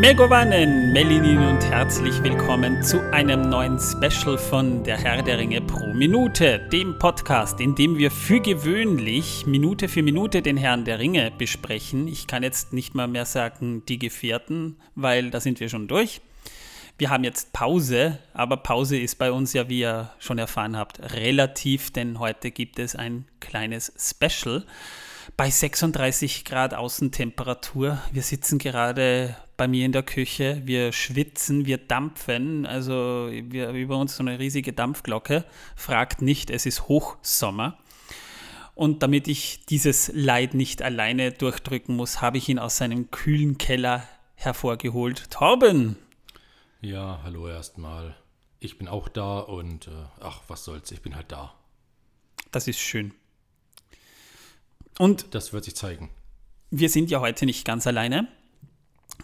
Megovanen, Melinin und herzlich willkommen zu einem neuen Special von Der Herr der Ringe pro Minute, dem Podcast, in dem wir für gewöhnlich Minute für Minute den Herrn der Ringe besprechen. Ich kann jetzt nicht mal mehr sagen die Gefährten, weil da sind wir schon durch. Wir haben jetzt Pause, aber Pause ist bei uns ja, wie ihr schon erfahren habt, relativ, denn heute gibt es ein kleines Special bei 36 Grad Außentemperatur. Wir sitzen gerade bei mir in der Küche, wir schwitzen, wir dampfen, also wir, über uns so eine riesige Dampfglocke. Fragt nicht, es ist Hochsommer. Und damit ich dieses Leid nicht alleine durchdrücken muss, habe ich ihn aus seinem kühlen Keller hervorgeholt. Torben! Ja, hallo erstmal. Ich bin auch da und äh, ach, was soll's, ich bin halt da. Das ist schön. Und das wird sich zeigen. Wir sind ja heute nicht ganz alleine.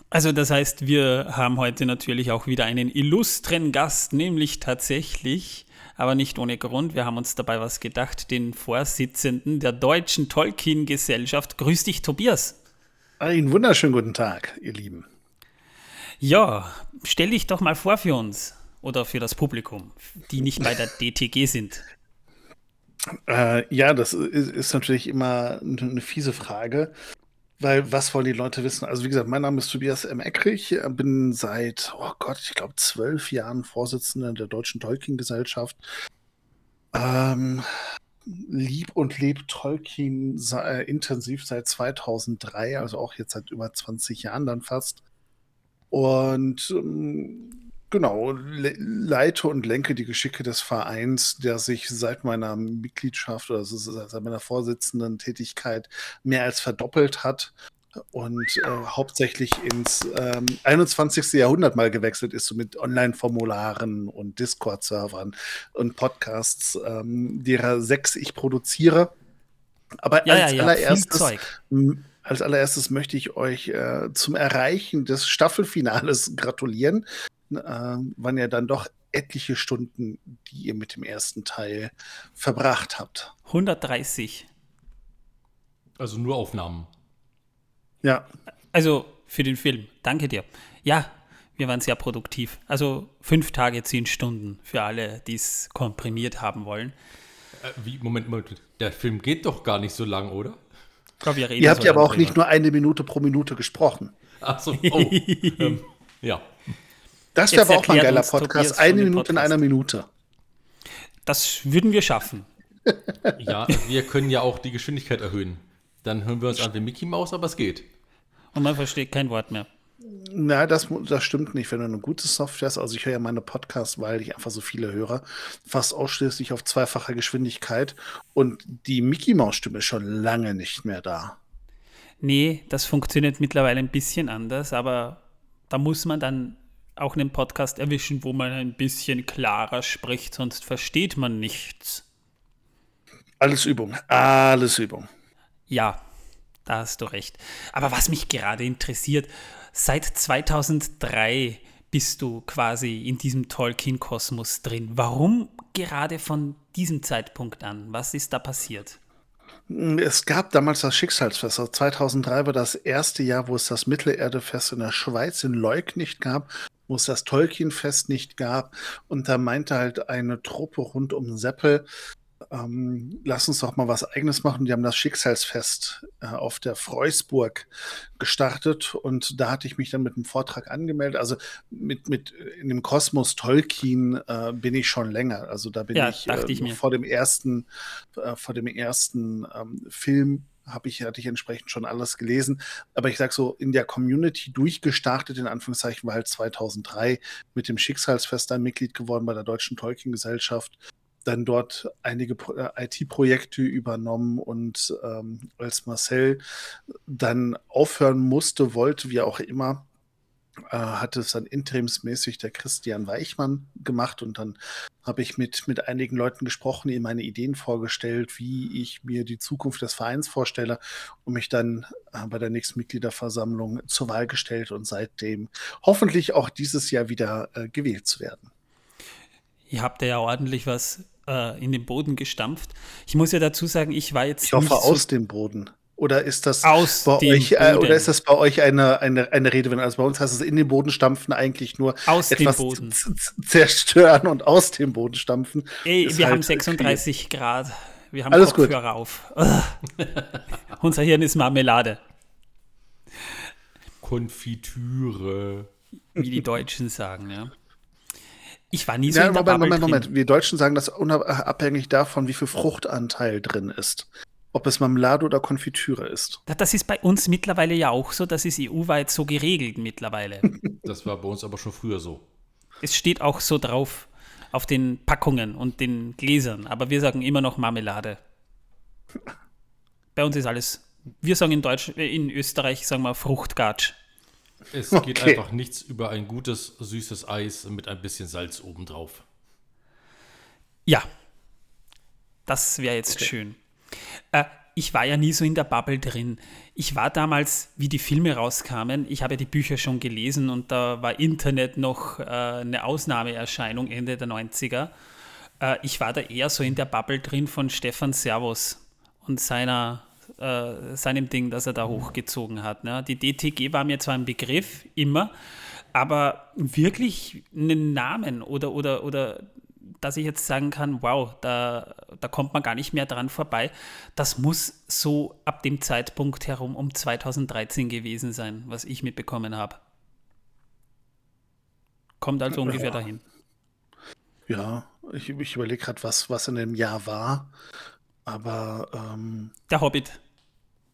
Also das heißt, wir haben heute natürlich auch wieder einen illustren Gast, nämlich tatsächlich, aber nicht ohne Grund, wir haben uns dabei was gedacht, den Vorsitzenden der Deutschen Tolkien-Gesellschaft. Grüß dich, Tobias. Einen wunderschönen guten Tag, ihr Lieben. Ja, stell dich doch mal vor für uns oder für das Publikum, die nicht bei der DTG sind. Äh, ja, das ist, ist, natürlich immer eine fiese Frage, weil was wollen die Leute wissen? Also wie gesagt, mein Name ist Tobias M. Eckrich, bin seit, oh Gott, ich glaube zwölf Jahren Vorsitzender der Deutschen Tolkien-Gesellschaft. Ähm, lieb und lebt Tolkien äh, intensiv seit 2003, also auch jetzt seit über 20 Jahren dann fast. Und ähm, Genau, le leite und lenke die Geschicke des Vereins, der sich seit meiner Mitgliedschaft oder seit meiner Vorsitzenden Tätigkeit mehr als verdoppelt hat und äh, hauptsächlich ins ähm, 21. Jahrhundert mal gewechselt ist, so mit Online-Formularen und Discord-Servern und Podcasts, ähm, derer sechs ich produziere. Aber ja, als, ja, ja, allererstes, als allererstes möchte ich euch äh, zum Erreichen des Staffelfinales gratulieren äh, waren ja dann doch etliche Stunden, die ihr mit dem ersten Teil verbracht habt. 130. Also nur Aufnahmen. Ja. Also für den Film. Danke dir. Ja, wir waren sehr produktiv. Also fünf Tage, zehn Stunden für alle, die es komprimiert haben wollen. Äh, wie, Moment, Moment. Der Film geht doch gar nicht so lang, oder? Glaub, ihr habt ja aber auch nicht nur eine Minute pro Minute gesprochen. Ach so, oh. ähm, ja. Das wäre aber auch mal ein geiler Podcast. Eine Minute Podcast. in einer Minute. Das würden wir schaffen. ja, wir können ja auch die Geschwindigkeit erhöhen. Dann hören wir uns an wie Mickey Mouse, aber es geht. Und man versteht kein Wort mehr. Na, das, das stimmt nicht. Wenn du eine gute Software hast, also ich höre ja meine Podcasts, weil ich einfach so viele höre, fast ausschließlich auf zweifacher Geschwindigkeit. Und die Mickey Maus-Stimme ist schon lange nicht mehr da. Nee, das funktioniert mittlerweile ein bisschen anders, aber da muss man dann auch einen Podcast erwischen, wo man ein bisschen klarer spricht, sonst versteht man nichts. Alles Übung, alles Übung. Ja, da hast du recht. Aber was mich gerade interessiert, seit 2003 bist du quasi in diesem Tolkien-Kosmos drin. Warum gerade von diesem Zeitpunkt an? Was ist da passiert? Es gab damals das Schicksalsfest. 2003 also war das erste Jahr, wo es das Mittelerdefest in der Schweiz in Leuk nicht gab wo es das Tolkien-Fest nicht gab. Und da meinte halt eine Truppe rund um Seppel, ähm, lass uns doch mal was Eigenes machen. Die haben das Schicksalsfest äh, auf der Freusburg gestartet und da hatte ich mich dann mit einem Vortrag angemeldet. Also mit, mit in dem Kosmos Tolkien äh, bin ich schon länger. Also da bin ja, ich, äh, ich vor dem ersten, äh, vor dem ersten ähm, Film habe ich, hatte ich entsprechend schon alles gelesen. Aber ich sage so, in der Community durchgestartet, in Anführungszeichen, war halt 2003 mit dem Schicksalsfest ein Mitglied geworden bei der Deutschen Tolkien-Gesellschaft. Dann dort einige äh, IT-Projekte übernommen und ähm, als Marcel dann aufhören musste, wollte, wie auch immer, äh, hat es dann interimsmäßig der Christian Weichmann gemacht und dann habe ich mit, mit einigen Leuten gesprochen, ihnen meine Ideen vorgestellt, wie ich mir die Zukunft des Vereins vorstelle und mich dann äh, bei der nächsten Mitgliederversammlung zur Wahl gestellt und seitdem hoffentlich auch dieses Jahr wieder äh, gewählt zu werden. Ihr habt ja ordentlich was äh, in den Boden gestampft. Ich muss ja dazu sagen, ich war jetzt. Ich hoffe, aus so dem Boden. Oder ist das Aus bei dem euch, äh, Boden. oder ist das bei euch eine, eine, eine Redewendung? Also bei uns heißt es in den Boden stampfen eigentlich nur Aus dem etwas Boden. z- z- zerstören und aus dem Boden stampfen. Ey, wir halt haben 36 Grad. Wir haben Alles gut. Kopfhörer auf. Unser Hirn ist Marmelade, Konfitüre. wie die Deutschen sagen, ja. Ich war nie so Ja, in der Moment, Moment, drin. Moment. Wir Deutschen sagen das unabhängig davon, wie viel Fruchtanteil drin ist. Ob es Marmelade oder Konfitüre ist. Da- Das ist bei uns mittlerweile ja auch so, das ist EU-weit so geregelt mittlerweile. Das war bei uns aber schon früher so. es steht auch so drauf auf den Packungen und den Gläsern, aber wir sagen immer noch Marmelade. Bei uns ist alles, wir sagen in Deutsch, äh, in Österreich sagen wir Fruchtgatsch. Es Okay. geht einfach nichts über ein gutes, süßes Eis mit ein bisschen Salz obendrauf. Ja, das wäre jetzt schön. Äh, ich war ja nie so in der Bubble drin. Ich war damals, wie die Filme rauskamen, ich habe ja die Bücher schon gelesen und da war Internet noch äh, eine Ausnahmeerscheinung Ende der 90er. Äh, ich war da eher so in der Bubble drin von Stefan Servus und seiner, äh, seinem Ding, das er da hochgezogen hat. Ne? Die DTG war mir zwar ein Begriff, immer, aber wirklich einen Namen oder, oder, oder dass ich jetzt sagen kann, wow, da, da kommt man gar nicht mehr dran vorbei. Das muss so ab dem Zeitpunkt herum um 2013 gewesen sein, was ich mitbekommen habe. Kommt also ungefähr dahin. Ja, ich, ich überlege gerade, was, was in dem Jahr war. Aber ähm, Der Hobbit.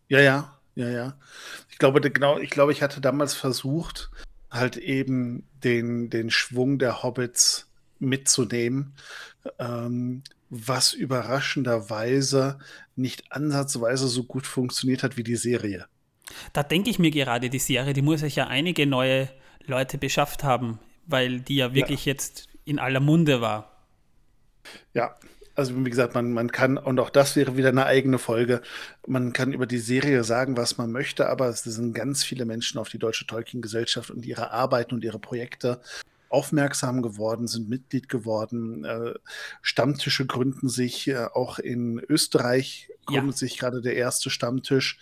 ja, ja, ja, ja. Ich glaube, genau, ich glaube, ich hatte damals versucht, halt eben den, den Schwung der Hobbits mitzunehmen, ähm, was überraschenderweise nicht ansatzweise so gut funktioniert hat wie die Serie. Da denke ich mir gerade, die Serie, die muss sich ja einige neue Leute beschafft haben, weil die ja wirklich jetzt in aller Munde war. Ja, also wie gesagt, man, man kann, und auch das wäre wieder eine eigene Folge, man kann über die Serie sagen, was man möchte, aber es sind ganz viele Menschen auf die Deutsche Tolkien-Gesellschaft und ihre Arbeiten und ihre Projekte aufmerksam geworden, sind Mitglied geworden. Äh, Stammtische gründen sich, äh, auch in Österreich Ja. gründet sich gerade der erste Stammtisch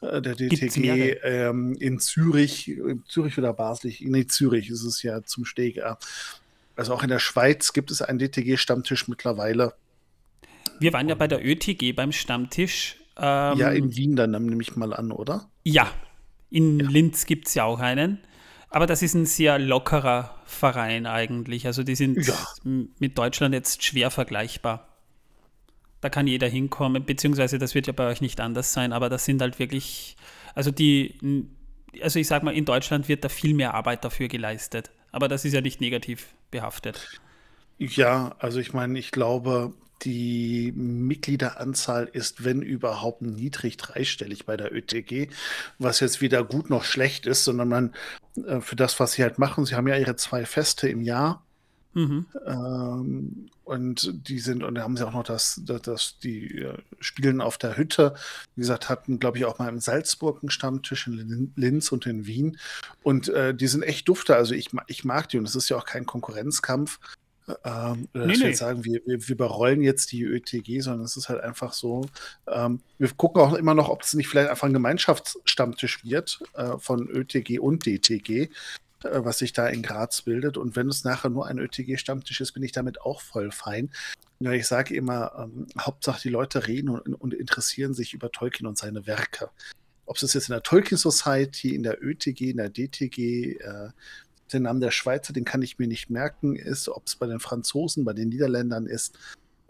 äh, der DTG ähm, in Zürich, in Zürich oder Basel, nee, Zürich ist es ja zum Steg. ja. Also auch in der Schweiz gibt es einen DTG-Stammtisch mittlerweile. Wir waren ja bei der ÖTG beim Stammtisch. Ähm, ja, in Wien dann nehme ich mal an, oder? Ja, in Linz gibt es ja auch einen. Aber das ist ein sehr lockerer Verein eigentlich. Also die sind Ja. mit Deutschland jetzt schwer vergleichbar. Da kann jeder hinkommen, beziehungsweise das wird ja bei euch nicht anders sein, aber das sind halt wirklich, also die, also ich sag mal, in Deutschland wird da viel mehr Arbeit dafür geleistet. Aber das ist ja nicht negativ behaftet. Ja, also ich meine, ich glaube, die Mitgliederanzahl ist, wenn überhaupt, niedrig dreistellig bei der ÖTG, was jetzt weder gut noch schlecht ist, sondern man äh, für das, was sie halt machen, sie haben ja ihre zwei Feste im Jahr. Mhm. Ähm, und die sind, und da haben sie auch noch das, das, das die äh, spielen auf der Hütte. Wie gesagt, hatten, glaube ich, auch mal in Salzburg einen Stammtisch, in Lin- Linz und in Wien. Und äh, die sind echt dufte. Also ich, ich mag die und es ist ja auch kein Konkurrenzkampf. Ähm, Nee, dass wir nee. jetzt sagen, wir, wir, wir überrollen jetzt die ÖTG, sondern es ist halt einfach so. Ähm, wir gucken auch immer noch, ob es nicht vielleicht einfach ein Gemeinschaftsstammtisch wird äh, von ÖTG und DTG äh, was sich da in Graz bildet. Und wenn es nachher nur ein ÖTG-Stammtisch ist, bin ich damit auch voll fein. Ja, ich sage immer, ähm, Hauptsache die Leute reden und, und interessieren sich über Tolkien und seine Werke. Ob es jetzt in der Tolkien Society, in der ÖTG, in der DTG, äh, den Namen der Schweizer, den kann ich mir nicht merken, ist, ob es bei den Franzosen, bei den Niederländern ist.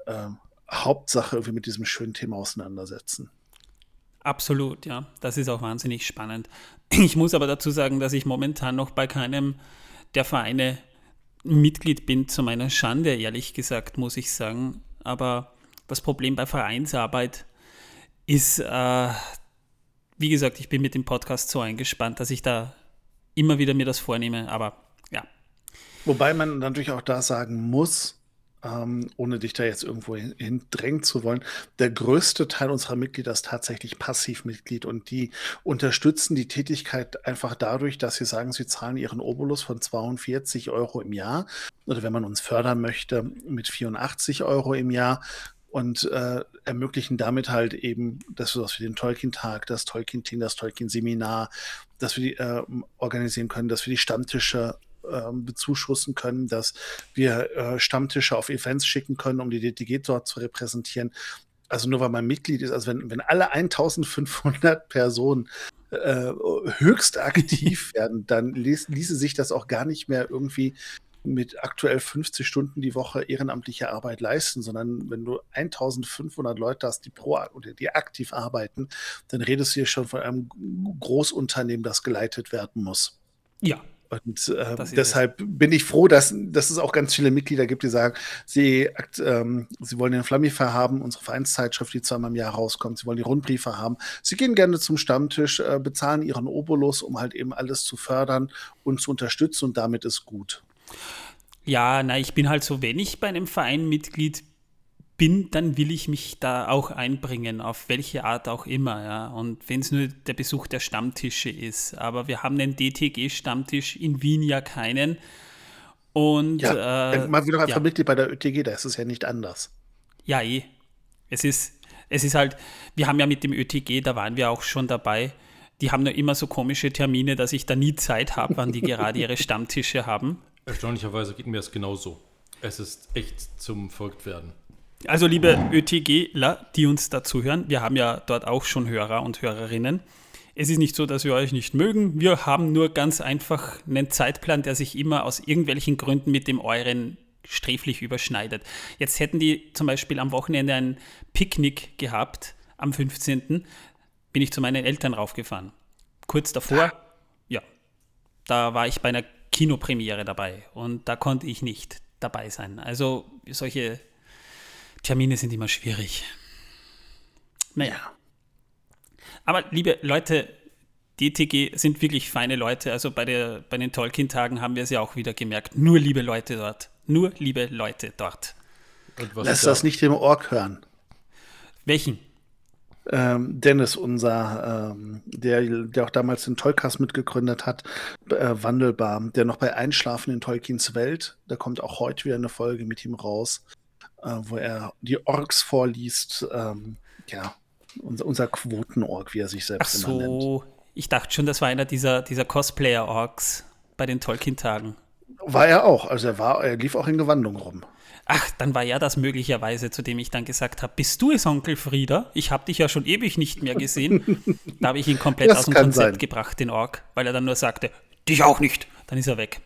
ähm, Hauptsache irgendwie mit diesem schönen Thema auseinandersetzen. Absolut, ja. Das ist auch wahnsinnig spannend. Ich muss aber dazu sagen, dass ich momentan noch bei keinem der Vereine Mitglied bin, zu meiner Schande, ehrlich gesagt, muss ich sagen. Aber das Problem bei Vereinsarbeit ist, äh, wie gesagt, ich bin mit dem Podcast so eingespannt, dass ich da immer wieder mir das vornehme. Aber ja, Wobei man natürlich auch da sagen muss, ähm, ohne dich da jetzt irgendwo hin, hindrängen zu wollen, der größte Teil unserer Mitglieder ist tatsächlich Passivmitglied und die unterstützen die Tätigkeit einfach dadurch, dass sie sagen, sie zahlen ihren Obolus von 42 Euro im Jahr oder wenn man uns fördern möchte, mit 84 Euro im Jahr. Und äh, ermöglichen damit halt eben, dass wir was für den Tolkien-Tag, das Tolkien-Team, das Tolkien-Seminar, dass wir die äh, organisieren können, dass wir die Stammtische ähm, bezuschussen können, dass wir äh, Stammtische auf Events schicken können, um die DTG dort zu repräsentieren. Also nur weil man Mitglied ist, also wenn, wenn alle 1500 Personen äh, höchst aktiv werden, dann ließ, ließe sich das auch gar nicht mehr irgendwie mit aktuell 50 Stunden die Woche ehrenamtliche Arbeit leisten, sondern wenn du 1500 Leute hast, die pro oder die aktiv arbeiten, dann redest du hier schon von einem Großunternehmen, das geleitet werden muss. Ja, und äh, deshalb bin ich froh, dass, dass es auch ganz viele Mitglieder gibt, die sagen, sie, ähm, sie wollen den Flammifer haben, unsere Vereinszeitschrift, die zweimal im Jahr rauskommt. Sie wollen die Rundbriefe haben. Sie gehen gerne zum Stammtisch, äh, bezahlen ihren Obolus, um halt eben alles zu fördern und zu unterstützen. Und damit ist gut. Ja, na, ich bin halt so, wenn ich bei einem Verein Mitglied bin, dann will ich mich da auch einbringen, auf welche Art auch immer. Ja. Und wenn es nur der Besuch der Stammtische ist. Aber wir haben einen DTG-Stammtisch in Wien ja keinen. Und ja, äh, man will doch einfach ja. Mitglied bei der ÖTG, da ist es ja nicht anders. Ja, eh. Es ist, es ist halt, wir haben ja mit dem ÖTG, da waren wir auch schon dabei. Die haben nur immer so komische Termine, dass ich da nie Zeit habe, wann die gerade ihre Stammtische haben. Erstaunlicherweise geht mir das genauso. Es ist echt zum Verrücktwerden. Also liebe ÖTGler, die uns dazu hören, wir haben ja dort auch schon Hörer und Hörerinnen. Es ist nicht so, dass wir euch nicht mögen. Wir haben nur ganz einfach einen Zeitplan, der sich immer aus irgendwelchen Gründen mit dem euren sträflich überschneidet. Jetzt hätten die zum Beispiel am Wochenende ein Picknick gehabt, am 15. bin ich zu meinen Eltern raufgefahren. Kurz davor, ja, da war ich bei einer Kinopremiere dabei und da konnte ich nicht dabei sein. Also solche Termine sind immer schwierig. Naja. Aber liebe Leute, DTG sind wirklich feine Leute. Also bei, der, bei den Tolkien-Tagen haben wir es ja auch wieder gemerkt. Nur liebe Leute dort. Nur liebe Leute dort. Lass das nicht im Org hören. Welchen? Ähm, Dennis, unser, ähm, der, der auch damals den Tolcast mitgegründet hat, äh, Wandelbar, der noch bei Einschlafen in Tolkiens Welt, da kommt auch heute wieder eine Folge mit ihm raus äh, wo er die Orks vorliest. Ähm, ja, unser, unser Quotenorg, wie er sich selbst Ach so, immer nennt. Ich dachte schon, das war einer dieser, dieser Cosplayer-Orks bei den Tolkien-Tagen. War er auch. Also er war, er lief auch in Gewandung rum. Ach, dann war ja das möglicherweise, zu dem ich dann gesagt habe, bist du es, Onkel Frieda? Ich habe dich ja schon ewig nicht mehr gesehen. da habe ich ihn komplett das aus dem Konzept sein. gebracht, den Ork, weil er dann nur sagte, dich auch nicht. Dann ist er weg.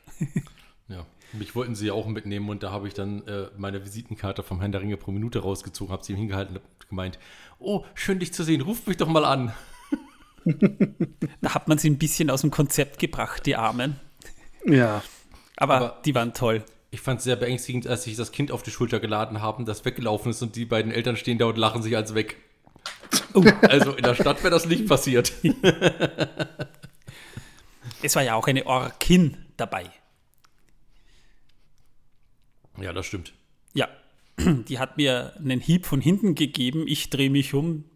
Mich wollten sie ja auch mitnehmen und da habe ich dann äh, meine Visitenkarte vom Herrn der Ringe pro Minute rausgezogen, habe sie ihm hingehalten und gemeint, oh, schön dich zu sehen, ruf mich doch mal an. da hat man sie ein bisschen aus dem Konzept gebracht, die Armen. Ja. Aber, Aber die waren toll. Ich fand es sehr beängstigend, als sich das Kind auf die Schulter geladen haben, das weggelaufen ist und die beiden Eltern stehen da und lachen sich als weg. Oh. Also in der Stadt wäre das nicht passiert. es war ja auch eine Orkin dabei. Ja, das stimmt. Ja, die hat mir einen Hieb von hinten gegeben. Ich drehe mich um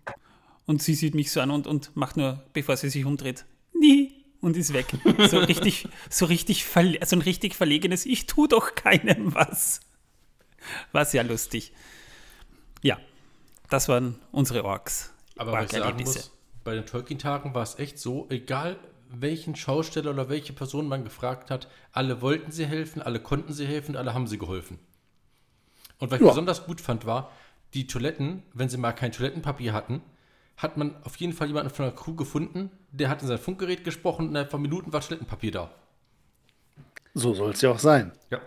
und sie sieht mich so an und, und macht nur, bevor sie sich umdreht, nie und ist weg. So richtig, so richtig, so ein richtig verlegenes, ich tue doch keinem was. War sehr lustig. Ja, das waren unsere Orks. Aber was ich sagen muss, bei den Tolkien-Tagen war es echt so, egal welchen Schausteller oder welche Person man gefragt hat, alle wollten sie helfen, alle konnten sie helfen, alle haben sie geholfen. Und was ich ja. besonders gut fand, war, die Toiletten, wenn sie mal kein Toilettenpapier hatten, hat man auf jeden Fall jemanden von der Crew gefunden, der hat in sein Funkgerät gesprochen und in ein paar Minuten war Toilettenpapier da. So soll es ja auch sein. Ja.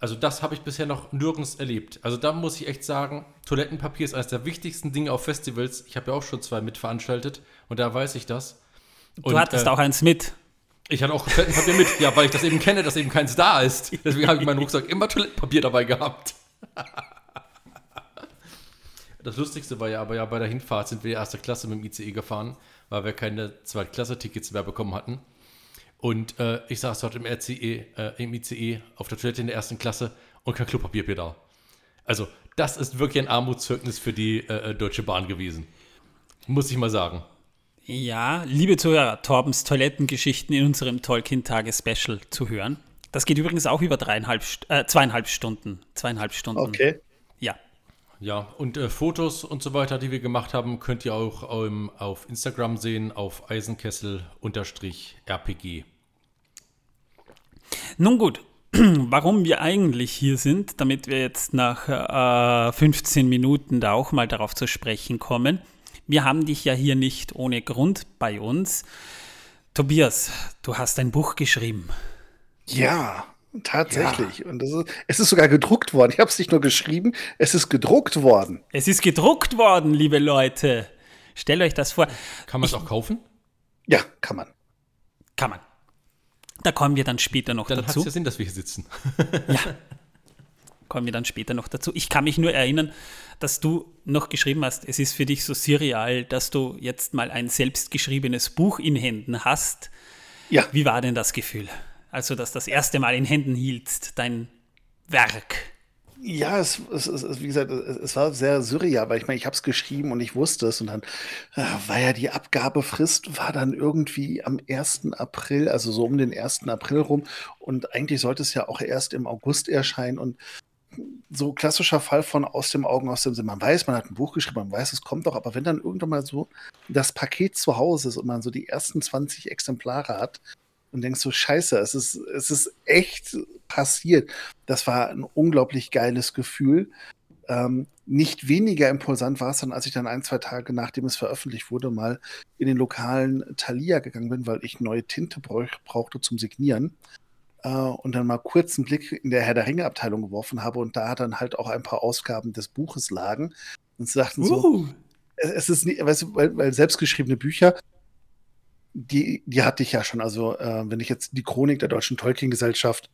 Also das habe ich bisher noch nirgends erlebt. Also da muss ich echt sagen, Toilettenpapier ist eines der wichtigsten Dinge auf Festivals. Ich habe ja auch schon zwei mitveranstaltet und da weiß ich das. Und, du hattest äh, auch eins mit. Ich hatte auch Toilettenpapier mit, ja, weil ich das eben kenne, dass eben keins da ist. Deswegen habe ich meinen Rucksack immer Toilettenpapier dabei gehabt. Das Lustigste war ja aber ja bei der Hinfahrt sind wir erste Klasse mit dem ICE gefahren, weil wir keine Zweitklasse-Tickets mehr bekommen hatten. Und äh, ich saß dort im, RCE, äh, im ICE auf der Toilette in der ersten Klasse und kein Klopapier mehr da. Also, das ist wirklich ein Armutszeugnis für die äh, Deutsche Bahn gewesen. Muss ich mal sagen. Ja, liebe Zuhörer, Torbens Toilettengeschichten in unserem Tolkien-Tage-Special zu hören. Das geht übrigens auch über dreieinhalb, äh, zweieinhalb Stunden. Zweieinhalb Stunden. Okay. Ja. Und äh, Fotos und so weiter, die wir gemacht haben, könnt ihr auch ähm, auf Instagram sehen, auf Eisenkessel-RPG. Nun gut, warum wir eigentlich hier sind, damit wir jetzt nach äh, 15 Minuten da auch mal darauf zu sprechen kommen. Wir haben dich ja hier nicht ohne Grund bei uns. Tobias, du hast ein Buch geschrieben. Ja, tatsächlich. Ja. Und ist, es ist sogar gedruckt worden. Ich habe es nicht nur geschrieben, es ist gedruckt worden. Es ist gedruckt worden, liebe Leute. Stellt euch das vor. Kann man es auch kaufen? Ja, kann man. Kann man. Da kommen wir dann später noch dann dazu. Dann hat ja Sinn, dass wir hier sitzen. ja. Kommen wir dann später noch dazu. Ich kann mich nur erinnern, dass du noch geschrieben hast, es ist für dich so surreal, dass du jetzt mal ein selbstgeschriebenes Buch in Händen hast. Ja. Wie war denn das Gefühl? Also, dass das erste Mal in Händen hieltst, dein Werk. Ja, es, es, es, wie gesagt, es, war sehr surreal, weil ich meine, ich habe es geschrieben und ich wusste es und dann äh, war ja die Abgabefrist, war dann irgendwie am 1. April, also so um den 1. April rum und eigentlich sollte es ja auch erst im August erscheinen und so klassischer Fall von aus dem Augen, aus dem Sinn. Man weiß, man hat ein Buch geschrieben, man weiß, es kommt doch, aber wenn dann irgendwann mal so das Paket zu Hause ist und man so die ersten 20 Exemplare hat, und denkst so, scheiße, es ist, es ist echt passiert. Das war ein unglaublich geiles Gefühl. Ähm, nicht weniger impulsant war es dann, als ich dann ein, zwei Tage nachdem es veröffentlicht wurde, mal in den lokalen Thalia gegangen bin, weil ich neue Tinte brauchte zum Signieren. Äh, und dann mal kurz einen Blick in der Herr der Ringe-Abteilung geworfen habe und da dann halt auch ein paar Ausgaben des Buches lagen. Und sie sagten uh. so, es ist nicht, weißt du, weil, weil selbstgeschriebene Bücher die, die hatte ich ja schon. Also, äh, wenn ich jetzt die Chronik der Deutschen Tolkien-Gesellschaft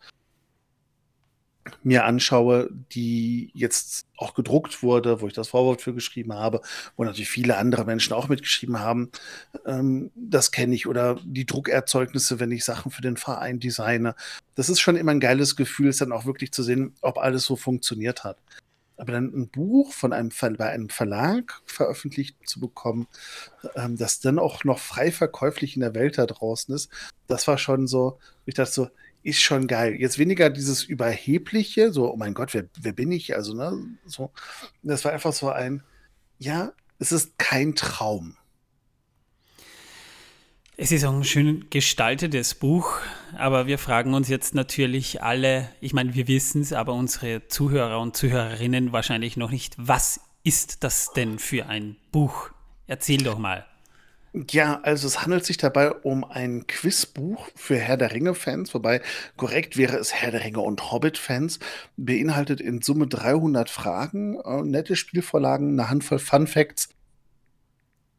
mir anschaue, die jetzt auch gedruckt wurde, wo ich das Vorwort für geschrieben habe, wo natürlich viele andere Menschen auch mitgeschrieben haben, ähm, das kenne ich. Oder die Druckerzeugnisse, wenn ich Sachen für den Verein designe. Das ist schon immer ein geiles Gefühl, es dann auch wirklich zu sehen, ob alles so funktioniert hat. Aber dann ein Buch von einem bei einem Verlag veröffentlicht zu bekommen, ähm, das dann auch noch frei verkäuflich in der Welt da draußen ist, das war schon so, ich dachte so, ist schon geil. Jetzt weniger dieses Überhebliche, so, oh mein Gott, wer, wer bin ich? Also, ne, so, das war einfach so ein, ja, es ist kein Traum. Es ist auch ein schön gestaltetes Buch, aber wir fragen uns jetzt natürlich alle, ich meine, wir wissen es, aber unsere Zuhörer und Zuhörerinnen wahrscheinlich noch nicht, was ist das denn für ein Buch? Erzähl doch mal. Ja, also es handelt sich dabei um ein Quizbuch für Herr der Ringe-Fans, wobei korrekt wäre es Herr der Ringe und Hobbit-Fans, beinhaltet in Summe 300 Fragen, äh, nette Spielvorlagen, eine Handvoll Fun Facts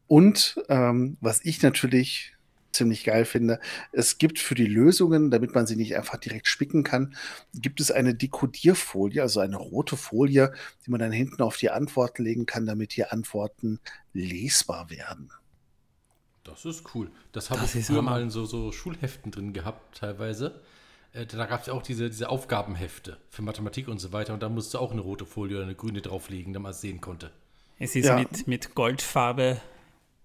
und ähm, was ich natürlich ziemlich geil finde. Es gibt für die Lösungen, damit man sie nicht einfach direkt spicken kann, gibt es eine Dekodierfolie, also eine rote Folie, die man dann hinten auf die Antworten legen kann, damit die Antworten lesbar werden. Das ist cool. Das habe ich früher mal in so, so Schulheften drin gehabt, teilweise. Äh, da gab es ja auch diese, diese Aufgabenhefte für Mathematik und so weiter. Und da musste auch eine rote Folie oder eine grüne drauflegen, damit man es sehen konnte. Es ist ja. mit, mit Goldfarbe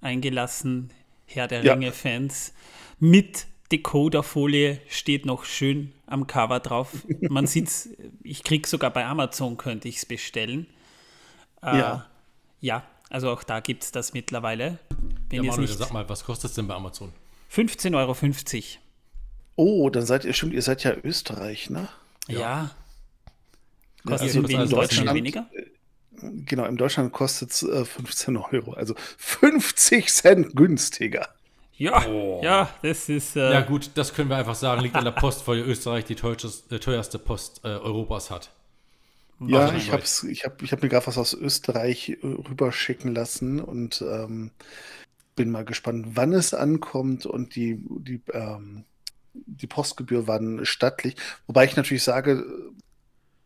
eingelassen Herr der ja. Ringe-Fans. Mit Decoder-Folie steht noch schön am Cover drauf. Man sieht ich kriege sogar bei Amazon, könnte ich es bestellen. Äh, ja. Ja, also auch da gibt es das mittlerweile. Wenn ja, Manuel, nicht sag mal, was kostet es denn bei Amazon? 15,50 Euro. Oh, dann seid ihr, stimmt, ihr seid ja Österreich, ne? Ja. ja. Kostet also in Deutschland weniger? Genau, in Deutschland kostet es äh, 15 Euro, also 50 Cent günstiger. Ja, oh. ja, das ist. Äh ja, gut, das können wir einfach sagen, liegt an der Post, weil Österreich die teuerste, äh, teuerste Post äh, Europas hat. Ja, ich habe ich hab, ich hab mir gerade was aus Österreich äh, rüberschicken lassen und ähm, bin mal gespannt, wann es ankommt und die, die, ähm, die Postgebühr waren stattlich. Wobei ich natürlich sage,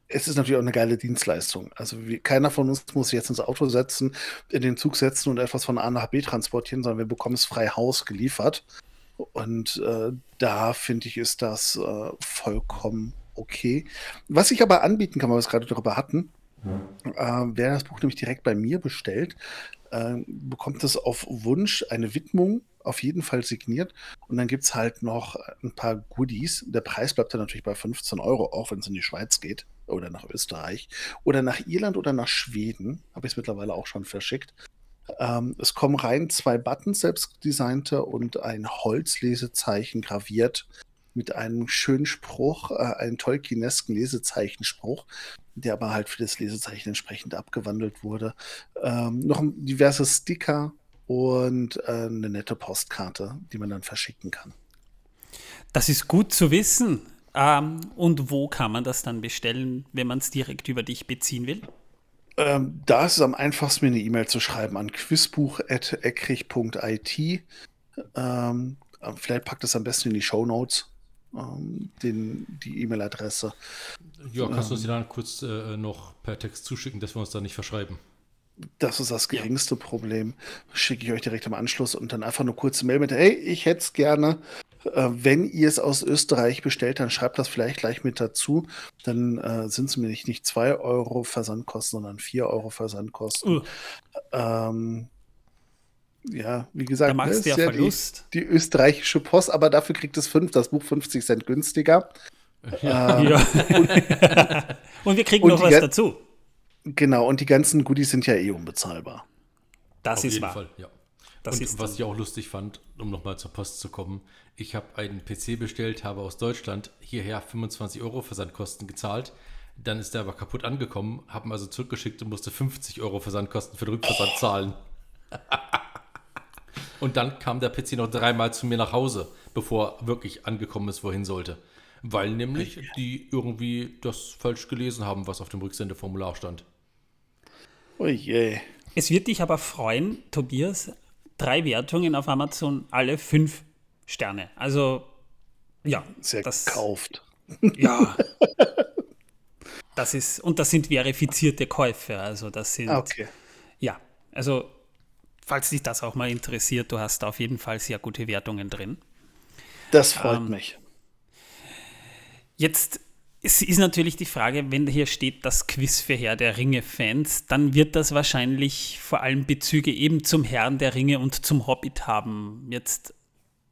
es ist natürlich auch eine geile Dienstleistung. Also wie, keiner von uns muss sich jetzt ins Auto setzen, in den Zug setzen und etwas von A nach B transportieren, sondern wir bekommen es frei Haus geliefert. Und äh, da finde ich, ist das äh, vollkommen okay. Was ich aber anbieten kann, weil wir es gerade darüber hatten, äh, wer das Buch nämlich direkt bei mir bestellt, äh, bekommt es auf Wunsch eine Widmung auf jeden Fall signiert. Und dann gibt es halt noch ein paar Goodies. Der Preis bleibt dann natürlich bei 15 Euro, auch wenn es in die Schweiz geht. Oder nach Österreich oder nach Irland oder nach Schweden. Habe ich es mittlerweile auch schon verschickt. Ähm, es kommen rein zwei Buttons, selbstdesignte und ein Holzlesezeichen graviert mit einem schönen Spruch, äh, einen Tolkienesken Lesezeichenspruch, der aber halt für das Lesezeichen entsprechend abgewandelt wurde. Ähm, noch diverse Sticker und äh, eine nette Postkarte, die man dann verschicken kann. Das ist gut zu wissen. Ähm, und wo kann man das dann bestellen, wenn man es direkt über dich beziehen will? Ähm, da ist es am einfachsten, mir eine E-Mail zu schreiben an quizbuch.eckrich.it. Ähm, vielleicht packt es am besten in die Show Notes, ähm, die E-Mail-Adresse. Ja, kannst du uns die dann kurz äh, noch per Text zuschicken, dass wir uns da nicht verschreiben? Das ist das geringste ja. Problem. Schicke ich euch direkt im Anschluss und dann einfach eine kurze Mail mit, hey, ich hätte es gerne. Äh, wenn ihr es aus Österreich bestellt, dann schreibt das vielleicht gleich mit dazu. Dann äh, sind es nämlich nicht 2 Euro Versandkosten, sondern 4 Euro Versandkosten. Uh. Ähm, ja, wie gesagt, da machst ne, ja Verlust. Die, die, österreichische Post, aber dafür kriegt es 5, das Buch 50 Cent günstiger. Ja. Ähm, ja. Und, und, wir kriegen und noch was dazu. Genau, und die ganzen Goodies sind ja eh unbezahlbar. Das Auf ist wahr. Fall, ja. Das und was ich auch lustig fand, um nochmal zur Post zu kommen, ich habe einen PC bestellt, habe aus Deutschland hierher 25 Euro Versandkosten gezahlt. Dann ist der aber kaputt angekommen, habe ihn also zurückgeschickt und musste 50 Euro Versandkosten für den Rückversand zahlen. und dann kam der PC noch dreimal zu mir nach Hause, bevor er wirklich angekommen ist, wohin sollte. Weil nämlich die irgendwie das falsch gelesen haben, was auf dem Rücksendeformular stand. Oh je. Es wird dich aber freuen, Tobias, drei Wertungen auf Amazon, alle fünf Sterne. Also, ja. Sehr das, gekauft. Ja. das ist, und das sind verifizierte Käufe. Also, das sind. Okay. Ja, also, falls dich das auch mal interessiert, du hast da auf jeden Fall sehr gute Wertungen drin. Das freut ähm, mich. Jetzt es ist natürlich die Frage, wenn hier steht das Quiz für Herr der Ringe-Fans, dann wird das wahrscheinlich vor allem Bezüge eben zum Herrn der Ringe und zum Hobbit haben. Jetzt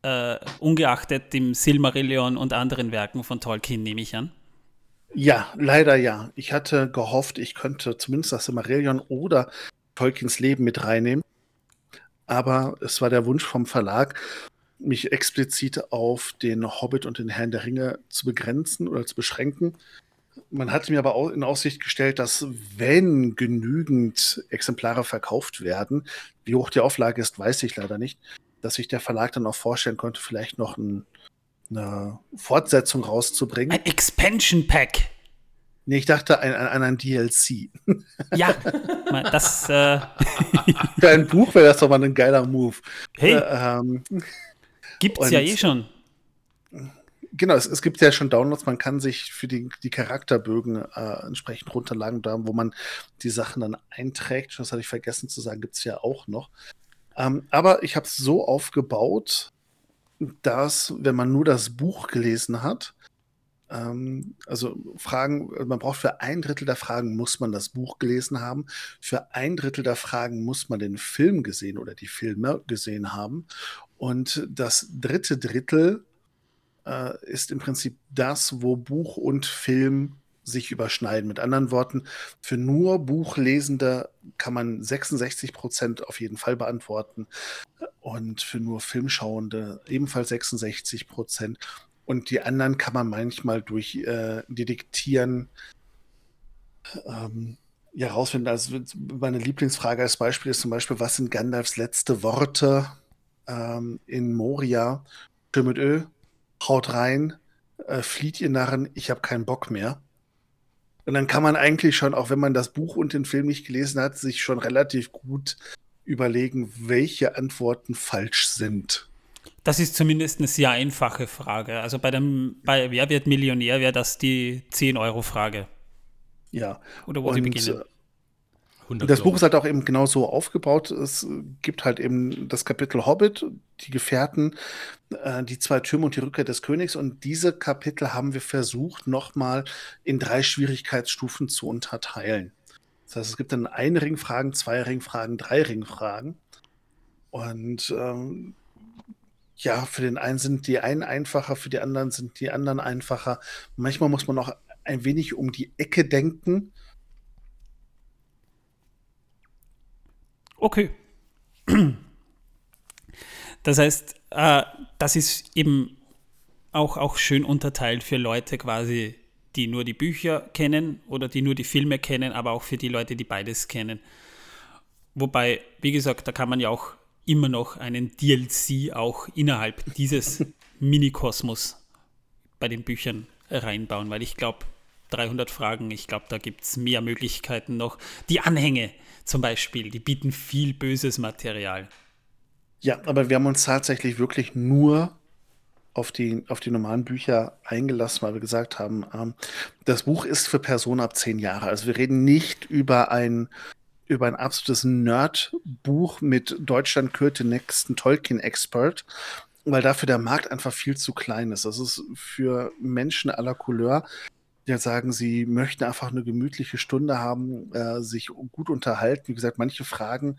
äh, ungeachtet dem Silmarillion und anderen Werken von Tolkien, nehme ich an. Ja, leider ja. Ich hatte gehofft, ich könnte zumindest das Silmarillion oder Tolkiens Leben mit reinnehmen. Aber es war der Wunsch vom Verlag mich explizit auf den Hobbit und den Herrn der Ringe zu begrenzen oder zu beschränken. Man hat mir aber auch in Aussicht gestellt, dass wenn genügend Exemplare verkauft werden, wie hoch die Auflage ist, weiß ich leider nicht, dass sich der Verlag dann auch vorstellen könnte, vielleicht noch ein, eine Fortsetzung rauszubringen. Ein Expansion Pack. Nee, ich dachte an, an ein DLC. Ja, das. Äh Für ein Buch wäre das doch mal ein geiler Move. Hey. Äh, ähm, Gibt es ja eh schon. Genau, es, es, gibt ja schon Downloads, man kann sich für die, die Charakterbögen äh, entsprechend runterladen, da, wo man die Sachen dann einträgt. Das hatte ich vergessen zu sagen, gibt es ja auch noch. Ähm, aber ich habe es so aufgebaut, dass, wenn man nur das Buch gelesen hat, also Fragen, man braucht für ein Drittel der Fragen muss man das Buch gelesen haben, für ein Drittel der Fragen muss man den Film gesehen oder die Filme gesehen haben und das dritte Drittel äh, ist im Prinzip das, wo Buch und Film sich überschneiden. Mit anderen Worten, für nur Buchlesende kann man 66 Prozent auf jeden Fall beantworten und für nur Filmschauende ebenfalls 66 Prozent. Und die anderen kann man manchmal durch äh, Detektieren ähm, ja rausfinden. Also meine Lieblingsfrage als Beispiel ist zum Beispiel, was sind Gandalfs letzte Worte? ähm, in Moria, schön mit Öl, haut rein, äh, flieht ihr Narren, ich habe keinen Bock mehr. Und dann kann man eigentlich schon, auch wenn man das Buch und den Film nicht gelesen hat, sich schon relativ gut überlegen, welche Antworten falsch sind. Das ist zumindest eine sehr einfache Frage. Also bei dem, bei Wer wird Millionär wäre das die 10-Euro-Frage. Ja. Oder wo und, sie beginnen. Und das Buch ist halt auch eben genau so aufgebaut. Es gibt halt eben das Kapitel Hobbit, die Gefährten, äh, die zwei Türme und die Rückkehr des Königs. Und diese Kapitel haben wir versucht, nochmal in drei Schwierigkeitsstufen zu unterteilen. Das heißt, es gibt dann ein Ringfragen, zwei Ringfragen, drei Ringfragen. Und ähm, ja, für den einen sind die einen einfacher, für die anderen sind die anderen einfacher. Manchmal muss man auch ein wenig um die Ecke denken. Okay. Das heißt, äh, das ist eben auch, auch schön unterteilt für Leute quasi, die nur die Bücher kennen oder die nur die Filme kennen, aber auch für die Leute, die beides kennen. Wobei, wie gesagt, da kann man ja auch immer noch einen DLC auch innerhalb dieses Mini-Kosmos bei den Büchern reinbauen, weil ich glaube, 300 Fragen, ich glaube, da gibt es mehr Möglichkeiten noch. Die Anhänge zum Beispiel, die bieten viel böses Material. Ja, aber wir haben uns tatsächlich wirklich nur auf die, auf die normalen Bücher eingelassen, weil wir gesagt haben, ähm, das Buch ist für Personen ab zehn Jahre. Also wir reden nicht über ein, über ein absolutes Nerd-Buch mit Deutschland kürt den nächsten Tolkien-Expert, weil dafür der Markt einfach viel zu klein ist. Das ist für Menschen aller Couleur, die sagen, sie möchten einfach eine gemütliche Stunde haben, äh, sich gut unterhalten. Wie gesagt, manche Fragen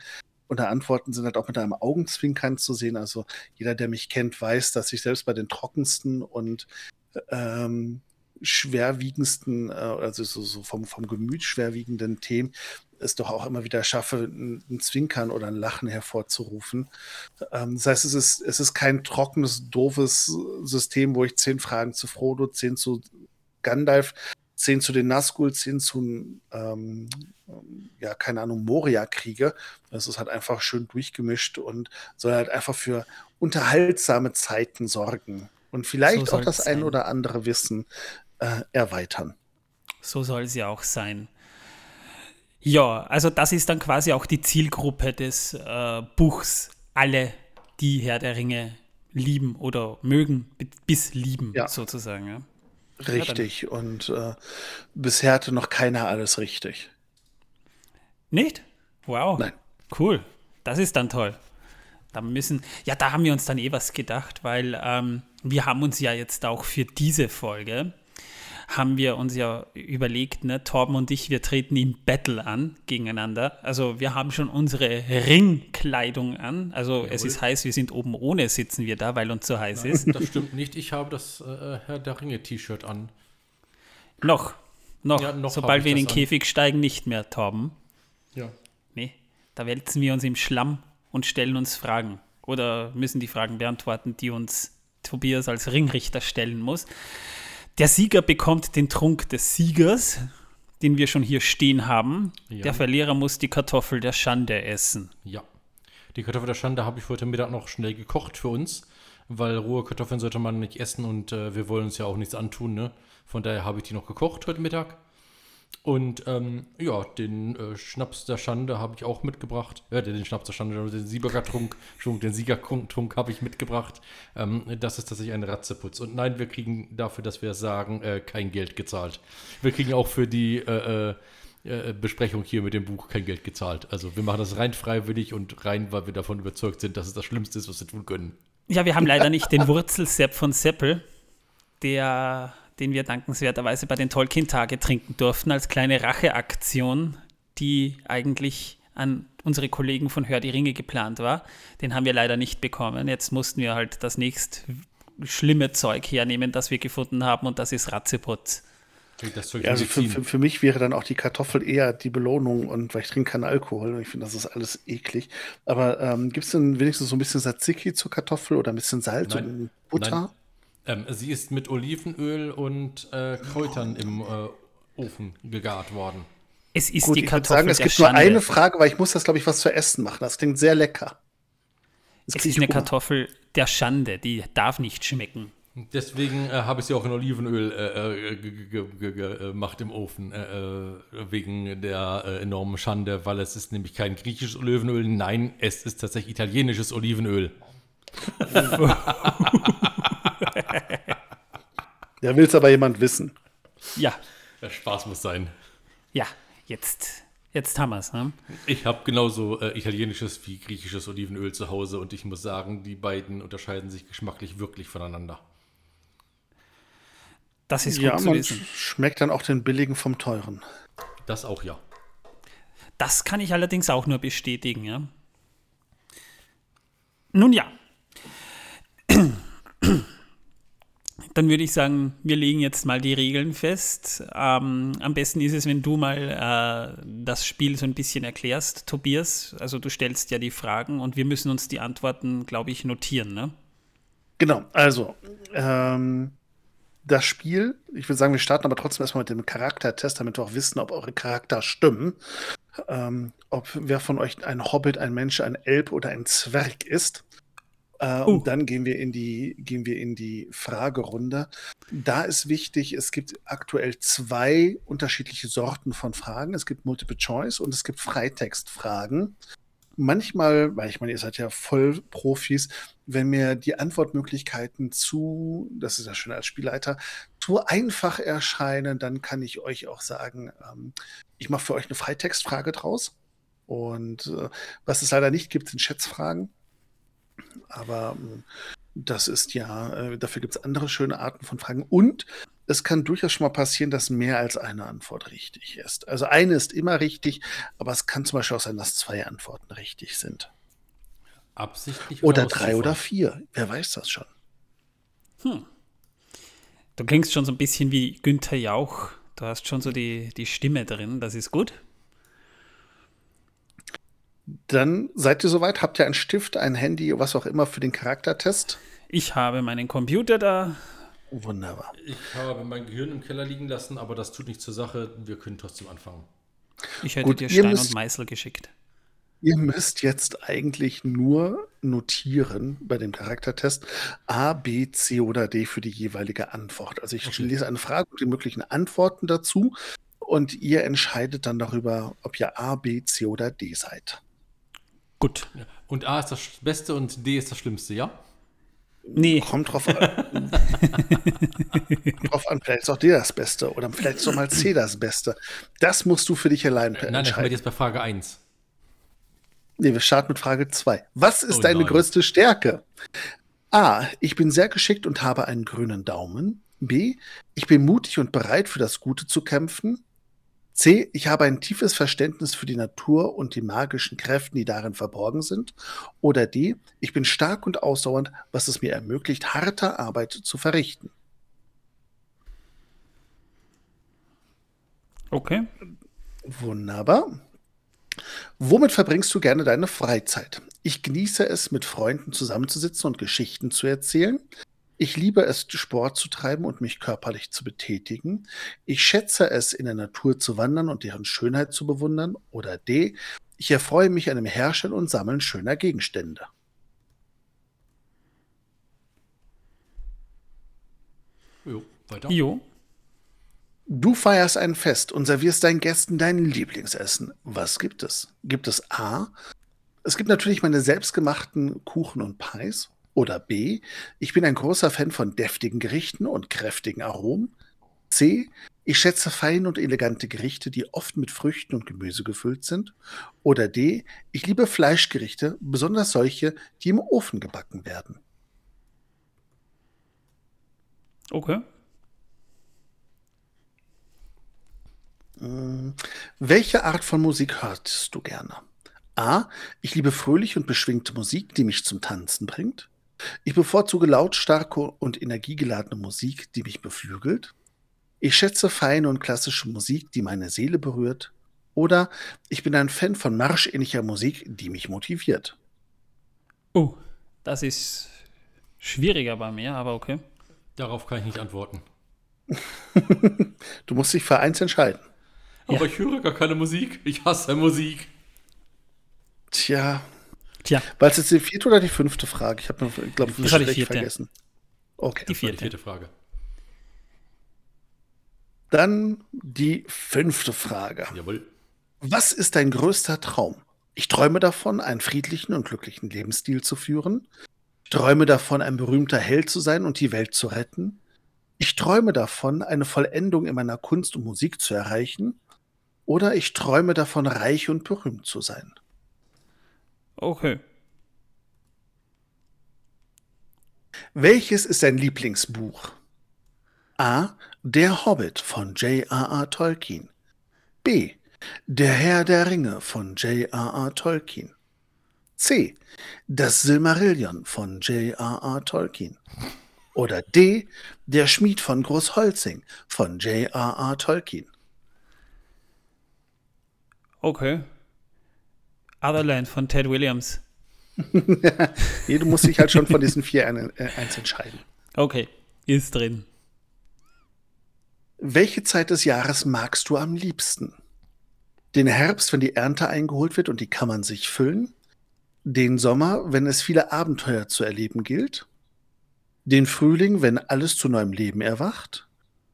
oder Antworten sind halt auch mit einem Augenzwinkern zu sehen. Also jeder, der mich kennt, weiß, dass ich selbst bei den trockensten und ähm, schwerwiegendsten, äh, also so, so, vom, vom Gemüt schwerwiegenden Themen, es doch auch immer wieder schaffe, ein, ein Zwinkern oder ein Lachen hervorzurufen. Ähm, das heißt, es ist, es ist kein trockenes, doofes System, wo ich zehn Fragen zu Frodo, zehn zu Gandalf, zehn zu den Nazgul, zehn zu, ähm, ja, keine Ahnung, Moria-Kriege. Das ist halt einfach schön durchgemischt und soll halt einfach für unterhaltsame Zeiten sorgen und vielleicht so auch das ein oder andere Wissen äh, erweitern. So soll es ja auch sein. Ja, also das ist dann quasi auch die Zielgruppe des äh, Buchs. Alle, die Herr der Ringe lieben oder mögen, bis lieben ja. sozusagen. Ja. Richtig. und äh, bisher hatte noch keiner alles richtig. Nicht? Wow. Nein. Cool. Das ist dann toll. Da müssen, ja, da haben wir uns dann eh was gedacht, weil ähm, wir haben uns ja jetzt auch für diese Folge haben wir uns ja überlegt, ne, Torben und ich, wir treten im Battle an gegeneinander. Also wir haben schon unsere Ringkleidung an. Also Jawohl. es ist heiß, wir sind oben ohne, sitzen wir da, weil uns so heiß Nein, ist. Das stimmt nicht. Ich habe das äh, Herr der Ringe-T-Shirt an. Noch. Noch. Ja, noch Sobald wir in den Käfig steigen, nicht mehr, Torben. Ja. Nee, da wälzen wir uns im Schlamm und stellen uns Fragen. Oder müssen die Fragen beantworten, die uns Tobias als Ringrichter stellen muss. Der Sieger bekommt den Trunk des Siegers, den wir schon hier stehen haben. Ja. Der Verlierer muss die Kartoffel der Schande essen. Ja. Die Kartoffel der Schande habe ich heute Mittag noch schnell gekocht für uns, weil rohe Kartoffeln sollte man nicht essen und äh, wir wollen uns ja auch nichts antun. Ne? Von daher habe ich die noch gekocht heute Mittag. Und ähm, ja, den äh, Schnaps der Schande habe ich auch mitgebracht. Ja, den Schnaps der Schande, den Siegertrunk, den Siegertrunk habe ich mitgebracht. Ähm, das ist tatsächlich ein Ratzeputz. Und nein, wir kriegen dafür, dass wir sagen, äh, kein Geld gezahlt. Wir kriegen auch für die äh, äh, äh, Besprechung hier mit dem Buch kein Geld gezahlt. Also wir machen das rein freiwillig und rein, weil wir davon überzeugt sind, dass es das Schlimmste ist, was wir tun können. Ja, wir haben leider nicht den Wurzelsepp von Seppel, der den wir dankenswerterweise bei den Tolkien-Tage trinken durften, als kleine Racheaktion, die eigentlich an unsere Kollegen von Hör die Ringe geplant war. Den haben wir leider nicht bekommen. Jetzt mussten wir halt das nächst schlimme Zeug hernehmen, das wir gefunden haben, und das ist Ratzeputz. Ja, also für, für, für, mich wäre dann auch die Kartoffel eher die Belohnung und weil ich trinke keinen Alkohol und ich finde, das ist alles eklig. Aber ähm, gibt es denn wenigstens so ein bisschen Tzatziki zur Kartoffel oder ein bisschen Salz Nein. und Butter? Nein. Ähm, sie ist mit Olivenöl und äh, Kräutern im äh, Ofen gegart worden. Es ist Gut, die Kartoffel. Sagen, es gibt Schande. nur eine Frage, weil ich muss das, glaube ich, was zu essen machen. Das klingt sehr lecker. Das es ist eine Kartoffel der Schande, die darf nicht schmecken. Deswegen äh, habe ich sie auch in Olivenöl äh, äh, gemacht im Ofen, äh, äh, wegen der äh, enormen Schande, weil es ist nämlich kein griechisches Olivenöl, nein, es ist tatsächlich italienisches Olivenöl. Der will es aber jemand wissen. Ja. Der Spaß muss sein. Ja, jetzt, jetzt haben wir es. Ne? Ich habe genauso äh, italienisches wie griechisches Olivenöl zu Hause und ich muss sagen, die beiden unterscheiden sich geschmacklich wirklich voneinander. Das ist gut ja, zu man wissen. schmeckt dann auch den billigen vom teuren. Das auch, ja. Das kann ich allerdings auch nur bestätigen, ja. Nun ja, dann würde ich sagen, wir legen jetzt mal die Regeln fest. Ähm, am besten ist es, wenn du mal äh, das Spiel so ein bisschen erklärst, Tobias. Also du stellst ja die Fragen und wir müssen uns die Antworten, glaube ich, notieren, ne? Genau, also ähm, das Spiel, ich würde sagen, wir starten aber trotzdem erstmal mit dem Charaktertest, damit wir auch wissen, ob eure Charakter stimmen. Ähm, ob wer von euch ein Hobbit, ein Mensch, ein Elb oder ein Zwerg ist. Äh, uh. Und dann gehen wir in die, gehen wir in die Fragerunde. Da ist wichtig, es gibt aktuell zwei unterschiedliche Sorten von Fragen. Es gibt Multiple Choice und es gibt Freitextfragen. Manchmal, weil ich meine, ihr seid ja voll Profis, wenn mir die Antwortmöglichkeiten zu, das ist ja schön als Spielleiter, zu einfach erscheinen, dann kann ich euch auch sagen, ähm, ich mache für euch eine Freitextfrage draus. Und äh, was es leider nicht gibt, sind Schätzfragen. Aber ähm, das ist ja, äh, dafür gibt es andere schöne Arten von Fragen. Und es kann durchaus schon mal passieren, dass mehr als eine Antwort richtig ist. Also eine ist immer richtig, aber es kann zum Beispiel auch sein, dass zwei Antworten richtig sind. Absichtlich oder, oder drei oder vier. Wer weiß das schon? Hm. Du klingst schon so ein bisschen wie Günther Jauch. Du hast schon so die, die Stimme drin. Das ist gut. Dann seid ihr soweit? Habt ihr einen Stift, ein Handy, was auch immer für den Charaktertest? Ich habe meinen Computer da. Wunderbar. Ich habe mein Gehirn im Keller liegen lassen, aber das tut nichts zur Sache. Wir können trotzdem anfangen. Ich hätte Gut, dir Stein müsst, und Meißel geschickt. Ihr müsst jetzt eigentlich nur notieren bei dem Charaktertest A, B, C oder D für die jeweilige Antwort. Also ich okay. lese eine Frage und die möglichen Antworten dazu und ihr entscheidet dann darüber, ob ihr A, B, C oder D seid. Gut. Und A ist das Beste und D ist das Schlimmste, ja? Nee. Kommt drauf an. Kommt drauf an, vielleicht ist auch D das Beste oder vielleicht ist auch mal C das Beste. Das musst du für dich allein entscheiden. Nein, ich bin jetzt bei Frage 1. Nee, wir starten mit Frage 2. Was ist oh deine größte Stärke? A. Ich bin sehr geschickt und habe einen grünen Daumen. B. Ich bin mutig und bereit, für das Gute zu kämpfen. C. Ich habe ein tiefes Verständnis für die Natur und die magischen Kräfte, die darin verborgen sind. Oder D. Ich bin stark und ausdauernd, was es mir ermöglicht, harte Arbeit zu verrichten. Okay. Wunderbar. Womit verbringst du gerne deine Freizeit? Ich genieße es, mit Freunden zusammenzusitzen und Geschichten zu erzählen. Ich liebe es, Sport zu treiben und mich körperlich zu betätigen. Ich schätze es, in der Natur zu wandern und deren Schönheit zu bewundern. Oder D. Ich erfreue mich an dem Herstellen und Sammeln schöner Gegenstände. Jo, weiter. Jo. Du feierst ein Fest und servierst deinen Gästen dein Lieblingsessen. Was gibt es? Gibt es A? Es gibt natürlich meine selbstgemachten Kuchen und Pies. Oder B, ich bin ein großer Fan von deftigen Gerichten und kräftigen Aromen. C, ich schätze feine und elegante Gerichte, die oft mit Früchten und Gemüse gefüllt sind. Oder D, ich liebe Fleischgerichte, besonders solche, die im Ofen gebacken werden. Okay. Hm, welche Art von Musik hörst du gerne? A. Ich liebe fröhliche und beschwingte Musik, die mich zum Tanzen bringt. Ich bevorzuge lautstarke und energiegeladene Musik, die mich beflügelt. Ich schätze feine und klassische Musik, die meine Seele berührt. Oder ich bin ein Fan von marschähnlicher Musik, die mich motiviert. Oh, das ist schwieriger bei mir, aber okay. Darauf kann ich nicht antworten. du musst dich für eins entscheiden. Aber ja. ich höre gar keine Musik. Ich hasse Musik. Tja, Tja. War es jetzt die vierte oder die fünfte Frage? Ich habe, glaube ich, eine vierte. vergessen. Okay. Die vierte. die vierte Frage. Dann die fünfte Frage. Jawohl. Was ist dein größter Traum? Ich träume davon, einen friedlichen und glücklichen Lebensstil zu führen. Ich träume davon, ein berühmter Held zu sein und die Welt zu retten. Ich träume davon, eine Vollendung in meiner Kunst und Musik zu erreichen. Oder ich träume davon, reich und berühmt zu sein. Okay. Welches ist dein Lieblingsbuch? A. Der Hobbit von J.R.R. Tolkien. B. Der Herr der Ringe von J.R.R. Tolkien. C. Das Silmarillion von J.R.R. Tolkien. Oder D. Der Schmied von Großholzing von J.R.R. Tolkien. Okay. Otherland von Ted Williams. nee, du musst dich halt schon von diesen vier ein, äh, eins entscheiden. Okay, ist drin. Welche Zeit des Jahres magst du am liebsten? Den Herbst, wenn die Ernte eingeholt wird und die Kammern sich füllen? Den Sommer, wenn es viele Abenteuer zu erleben gilt? Den Frühling, wenn alles zu neuem Leben erwacht?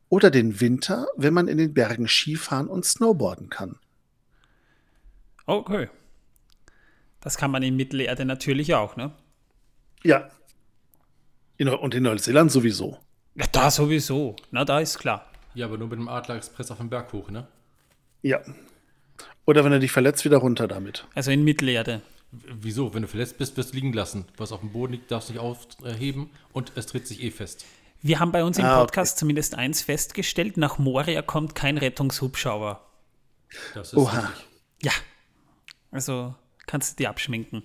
Oder den Winter, wenn man in den Bergen Skifahren und Snowboarden kann? Okay. Das kann man in Mittelerde natürlich auch, ne? Ja. In, und in Neuseeland sowieso. Ja, da sowieso. Na, da ist klar. Ja, aber nur mit dem Adler Express auf dem Berg hoch, ne? Ja. Oder wenn er dich verletzt, wieder runter damit. Also in Mittelerde. Wieso? Wenn du verletzt bist, wirst du liegen lassen. Was auf dem Boden liegt, darfst du nicht aufheben und es dreht sich eh fest. Wir haben bei uns im ah, Podcast okay. zumindest eins festgestellt: nach Moria kommt kein Rettungshubschrauber. Das ist Oha. Richtig. Ja. Also kannst du dir abschminken.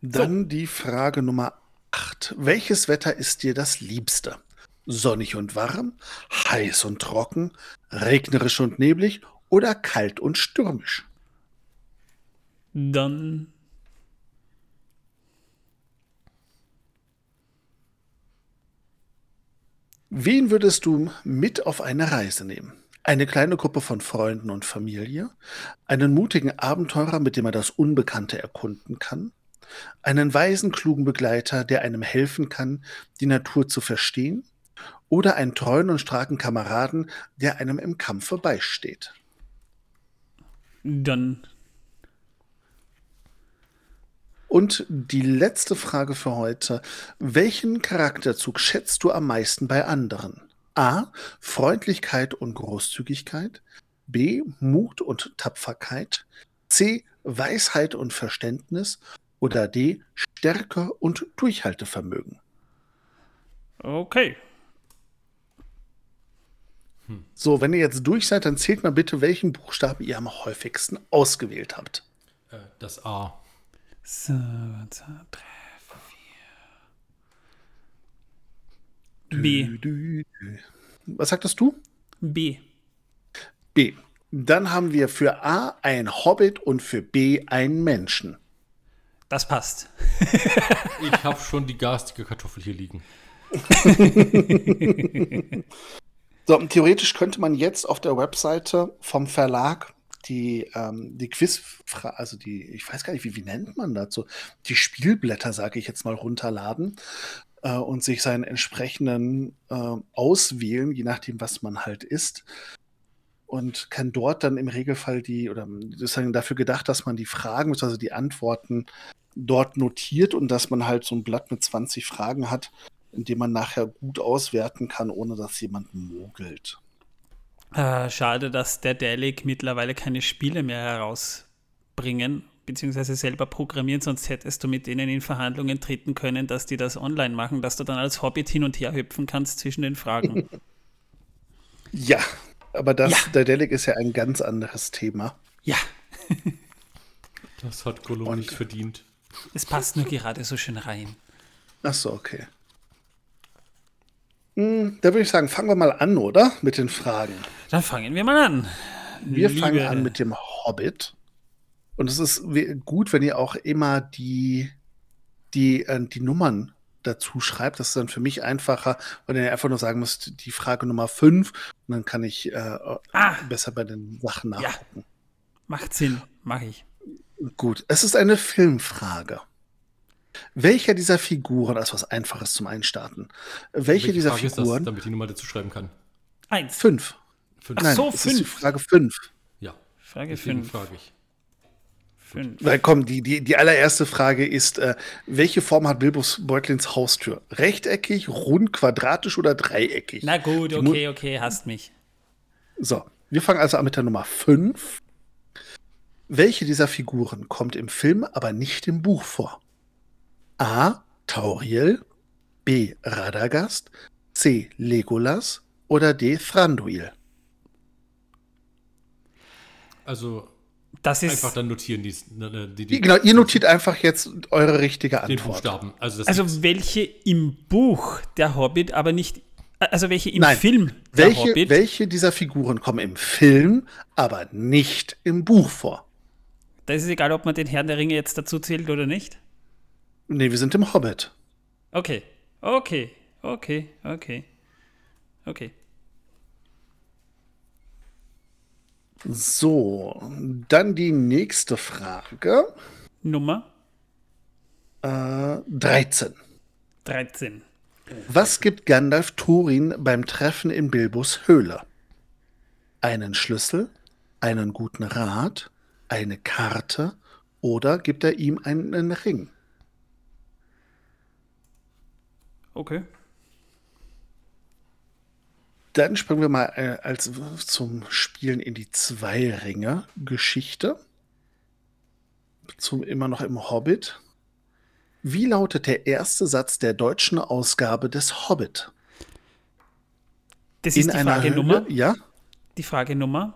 Dann so. die Frage Nummer 8. Welches Wetter ist dir das liebste? Sonnig und warm, heiß und trocken, regnerisch und neblig oder kalt und stürmisch? Dann Wen würdest du mit auf eine Reise nehmen? Eine kleine Gruppe von Freunden und Familie, einen mutigen Abenteurer, mit dem er das Unbekannte erkunden kann, einen weisen, klugen Begleiter, der einem helfen kann, die Natur zu verstehen, oder einen treuen und starken Kameraden, der einem im Kampfe beisteht. Dann. Und die letzte Frage für heute. Welchen Charakterzug schätzt du am meisten bei anderen? A. Freundlichkeit und Großzügigkeit. B. Mut und Tapferkeit. C. Weisheit und Verständnis. Oder D. Stärke und Durchhaltevermögen. Okay. Hm. So, wenn ihr jetzt durch seid, dann zählt mal bitte, welchen Buchstaben ihr am häufigsten ausgewählt habt. Äh, das A. So, zwei, drei, B. Was sagtest du? B. B. Dann haben wir für A ein Hobbit und für B einen Menschen. Das passt. ich habe schon die garstige Kartoffel hier liegen. so, theoretisch könnte man jetzt auf der Webseite vom Verlag die, ähm, die Quiz, also die, ich weiß gar nicht, wie, wie nennt man dazu, die Spielblätter, sage ich jetzt mal, runterladen äh, und sich seinen entsprechenden äh, auswählen, je nachdem, was man halt ist. Und kann dort dann im Regelfall die, oder sozusagen dafür gedacht, dass man die Fragen, also die Antworten dort notiert und dass man halt so ein Blatt mit 20 Fragen hat, in dem man nachher gut auswerten kann, ohne dass jemand mogelt. Äh, schade, dass der Delic mittlerweile keine Spiele mehr herausbringen beziehungsweise selber programmieren, sonst hättest du mit denen in Verhandlungen treten können, dass die das online machen, dass du dann als Hobbit hin und her hüpfen kannst zwischen den Fragen. Ja, aber das, ja. der Delic ist ja ein ganz anderes Thema. Ja. das hat Gollum nicht verdient. Es passt nur gerade so schön rein. Ach so, okay. Hm, da würde ich sagen, fangen wir mal an, oder? Mit den Fragen. Dann fangen wir mal an. Wir Liebe. fangen an mit dem Hobbit. Und es ist gut, wenn ihr auch immer die, die, äh, die Nummern dazu schreibt. Das ist dann für mich einfacher, weil ihr einfach nur sagen müsst, die Frage Nummer 5 und dann kann ich äh, ah. besser bei den Sachen nachgucken. Ja. Macht Sinn, mache ich. Gut, es ist eine Filmfrage. Welcher dieser Figuren, das ist was Einfaches zum Einstarten. Welche, Welche dieser Frage Figuren. Ist das, damit die Nummer dazu schreiben kann? Eins. Fünf. fünf. Ach so, fünf. Frage fünf. Ja. Frage fünf. frage ich. Fünf. Weil komm, die, die, die allererste Frage ist, äh, welche Form hat Bilbos Beutlins Haustür? Rechteckig, rund, quadratisch oder dreieckig? Na gut, okay, okay, hast mich. So, wir fangen also an mit der Nummer 5. Welche dieser Figuren kommt im Film, aber nicht im Buch vor? A. Tauriel, B. Radagast, C. Legolas oder D. Thranduil? Also Das ist Einfach dann notieren die, ne, die, Die- Genau, ihr notiert einfach jetzt eure richtige den Antwort. Buchstaben. Also, das also welche im Buch der Hobbit, aber nicht also welche im Nein. Film der Welche, Hobbit. welche dieser Figuren kommen im Film, aber nicht im Buch vor? Da ist es egal, ob man den Herrn der Ringe jetzt dazu zählt oder nicht. Nee, wir sind im Hobbit. Okay. Okay. Okay. Okay. Okay. So, dann die nächste Frage. Nummer Äh, 13. 13. Was gibt Gandalf Thorin beim Treffen in Bilbos Höhle? Einen Schlüssel, einen guten Rat, eine Karte oder gibt er ihm einen Ring? Okay. Dann springen wir mal äh, als zum Spielen in die Zwei-Ringe-Geschichte. Zum immer noch im Hobbit. Wie lautet der erste Satz der deutschen Ausgabe des Hobbit? Das ist die Fragenummer. Höhle, ja? Die Fragenummer.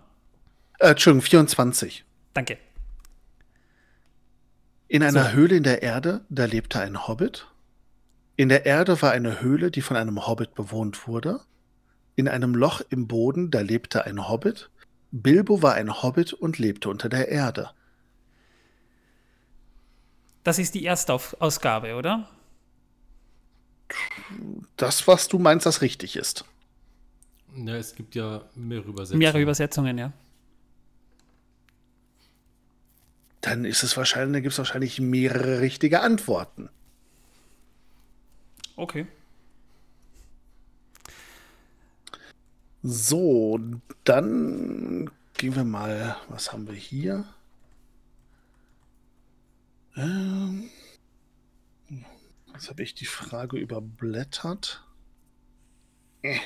Äh, Entschuldigung, 24. Danke. In einer So. Höhle in der Erde, da lebte ein Hobbit. In der Erde war eine Höhle, die von einem Hobbit bewohnt wurde. In einem Loch im Boden, da lebte ein Hobbit. Bilbo war ein Hobbit und lebte unter der Erde. Das ist die Erstausgabe, oder? Das, was du meinst, das richtig ist. ja, es gibt ja mehrere Übersetzungen. Mehrere Übersetzungen, ja. Dann ist es wahrscheinlich, da gibt es wahrscheinlich mehrere richtige Antworten. Okay. So, dann gehen wir mal, was haben wir hier? Ähm, jetzt habe ich die Frage überblättert. Äh.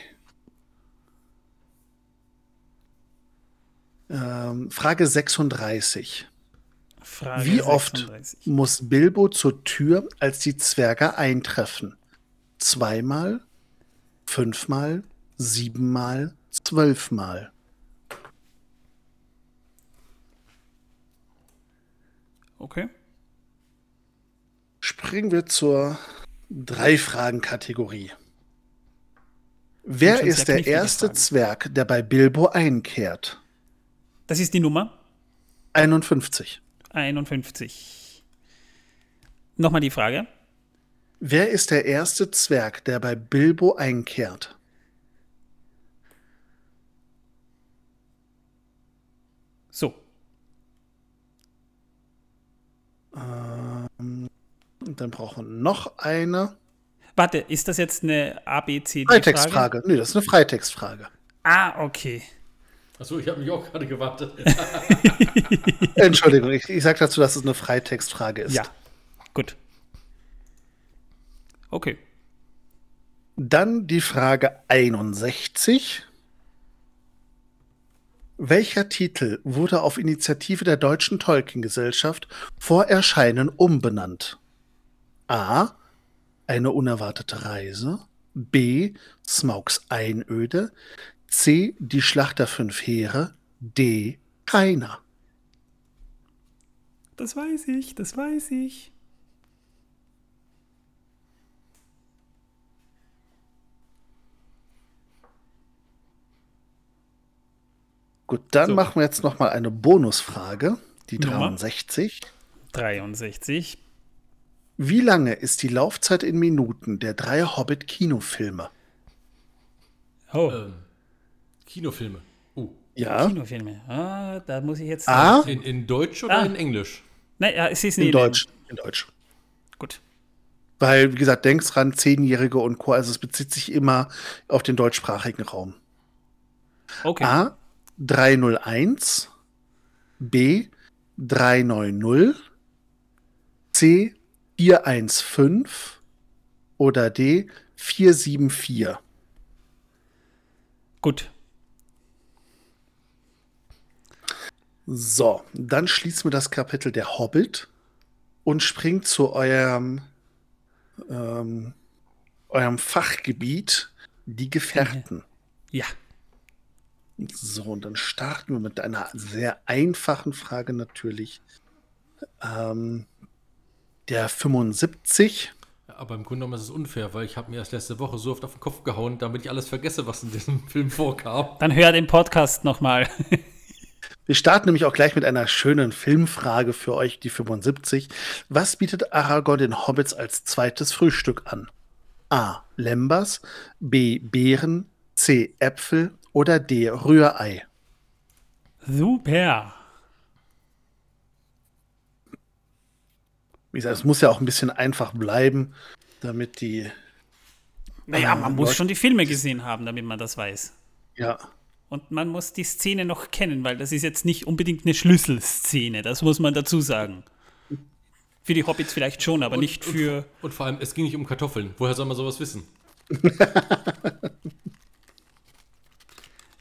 Ähm, Frage 36. Frage Wie oft 36. muss Bilbo zur Tür, als die Zwerge eintreffen? Zweimal, fünfmal, siebenmal, zwölfmal. Okay. Springen wir zur Drei-Fragen-Kategorie. Wer ist der erste Fragen. Zwerg, der bei Bilbo einkehrt? Das ist die Nummer 51. 51. Nochmal die Frage. Wer ist der erste Zwerg, der bei Bilbo einkehrt? So. Und dann brauchen wir noch eine Warte, ist das jetzt eine A, B, C, D Frage? Freitextfrage. Nee, das ist eine Freitextfrage. Ah, okay. Achso, ich habe mich auch gerade gewartet. Entschuldigung, ich, ich sage dazu, dass es eine Freitextfrage ist. Ja. Gut. Okay. Dann die Frage 61. Welcher Titel wurde auf Initiative der Deutschen Tolkien-Gesellschaft vor Erscheinen umbenannt? A. Eine unerwartete Reise. B. Smaugs Einöde. C. Die Schlacht der fünf Heere. D. Keiner. Das weiß ich, das weiß ich. Gut, dann So. machen wir jetzt noch mal eine Bonusfrage, die Nummer? 63. 63. Wie lange ist die Laufzeit in Minuten der drei Hobbit-Kinofilme? Oh, ähm, Kinofilme. Oh. Ja, Kinofilme. Ah, da muss ich jetzt. A. In, in Deutsch oder Ah. in Englisch? Nein, ja, es ist in. Deutsch. In Deutsch. Gut. Weil, wie gesagt, denkst dran, Zehnjährige und Co. Also es bezieht sich immer auf den deutschsprachigen Raum. Okay. A 301, B 390, C 415 oder D 474. Gut. So, dann schließen wir das Kapitel der Hobbit und springen zu eurem, ähm, eurem Fachgebiet, die Gefährten. Ja. So, und dann starten wir mit einer sehr einfachen Frage natürlich. Ähm, der 75. Aber im Grunde genommen ist es unfair, weil ich habe mir erst letzte Woche so oft auf den Kopf gehauen, damit ich alles vergesse, was in diesem Film vorkam. Dann hör den Podcast nochmal. Wir starten nämlich auch gleich mit einer schönen Filmfrage für euch, die 75. Was bietet Aragorn den Hobbits als zweites Frühstück an? A. Lembas, B. Beeren, C. Äpfel oder D. Rührei? Super. Wie gesagt, es muss ja auch ein bisschen einfach bleiben, damit die. Naja, man ähm, muss Leute- schon die Filme gesehen haben, damit man das weiß. Ja, Und man muss die Szene noch kennen, weil das ist jetzt nicht unbedingt eine Schlüsselszene, das muss man dazu sagen. Für die Hobbits vielleicht schon, aber Und- nicht für. Und, und vor allem, es ging nicht um Kartoffeln. Woher soll man sowas wissen?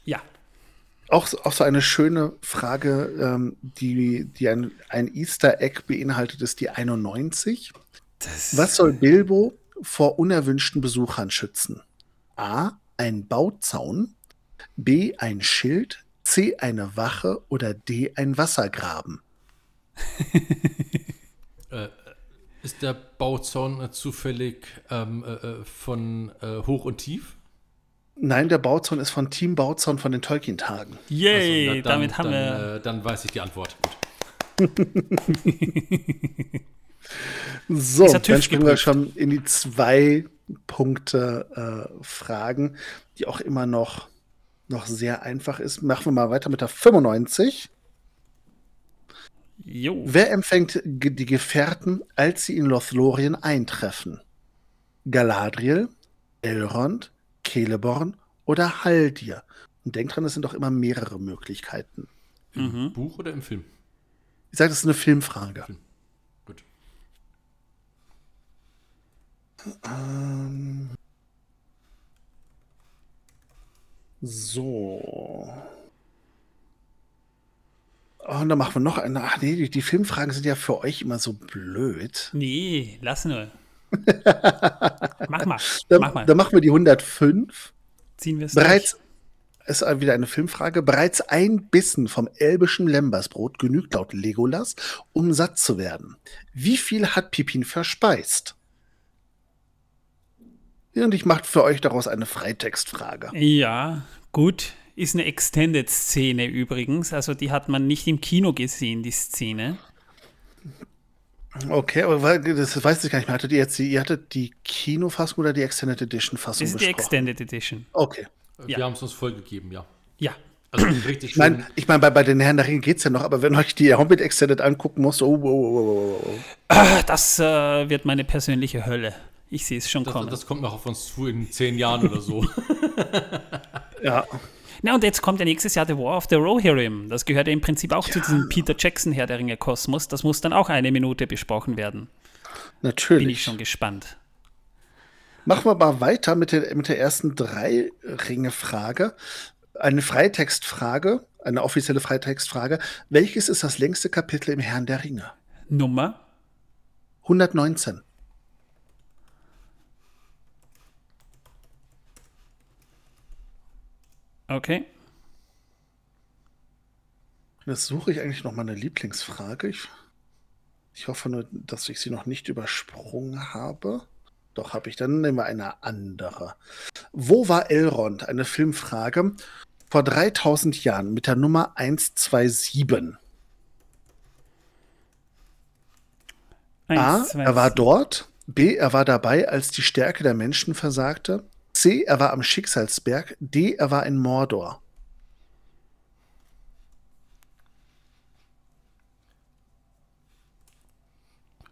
Ja. Auch, so- auch so eine schöne Frage, ähm, die, die ein, ein Easter Egg beinhaltet, ist die 91. Das, Was soll Bilbo vor unerwünschten Besuchern schützen? A. Ein Bauzaun. B. Ein Schild. C. Eine Wache. Oder D. Ein Wassergraben. Ist der Bauzaun äh, zufällig ähm, äh, äh, von äh, hoch und tief? Nein, der Bauzaun ist von Team Bauzaun von den Tolkien-Tagen. Yay, Also, na, damit haben dann, wir. Äh, dann weiß ich die Antwort. Gut. So, dann springen wir schon in die zwei Punkte äh, Fragen, die auch immer noch, noch sehr einfach ist. Machen wir mal weiter mit der 95. Jo. Wer empfängt die Gefährten, als sie in Lothlorien eintreffen? Galadriel, Elrond, Celeborn oder Haldir? Und denkt dran, es sind doch immer mehrere Möglichkeiten. Im Mhm. Buch oder im Film? Ich sage, das ist eine Filmfrage. Gut. Ähm, so. Oh, und dann machen wir noch eine. Ach nee, die, die Filmfragen sind ja für euch immer so blöd. Nee, lass nur. Mach mal. Dann, Mach mal. dann machen wir die 105. Ziehen wir es Bereits ist wieder eine Filmfrage. Bereits ein Bissen vom elbischen Lembersbrot genügt laut Legolas, um satt zu werden. Wie viel hat Pippin verspeist? Und ich mache für euch daraus eine Freitextfrage. Ja, gut. Ist eine Extended-Szene übrigens. Also die hat man nicht im Kino gesehen, die Szene. Okay, aber das weiß ich gar nicht mehr. Hattet ihr jetzt die, ihr hattet die Kinofassung oder die Extended Edition Fassung Das ist die besprochen? Extended Edition. Okay. Ja. Wir haben es uns vollgegeben, ja. Ja. Also richtig Ich meine, schön. ich mein, bei, bei den Herren der Ringe geht es ja noch, aber wenn euch die Hobbit Extended angucken muss, oh, oh, oh, oh, oh, oh. Ah, Das äh, wird meine persönliche Hölle. Ich sehe es schon Das, kommen. das kommt noch auf uns zu in zehn Jahren oder so. Ja. Na, und jetzt kommt ja nächstes Jahr The War of the Rohirrim. Das gehört ja im Prinzip auch zu diesem Peter Jackson Herr der Ringe Kosmos. Das muss dann auch eine Minute besprochen werden. Natürlich. Bin ich schon gespannt. Machen wir mal weiter mit der, mit der ersten drei Ringe-Frage. Eine Freitextfrage, eine offizielle Freitextfrage. Welches ist das längste Kapitel im Herrn der Ringe? Nummer? 119. Okay. Jetzt suche ich eigentlich noch meine Lieblingsfrage. Ich, ich hoffe nur, dass ich sie noch nicht übersprungen habe. Doch, habe ich. Dann nehmen wir eine andere. Wo war Elrond? Eine Filmfrage. Vor 3000 Jahren mit der Nummer 127. A. Eins, zwei, Er war dort. B. Er war dabei, als die Stärke der Menschen versagte. C. Er war am Schicksalsberg. D. Er war in Mordor.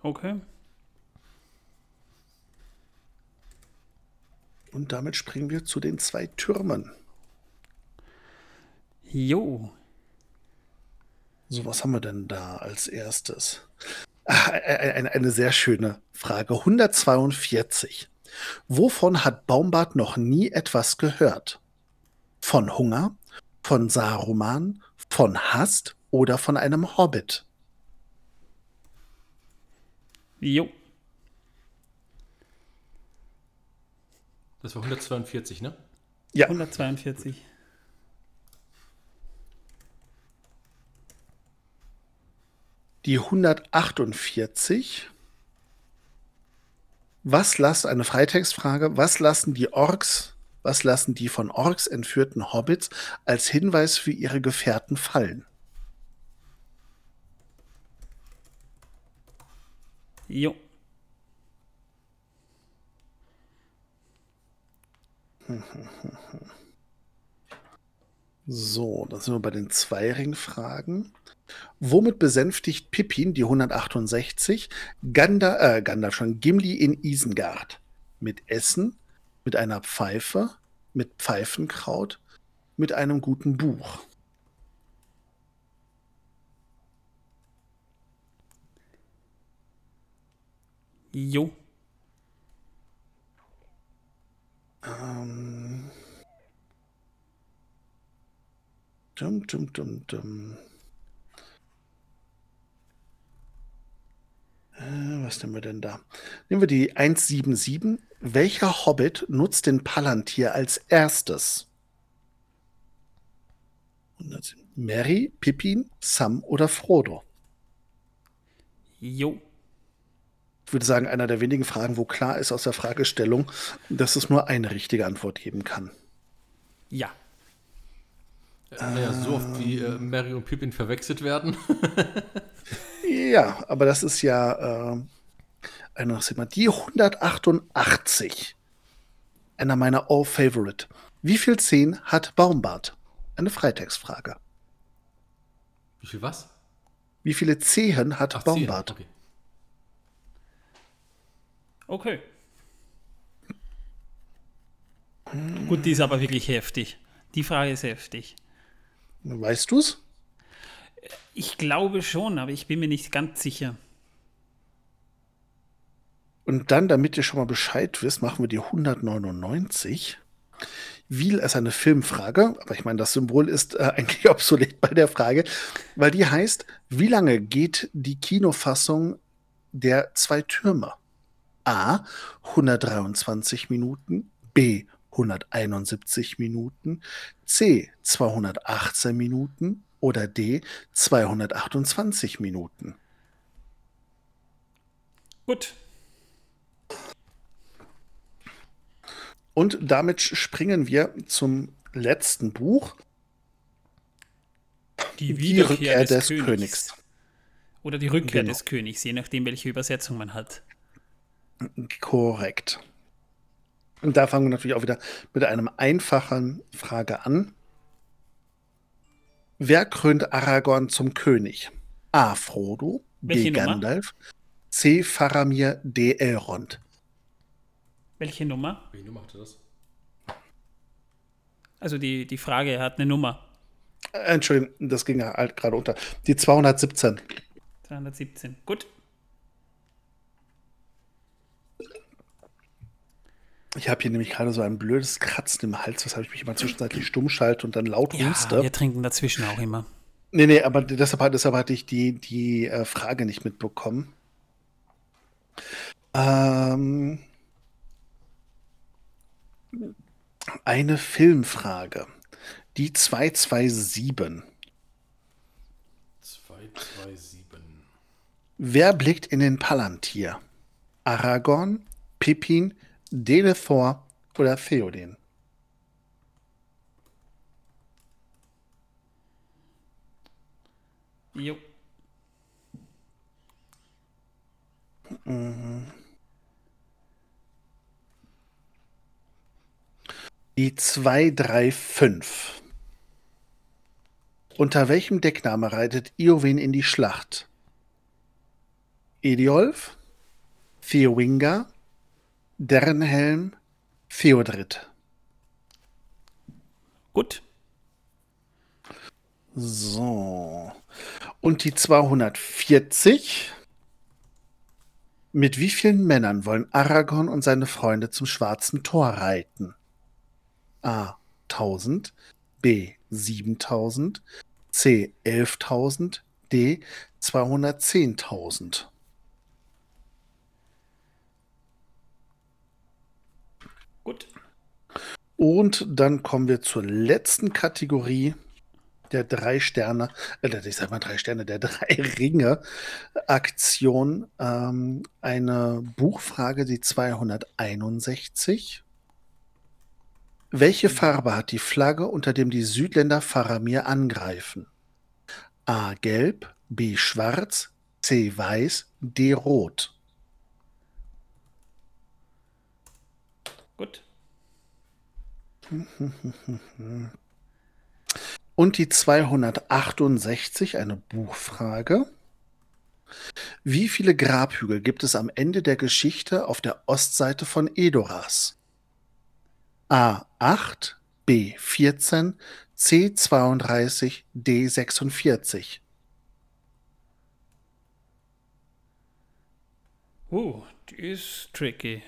Okay. Und damit springen wir zu den zwei Türmen. Jo. So, was haben wir denn da als erstes? Ah, eine, eine sehr schöne Frage. 142. Wovon hat Baumbart noch nie etwas gehört? Von Hunger, von Saruman, von Hast oder von einem Hobbit? Jo. Das war 142, ne? Ja. 142. Die 148 was lassen, eine Freitextfrage, was lassen die Orks, was lassen die von Orks entführten Hobbits als Hinweis für ihre Gefährten fallen? Jo. So, da sind wir bei den Zweiring-Fragen. Womit besänftigt Pippin die 168 Ganda, äh, Gandalf schon Gimli in Isengard? Mit Essen, mit einer Pfeife, mit Pfeifenkraut, mit einem guten Buch. Jo. Ähm. Dum, dum, dum, dum. Äh, was nehmen wir denn da? Nehmen wir die 177. Welcher Hobbit nutzt den Palantir als erstes? Mary, Pippin, Sam oder Frodo? Jo. Ich würde sagen, einer der wenigen Fragen, wo klar ist aus der Fragestellung, dass es nur eine richtige Antwort geben kann. Ja. Naja, so oft wie äh, Mary und Pippin verwechselt werden. ja, aber das ist ja äh, eine, die 188. Einer meiner All-Favorite. Wie viel Zehen hat Baumbart? Eine Freitextfrage. Wie viel was? Wie viele Zehen hat Ach, Baumbart? Okay. Okay. Gut, die ist aber wirklich heftig. Die Frage ist heftig. Weißt du es? Ich glaube schon, aber ich bin mir nicht ganz sicher. Und dann, damit ihr schon mal Bescheid wisst, machen wir die 199. Wiel ist eine Filmfrage, aber ich meine, das Symbol ist äh, eigentlich obsolet bei der Frage, weil die heißt, wie lange geht die Kinofassung der zwei Türme? A 123 Minuten, B 171 Minuten, C 218 Minuten oder D 228 Minuten. Gut. Und damit springen wir zum letzten Buch. Die, die Rückkehr des, des Königs. Königs. Oder die Rückkehr genau. des Königs, je nachdem, welche Übersetzung man hat. Korrekt. Und da fangen wir natürlich auch wieder mit einem einfachen Frage an. Wer krönt Aragorn zum König? A. Frodo, Welche B. Nummer? Gandalf, C. Faramir, D. Elrond. Welche Nummer? Welche Nummer hatte das? Also die, die Frage hat eine Nummer. Entschuldigung, das ging ja halt gerade unter. Die 217. 217. Gut. Ich habe hier nämlich gerade so ein blödes Kratzen im Hals, weshalb ich mich immer zwischenzeitlich stumm schalte und dann laut ja, huste. Wir trinken dazwischen auch immer. Nee, nee, aber deshalb, deshalb hatte ich die, die äh, Frage nicht mitbekommen. Ähm, eine Filmfrage. Die 227. 227. Wer blickt in den Palantir? Aragorn, Pippin, Denethor oder Theoden? Jo. Die 235. Unter welchem Deckname reitet Iowin in die Schlacht? Ediolf, Theowinga, Dernhelm, Theodrit. Gut. So. Und die 240. Mit wie vielen Männern wollen Aragorn und seine Freunde zum Schwarzen Tor reiten? A. 1000, B. 7000, C. 11.000, D. 210.000. Gut. Und dann kommen wir zur letzten Kategorie. der drei Sterne, äh, ich sag mal drei Sterne, der drei Ringe Aktion ähm, eine Buchfrage, die 261. Welche Farbe hat die Flagge, unter dem die Südländer Faramir angreifen? A. Gelb, B. Schwarz, C. Weiß, D. Rot. Gut. Und die 268, eine Buchfrage. Wie viele Grabhügel gibt es am Ende der Geschichte auf der Ostseite von Edoras? A 8, B 14, C 32, D 46. Uh, die ist tricky.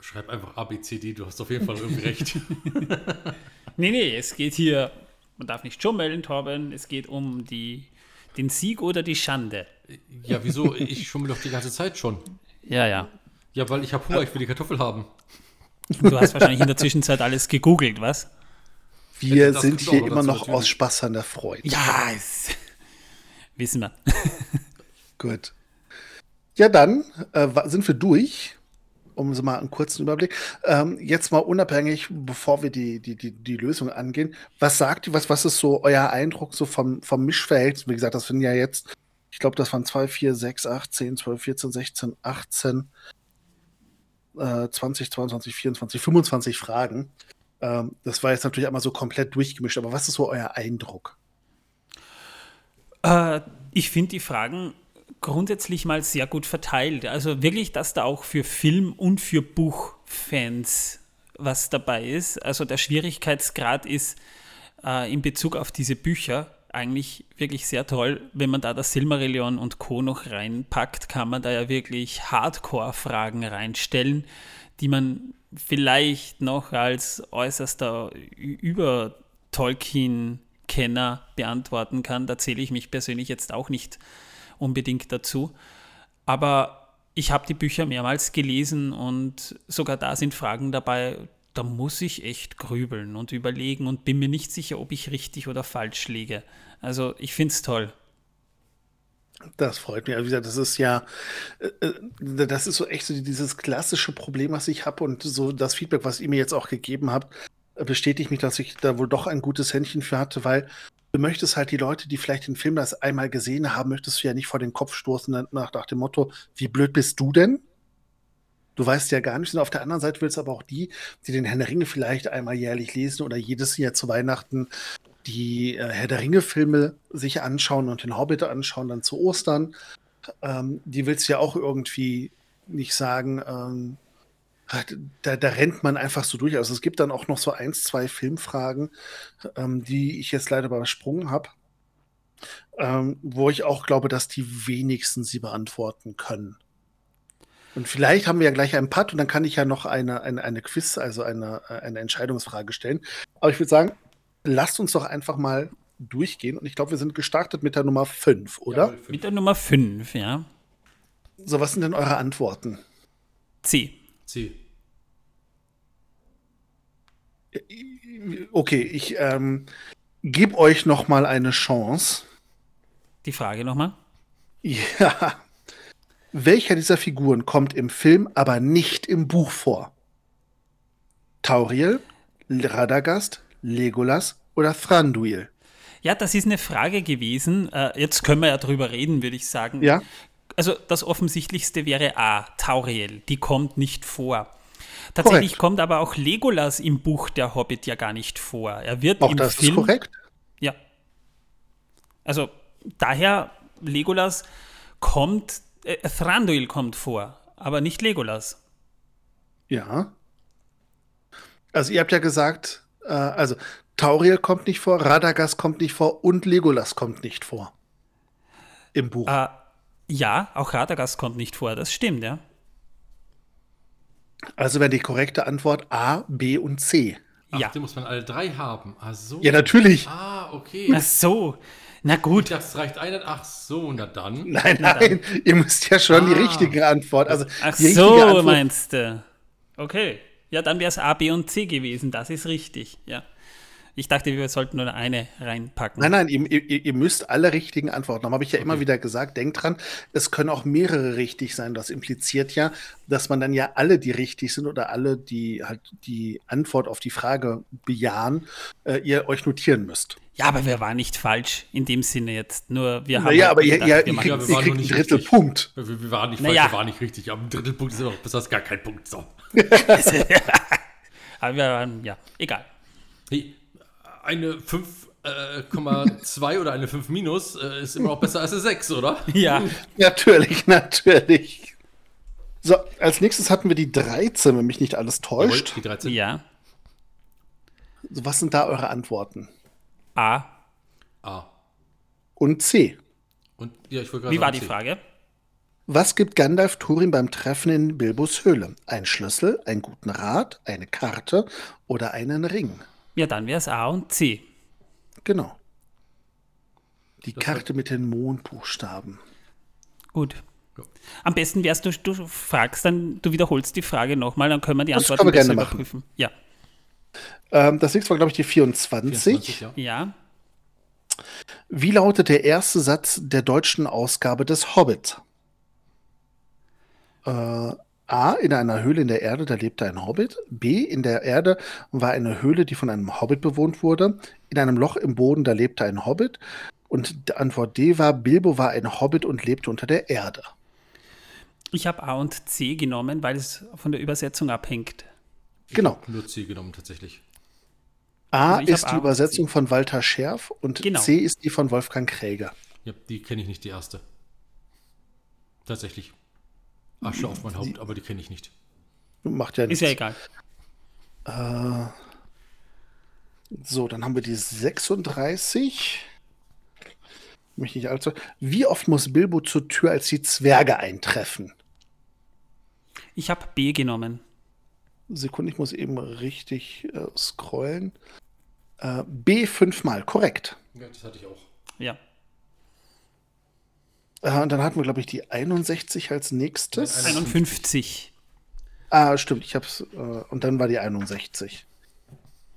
Schreib einfach ABCD, du hast auf jeden Fall irgendwie recht. nee, nee, es geht hier, man darf nicht schummeln, Torben, es geht um die, den Sieg oder die Schande. Ja, wieso? Ich schummel doch die ganze Zeit schon. Ja, ja. Ja, weil ich habe Hunger, ich will die Kartoffel haben. Du hast wahrscheinlich in der Zwischenzeit alles gegoogelt, was? Wir das sind hier immer noch aus Spaß an der Freude. Ja, es, wissen wir. Gut. Ja, dann äh, sind wir durch um so mal einen kurzen Überblick. Ähm, jetzt mal unabhängig, bevor wir die, die, die, die Lösung angehen, was sagt ihr, was, was ist so euer Eindruck so vom, vom Mischverhältnis? Wie gesagt, das sind ja jetzt, ich glaube, das waren 2, 4, 6, 8, 10, 12, 14, 16, 18, äh, 20, 22, 24, 25 Fragen. Ähm, das war jetzt natürlich einmal so komplett durchgemischt, aber was ist so euer Eindruck? Äh, ich finde die Fragen grundsätzlich mal sehr gut verteilt. Also wirklich, dass da auch für Film- und für Buchfans was dabei ist. Also der Schwierigkeitsgrad ist äh, in Bezug auf diese Bücher eigentlich wirklich sehr toll. Wenn man da das Silmarillion und Co. noch reinpackt, kann man da ja wirklich Hardcore-Fragen reinstellen, die man vielleicht noch als äußerster Über-Tolkien-Kenner beantworten kann. Da zähle ich mich persönlich jetzt auch nicht unbedingt dazu. Aber ich habe die Bücher mehrmals gelesen und sogar da sind Fragen dabei, da muss ich echt grübeln und überlegen und bin mir nicht sicher, ob ich richtig oder falsch liege. Also ich finde es toll. Das freut mich. Also wie gesagt, das ist ja, äh, äh, das ist so echt so dieses klassische Problem, was ich habe und so das Feedback, was ihr mir jetzt auch gegeben habt, bestätigt mich, dass ich da wohl doch ein gutes Händchen für hatte, weil du möchtest halt die Leute, die vielleicht den Film das einmal gesehen haben, möchtest du ja nicht vor den Kopf stoßen nach, nach dem Motto, wie blöd bist du denn? Du weißt ja gar nichts. Und auf der anderen Seite willst du aber auch die, die den Herr der Ringe vielleicht einmal jährlich lesen oder jedes Jahr zu Weihnachten die äh, Herr der Ringe-Filme sich anschauen und den Hobbit anschauen, dann zu Ostern. Ähm, die willst du ja auch irgendwie nicht sagen, ähm, da, da, rennt man einfach so durch. Also es gibt dann auch noch so ein, zwei Filmfragen, ähm, die ich jetzt leider übersprungen habe, ähm, wo ich auch glaube, dass die wenigsten sie beantworten können. Und vielleicht haben wir ja gleich einen Putt und dann kann ich ja noch eine, eine, eine Quiz, also eine, eine Entscheidungsfrage stellen. Aber ich würde sagen, lasst uns doch einfach mal durchgehen. Und ich glaube, wir sind gestartet mit der Nummer 5, oder? Ja, mit der Nummer 5, ja. So, was sind denn eure Antworten? C. C. Okay, ich ähm, gebe euch noch mal eine Chance. Die Frage noch mal? Ja. Welcher dieser Figuren kommt im Film, aber nicht im Buch vor? Tauriel, Radagast, Legolas oder Thranduil? Ja, das ist eine Frage gewesen. Äh, jetzt können wir ja drüber reden, würde ich sagen. Ja. Also das Offensichtlichste wäre A, Tauriel. Die kommt nicht vor. Tatsächlich korrekt. kommt aber auch Legolas im Buch Der Hobbit ja gar nicht vor. Er wird auch im das Film, ist korrekt. Ja. Also daher Legolas kommt, äh, Thranduil kommt vor, aber nicht Legolas. Ja. Also ihr habt ja gesagt, äh, also Tauriel kommt nicht vor, Radagast kommt nicht vor und Legolas kommt nicht vor. Im Buch. Äh, ja, auch Radagast kommt nicht vor, das stimmt, ja. Also wäre die korrekte Antwort A, B und C. Ach, ja. Die muss man alle drei haben. Ach so. Ja, natürlich. Ah, okay. Ach so. Na gut. Das reicht eine. Ach so, na dann. Nein, na nein. Dann. Ihr müsst ja schon ah. die richtige Antwort. Also Ach so, Antwort. meinst du. Okay. Ja, dann wäre es A, B und C gewesen. Das ist richtig. Ja. Ich dachte, wir sollten nur eine reinpacken. Nein, nein, ihr, ihr, ihr müsst alle richtigen Antworten. Darum habe ich ja okay. immer wieder gesagt, denkt dran, es können auch mehrere richtig sein. Das impliziert ja, dass man dann ja alle, die richtig sind oder alle, die halt die Antwort auf die Frage bejahen, äh, ihr euch notieren müsst. Ja, aber wir waren nicht falsch in dem Sinne jetzt. Nur wir haben. Naja, halt aber gedacht, ihr, ihr, ihr, kriegt, ja, wir kriegt einen Drittelpunkt. Wir, wir, waren nicht naja. falsch, wir waren nicht richtig. Aber ein Drittelpunkt ist auch besonders gar kein Punkt. So. aber wir waren, ja, egal. Hey, eine 5,2 äh, oder eine 5 minus äh, ist immer noch besser als eine 6, oder? Ja. natürlich, natürlich. So, als nächstes hatten wir die 13, wenn mich nicht alles täuscht. Jawohl, die 13. Ja. So, was sind da eure Antworten? A. A. Und C. Und ja, ich Wie war die C. Frage? Was gibt Gandalf Turin beim Treffen in Bilbos Höhle? Ein Schlüssel, einen guten Rat, eine Karte oder einen Ring? Ja, dann wäre es A und C. Genau. Die das Karte mit den Mondbuchstaben. Gut. Am besten wärst du, du fragst dann, du wiederholst die Frage nochmal, dann können wir die Antwort besser überprüfen. Ja. Ähm, das nächste war, glaube ich, die 24. 24 ja. ja. Wie lautet der erste Satz der deutschen Ausgabe des Hobbit? Äh, A. In einer Höhle in der Erde, da lebte ein Hobbit. B. In der Erde war eine Höhle, die von einem Hobbit bewohnt wurde. In einem Loch im Boden, da lebte ein Hobbit. Und die Antwort D war, Bilbo war ein Hobbit und lebte unter der Erde. Ich habe A und C genommen, weil es von der Übersetzung abhängt. Genau. Nur C genommen tatsächlich. A also ist die A Übersetzung von Walter Scherf und genau. C ist die von Wolfgang Kräger. Ja, die kenne ich nicht, die erste. Tatsächlich. Asche auf mein Haupt, die, aber die kenne ich nicht. Macht ja nichts. Ist ja egal. Äh, so, dann haben wir die 36. Mich nicht allzu. Wie oft muss Bilbo zur Tür, als die Zwerge eintreffen? Ich habe B genommen. Sekunde, ich muss eben richtig äh, scrollen. Äh, B fünfmal, korrekt. Ja, das hatte ich auch. Ja. Äh, und dann hatten wir, glaube ich, die 61 als nächstes. 51. Ah, stimmt, ich hab's. Äh, und dann war die 61.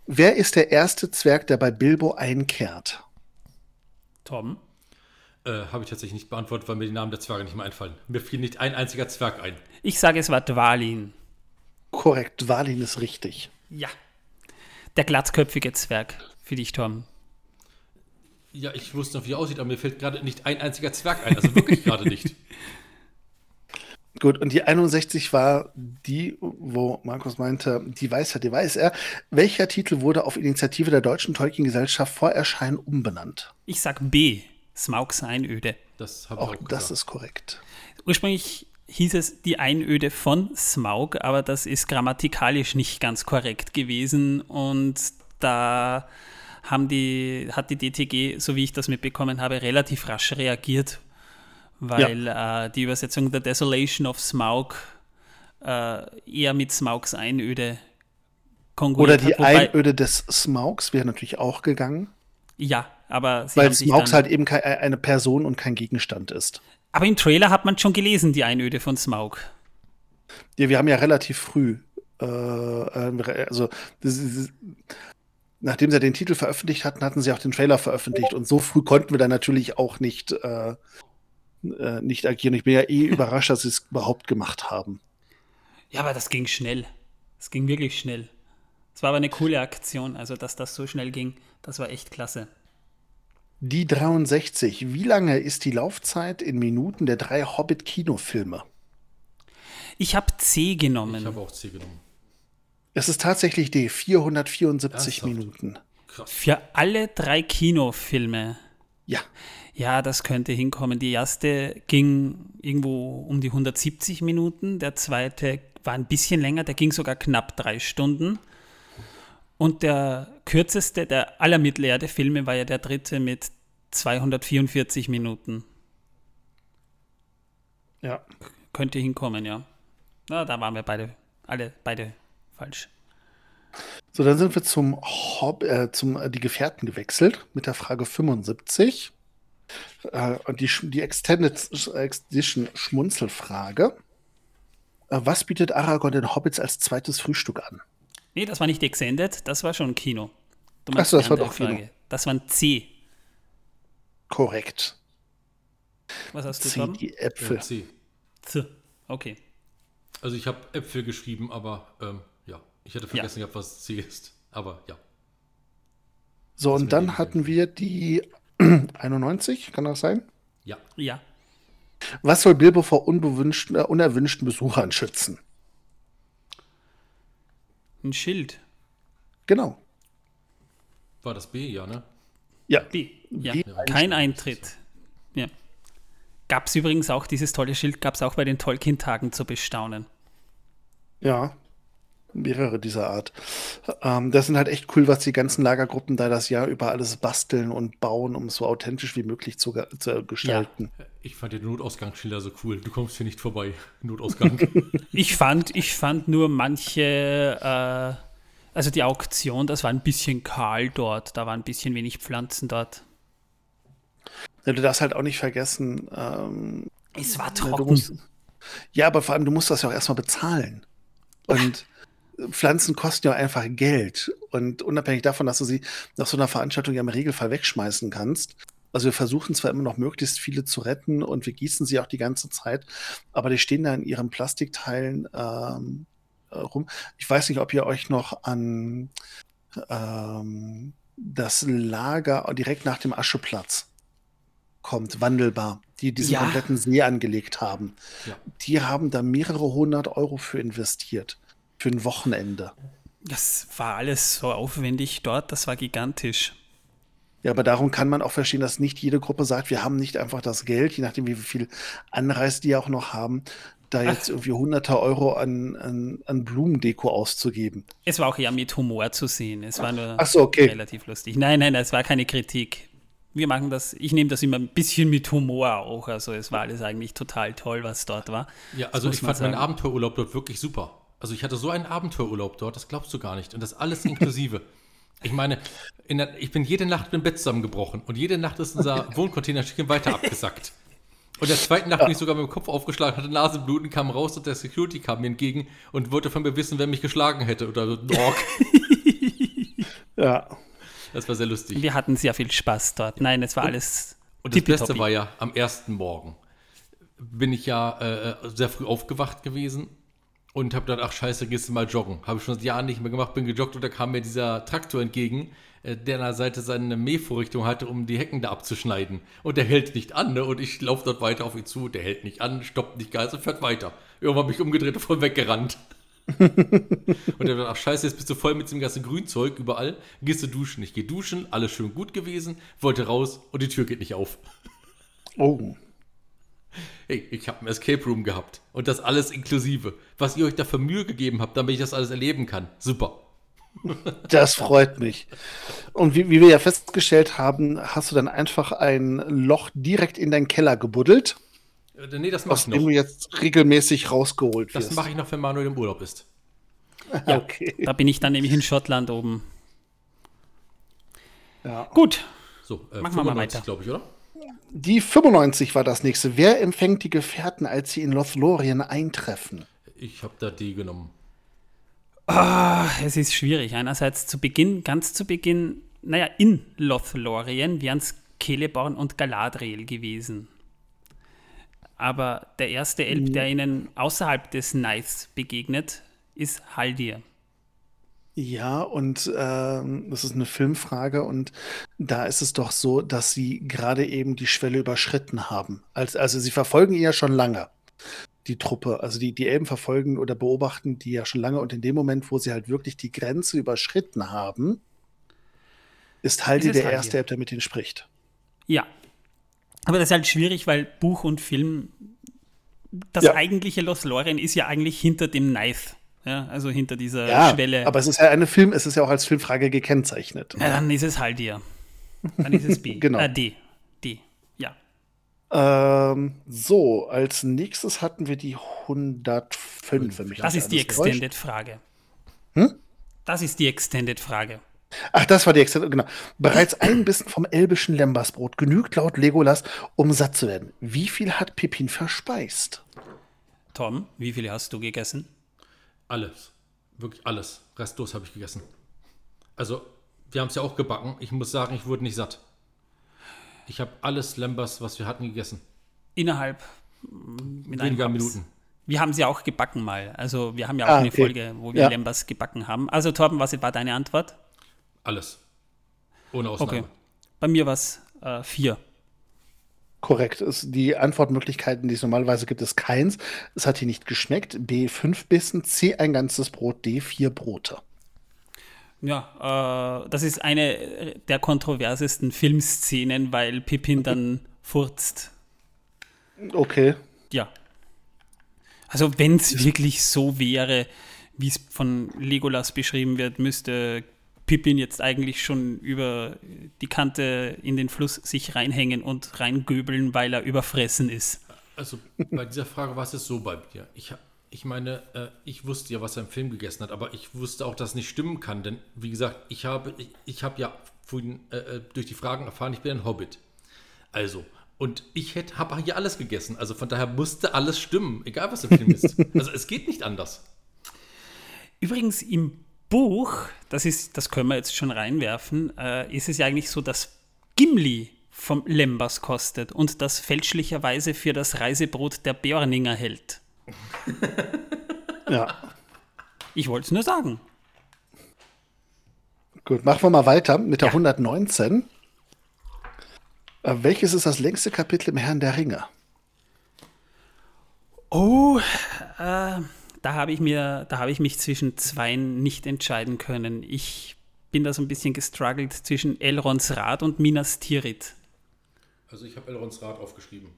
Wer ist der erste Zwerg, der bei Bilbo einkehrt? Tom? Äh, Habe ich tatsächlich nicht beantwortet, weil mir die Namen der Zwerge nicht mehr einfallen. Mir fiel nicht ein einziger Zwerg ein. Ich sage, es war Dwalin. Korrekt, Dwalin ist richtig. Ja. Der glatzköpfige Zwerg für dich, Tom. Ja, ich wusste noch, wie er aussieht, aber mir fällt gerade nicht ein einziger Zwerg ein. Also wirklich gerade nicht. Gut, und die 61 war die, wo Markus meinte, die weiß er, die weiß er. Welcher Titel wurde auf Initiative der Deutschen Tolkien-Gesellschaft vor Erscheinen umbenannt? Ich sag B, Smaugs Einöde. Das habe ich auch, auch Das ist korrekt. Ursprünglich hieß es die Einöde von Smaug, aber das ist grammatikalisch nicht ganz korrekt gewesen und da haben die, hat die DTG, so wie ich das mitbekommen habe, relativ rasch reagiert, weil ja. äh, die Übersetzung The Desolation of Smaug äh, eher mit Smaugs Einöde konkurriert Oder die hat, Einöde des Smaugs wäre natürlich auch gegangen. Ja, aber Weil Smaugs halt eben eine Person und kein Gegenstand ist. Aber im Trailer hat man schon gelesen, die Einöde von Smaug. Ja, wir haben ja relativ früh, äh, äh also das ist, nachdem sie den Titel veröffentlicht hatten, hatten sie auch den Trailer veröffentlicht. Und so früh konnten wir dann natürlich auch nicht, äh, äh, nicht agieren. Ich bin ja eh überrascht, dass sie es überhaupt gemacht haben. Ja, aber das ging schnell. Es ging wirklich schnell. Es war aber eine coole Aktion, also dass das so schnell ging, das war echt klasse. Die 63. Wie lange ist die Laufzeit in Minuten der drei Hobbit-Kinofilme? Ich habe C genommen. Ich habe auch C genommen. Es ist tatsächlich die 474 Ernsthaft? Minuten. Krass. Für alle drei Kinofilme. Ja. Ja, das könnte hinkommen. Die erste ging irgendwo um die 170 Minuten. Der zweite war ein bisschen länger, der ging sogar knapp drei Stunden. Und der kürzeste der aller Mittelerde-Filme war ja der dritte mit 244 Minuten. Ja. Könnte hinkommen, ja. Na, da waren wir beide, alle beide falsch. So, dann sind wir zum, Hob äh, zum äh, die Gefährten gewechselt mit der Frage 75. Äh, und die, die Extended Edition Schmunzelfrage. Äh, was bietet Aragorn den Hobbits als zweites Frühstück an? Nee, das war nicht Extended, das war schon Kino. Du Achso, das die war doch Kino. Frage. Das war ein C. Korrekt. Was hast du, C, die Äpfel. Äh, C. C. Okay. Also ich habe Äpfel geschrieben, aber ähm, ja, ich hatte vergessen gehabt, was C ist. Aber ja. So, Das und dann hatten wir die 91, kann das sein? Ja. Ja. Was soll Bilbo vor unbewünschten, äh, unerwünschten Besuchern schützen? Ein Schild. Genau. War das B, ja, ne? Ja. B. Ja. B. Kein Eintritt. Ja. Gab es übrigens auch, dieses tolle Schild gab es auch bei den Tolkien-Tagen zu bestaunen. Ja. Mehrere dieser Art. Ähm, das sind halt echt cool, was die ganzen Lagergruppen da das Jahr über alles basteln und bauen, um es so authentisch wie möglich zu, zu gestalten. Ich fand den Notausgangsschilder so cool. Du kommst hier nicht vorbei. Notausgang. Ich fand, ich fand nur manche, äh, also die Auktion, das war ein bisschen kahl dort, da war ein bisschen wenig Pflanzen dort. Ja, du darfst halt auch nicht vergessen, ähm, Es war Ja, trocken. musst, ja, aber vor allem, du musst das ja auch erstmal bezahlen. Und Pflanzen kosten ja einfach Geld. Und unabhängig davon, dass du sie nach so einer Veranstaltung ja im Regelfall wegschmeißen kannst. Also wir versuchen zwar immer noch möglichst viele zu retten und wir gießen sie auch die ganze Zeit, aber die stehen da in ihren Plastikteilen ähm, äh, rum. Ich weiß nicht, ob ihr euch noch an ähm, das Lager direkt nach dem Ascheplatz kommt, wandelbar, die diesen Ja. kompletten See angelegt haben. Ja. Die haben da mehrere hundert Euro für investiert. Für ein Wochenende. Das war alles so aufwendig dort, das war gigantisch. Ja, aber darum kann man auch verstehen, dass nicht jede Gruppe sagt, wir haben nicht einfach das Geld, je nachdem, wie viel Anreise die auch noch haben, da jetzt irgendwie hunderte Euro an, an, an Blumendeko auszugeben. Es war auch eher mit Humor zu sehen. Es war nur Ach so, okay. relativ lustig. Nein, nein, es war keine Kritik. Wir machen das, ich nehme das immer ein bisschen mit Humor auch. Also es war alles eigentlich total toll, was dort war. Ja, also ich fand meinen sagen. Abenteuerurlaub dort wirklich super. Also ich hatte so einen Abenteuerurlaub dort, das glaubst du gar nicht. Und das alles inklusive. Ich meine, in der, ich bin jede Nacht im Bett zusammengebrochen und jede Nacht ist unser Wohncontainerstückchen weiter abgesackt. Und der zweiten Nacht bin ich sogar mit dem Kopf aufgeschlagen, hatte Nasenbluten, kam raus und der Security kam mir entgegen und wollte von mir wissen, wer mich geschlagen hätte oder so ein Ork. Ja. Das war sehr lustig. Wir hatten sehr viel Spaß dort. Nein, es war alles Und das Beste war ja, am ersten Morgen bin ich ja äh, sehr früh aufgewacht gewesen und habe gedacht, ach scheiße, gehst du mal joggen. Habe ich schon seit Jahren nicht mehr gemacht, bin gejoggt und da kam mir dieser Traktor entgegen, äh, der an der Seite seine Mähvorrichtung hatte, um die Hecken da abzuschneiden. Und der hält nicht an, ne? Und ich laufe dort weiter auf ihn zu, der hält nicht an, stoppt nicht ganz und fährt weiter. Irgendwann habe ich umgedreht und voll weggerannt. und er dachte, ach scheiße, jetzt bist du voll mit dem ganzen Grünzeug überall. Gehst du duschen? Ich gehe duschen, alles schön gut gewesen, wollte raus und die Tür geht nicht auf. Oh. Hey, ich habe einen Escape Room gehabt. Und das alles inklusive. Was ihr euch da für Mühe gegeben habt, damit ich das alles erleben kann. Super. Das freut mich. Und wie, wie wir ja festgestellt haben, hast du dann einfach ein Loch direkt in deinen Keller gebuddelt, Äh, nee, das mache aus ich dem du noch. jetzt regelmäßig rausgeholt Das wirst. mache ich noch, wenn Manuel im Urlaub ist. Okay. Da bin ich dann nämlich in Schottland oben. Ja. Gut, So, äh, Machen wir mal weiter. glaube ich, oder? Die 95 war das nächste. Wer empfängt die Gefährten, als sie in Lothlorien eintreffen? Ich habe da die genommen. Ah, es ist schwierig. Einerseits zu Beginn, ganz zu Beginn, naja, in Lothlorien wären es Celeborn und Galadriel gewesen. Aber der erste Elb, der ihnen außerhalb des Nice begegnet, ist Haldir. Ja, und ähm, das ist eine Filmfrage und da ist es doch so, dass sie gerade eben die Schwelle überschritten haben. Als, also sie verfolgen ihn ja schon lange, die Truppe. Also die, die Elben verfolgen oder beobachten die ja schon lange und in dem Moment, wo sie halt wirklich die Grenze überschritten haben, ist Haldi der erste Elb, der mit ihnen spricht. Ja. Aber das ist halt schwierig, weil Buch und Film, das Ja. eigentliche Lothlorien ist ja eigentlich hinter dem Knife. Ja, also hinter dieser Ja, Schwelle. aber es ist ja eine Film, es ist ja auch als Filmfrage gekennzeichnet. ja, dann ist es Haldir. Dann ist es B. Genau. Äh, D. D. Ja. Ähm, so, als nächstes hatten wir die 105, wenn mich Das ist die. Extended-Frage. Hm? Das ist die Extended-Frage. Ach, das war die Extended, genau. Bereits ein Bissen vom elbischen Lembersbrot genügt laut Legolas, um satt zu werden. Wie viel hat Pippin verspeist? Tom, wie viele hast du gegessen? Alles. Wirklich alles. Restlos habe ich gegessen. Also, wir haben es ja auch gebacken. Ich muss sagen, ich wurde nicht satt. Ich habe alles Lembers, was wir hatten, gegessen. Innerhalb weniger Minuten. Wir haben sie auch gebacken mal. Also wir haben ja auch ah, eine okay. Folge, wo wir ja. Lembers gebacken haben. Also Torben, was war deine Antwort? Alles. Ohne Ausnahme. Okay. Bei mir war es äh, vier. Korrekt. Es, die Antwortmöglichkeiten, die es normalerweise gibt, ist keins. Es hat hier nicht geschmeckt. B, fünf Bissen. C, ein ganzes Brot. D, vier Brote. Ja, äh, das ist eine der kontroversesten Filmszenen, weil Pippin dann furzt. Okay. Ja. Also wenn es wirklich so wäre, wie es von Legolas beschrieben wird, müsste Pippin jetzt eigentlich schon über die Kante in den Fluss sich reinhängen und reingöbeln, weil er überfressen ist. Also bei dieser Frage war es so bei mir. Ich, ich meine, äh, ich wusste ja, was er im Film gegessen hat, aber ich wusste auch, dass es nicht stimmen kann, denn wie gesagt, ich habe, ich, ich habe ja vorhin äh, äh durch die Fragen erfahren, ich bin ein Hobbit. Also, und ich habe hier alles gegessen. Also von daher musste alles stimmen, egal was im Film ist. Also es geht nicht anders. Übrigens im Buch, das ist, das können wir jetzt schon reinwerfen, äh, ist es ja eigentlich so, dass Gimli vom Lembas kostet und das fälschlicherweise für das Reisebrot der Björninger hält. ja. Ich wollte es nur sagen. Gut, machen wir mal weiter mit der ja. 119. Äh, welches ist das längste Kapitel im Herrn der Ringe? Oh, äh, da habe ich mir, da habe ich mich zwischen zweien nicht entscheiden können. Ich bin da so ein bisschen gestruggelt zwischen Elrons Rat und Minas Tirith. Also ich habe Elrons Rat aufgeschrieben.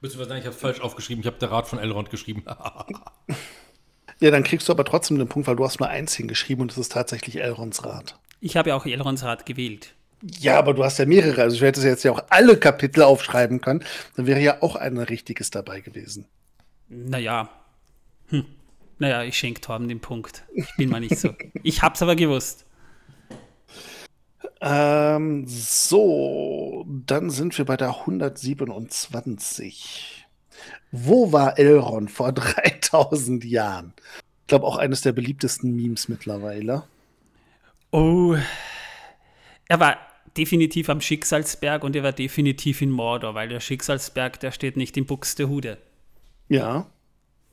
Beziehungsweise nein, ich habe es falsch aufgeschrieben. Ich habe der Rat von Elrond geschrieben. ja, dann kriegst du aber trotzdem den Punkt, weil du hast nur eins hingeschrieben und es ist tatsächlich Elrons Rat. Ich habe ja auch Elrons Rat gewählt. Ja, aber du hast ja mehrere. Also ich hätte jetzt ja auch alle Kapitel aufschreiben können. Dann wäre ja auch ein richtiges dabei gewesen. Naja. Hm. Naja, ich schenke Torben den Punkt. Ich bin mal nicht so. ich hab's aber gewusst. Ähm, so, dann sind wir bei der 127. Wo war Elrond vor 3000 Jahren? Ich glaube, auch eines der beliebtesten Memes mittlerweile. Oh, er war definitiv am Schicksalsberg und er war definitiv in Mordor, weil der Schicksalsberg, der steht nicht in Buxtehude. Ja.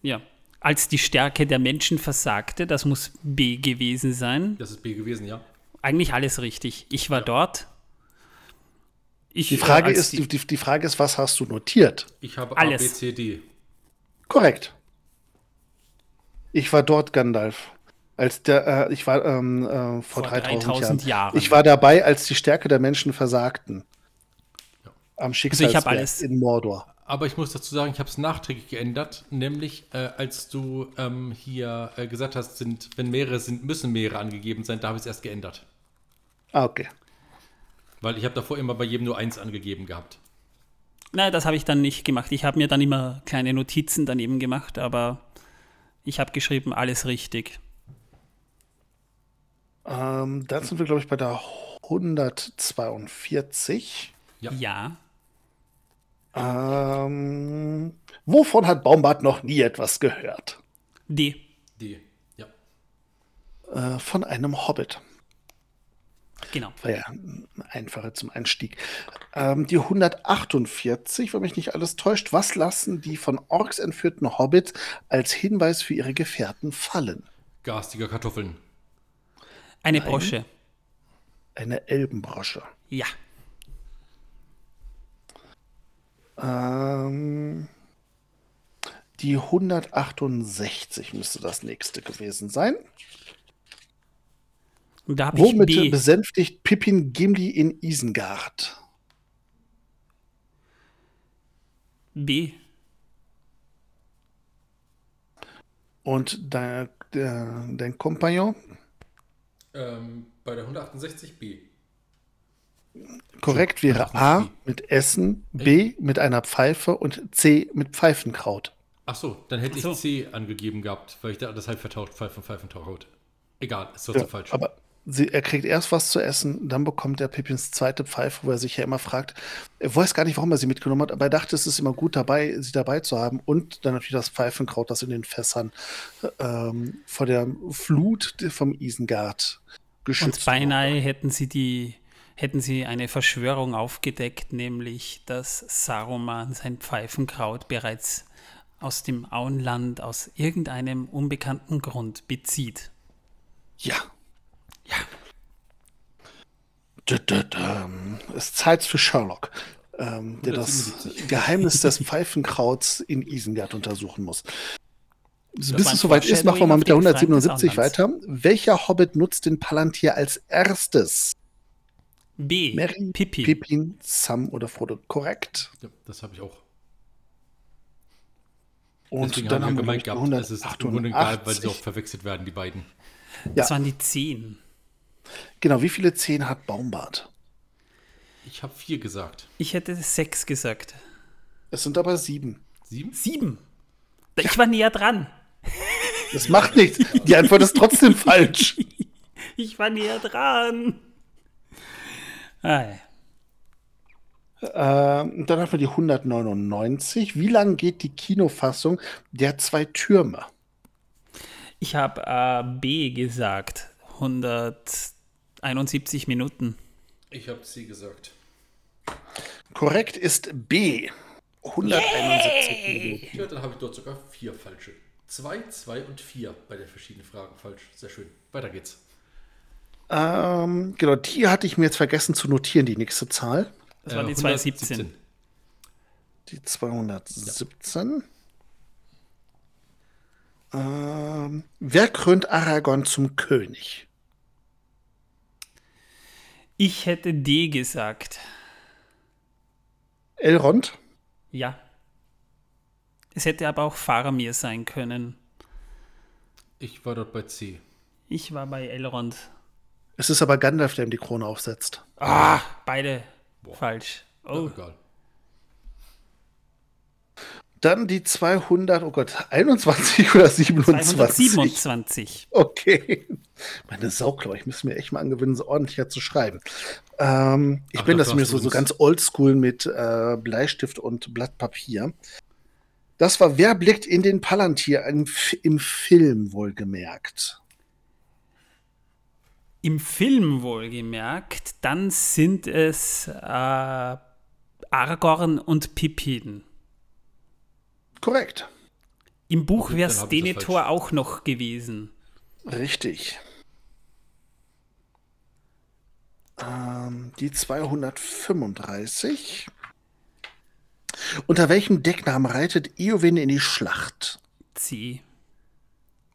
Ja. Als die Stärke der Menschen versagte, das muss B gewesen sein. Das ist B gewesen, ja. Eigentlich alles richtig. Ich war ja. dort. Ich, die, Frage ist, die, die, die, Frage ist, was hast du notiert? Ich habe alles. A, B, C, D. Korrekt. Ich war dort, Gandalf. Als der, äh, ich war ähm, äh, vor, vor 3000, 3000 Jahren. Jahren. Ich war dabei, als die Stärke der Menschen versagten. Ja. Am Schicksalsberg also in Mordor. Aber ich muss dazu sagen, ich habe es nachträglich geändert, nämlich äh, als du ähm, hier äh, gesagt hast, sind, wenn mehrere sind, müssen mehrere angegeben sein, da habe ich es erst geändert. Ah, okay. Weil ich habe davor immer bei jedem nur eins angegeben gehabt. Nein, das habe ich dann nicht gemacht. Ich habe mir dann immer kleine Notizen daneben gemacht, aber ich habe geschrieben, alles richtig. Ähm, dann sind wir, glaube ich, bei der 142. Ja. ja. Ähm, wovon hat Baumbart noch nie etwas gehört? D. D, ja. Äh, von einem Hobbit. Genau. War ja einfacher zum Einstieg. Ähm, die 148, wenn mich nicht alles täuscht, was lassen die von Orks entführten Hobbits als Hinweis für ihre Gefährten fallen? Garstige Kartoffeln. Eine Nein. Brosche. Eine Elbenbrosche. Ja. Ähm, die 168 müsste das nächste gewesen sein. Da Womit B. besänftigt Pippin Gimli in Isengard? B. Und dein, dein Kompagnon? Ähm, bei der 168b. Korrekt wäre A mit Essen, B mit einer Pfeife und C mit Pfeifenkraut. Ach so, dann hätte so. ich C angegeben gehabt, weil ich da das halb vertauscht, Pfeifen, Pfeifenkraut. Egal, ist trotzdem ja, falsch. Aber sie, er kriegt erst was zu essen, dann bekommt er Pippins zweite Pfeife, wo er sich ja immer fragt, er weiß gar nicht, warum er sie mitgenommen hat, aber er dachte, es ist immer gut dabei, sie dabei zu haben. Und dann natürlich das Pfeifenkraut, das in den Fässern ähm, vor der Flut vom Isengard geschützt. Und beinahe hätten sie die hätten sie eine Verschwörung aufgedeckt, nämlich dass Saruman sein Pfeifenkraut bereits aus dem Auenland aus irgendeinem unbekannten Grund bezieht. Ja. Ja. Es ist Zeit für Sherlock, ähm, der das Geheimnis des Pfeifenkrauts in Isengard untersuchen muss. Bis es soweit ist, machen wir mal mit der 177 weiter. Welcher Hobbit nutzt den Palantir als erstes? B. Mary, Pippin. Pippin, Sam oder Frodo. Korrekt. Ja, das habe ich auch. Und Deswegen dann haben wir gemeint gehabt, es ist egal, weil sie 188. auch verwechselt werden, die beiden. Das Ja. waren die zehn. Genau, wie viele Zehen hat Baumbart? Ich habe vier gesagt. Ich hätte sechs gesagt. Es sind aber sieben. Sieben? Sieben. Ich war näher dran. Das macht nichts. Die Antwort ist trotzdem falsch. Ich war näher dran. Ah, ja. Ähm, dann haben wir die 199. Wie lang geht die Kinofassung der zwei Türme? Ich habe äh, B gesagt. 171 Minuten. Ich habe sie gesagt. Korrekt ist B. 171 Minuten. Ja, dann habe ich dort sogar vier falsche. Zwei, zwei und vier bei den verschiedenen Fragen falsch. Sehr schön. Weiter geht's. Ähm, genau, die hatte ich mir jetzt vergessen zu notieren, die nächste Zahl. Das waren Äh, die 217. Die 217. Ähm, wer krönt Aragorn zum König? Ich hätte D gesagt. Elrond? Ja. Es hätte aber auch Faramir sein können. Ich war dort bei C. Ich war bei Elrond. Es ist aber Gandalf, der ihm die Krone aufsetzt. Ah, beide falsch. Oh, Ja, egal. Dann die 200, oh Gott, 21 oder 27? 227. Okay. Meine Sauklaue, ich müsste mir echt mal angewöhnen, so ordentlicher zu schreiben. Ähm, ich Ach, bin das mir so, so ganz oldschool mit äh, Bleistift und Blatt Papier. Das war Wer blickt in den Palantir im, im Film wohlgemerkt. Im Film wohlgemerkt, dann sind es äh, Aragorn und Pippin. Korrekt. Im Buch wäre das Denethor auch noch gewesen. Richtig. Ähm, die 235. Unter welchem Decknamen reitet Eowyn in die Schlacht? C.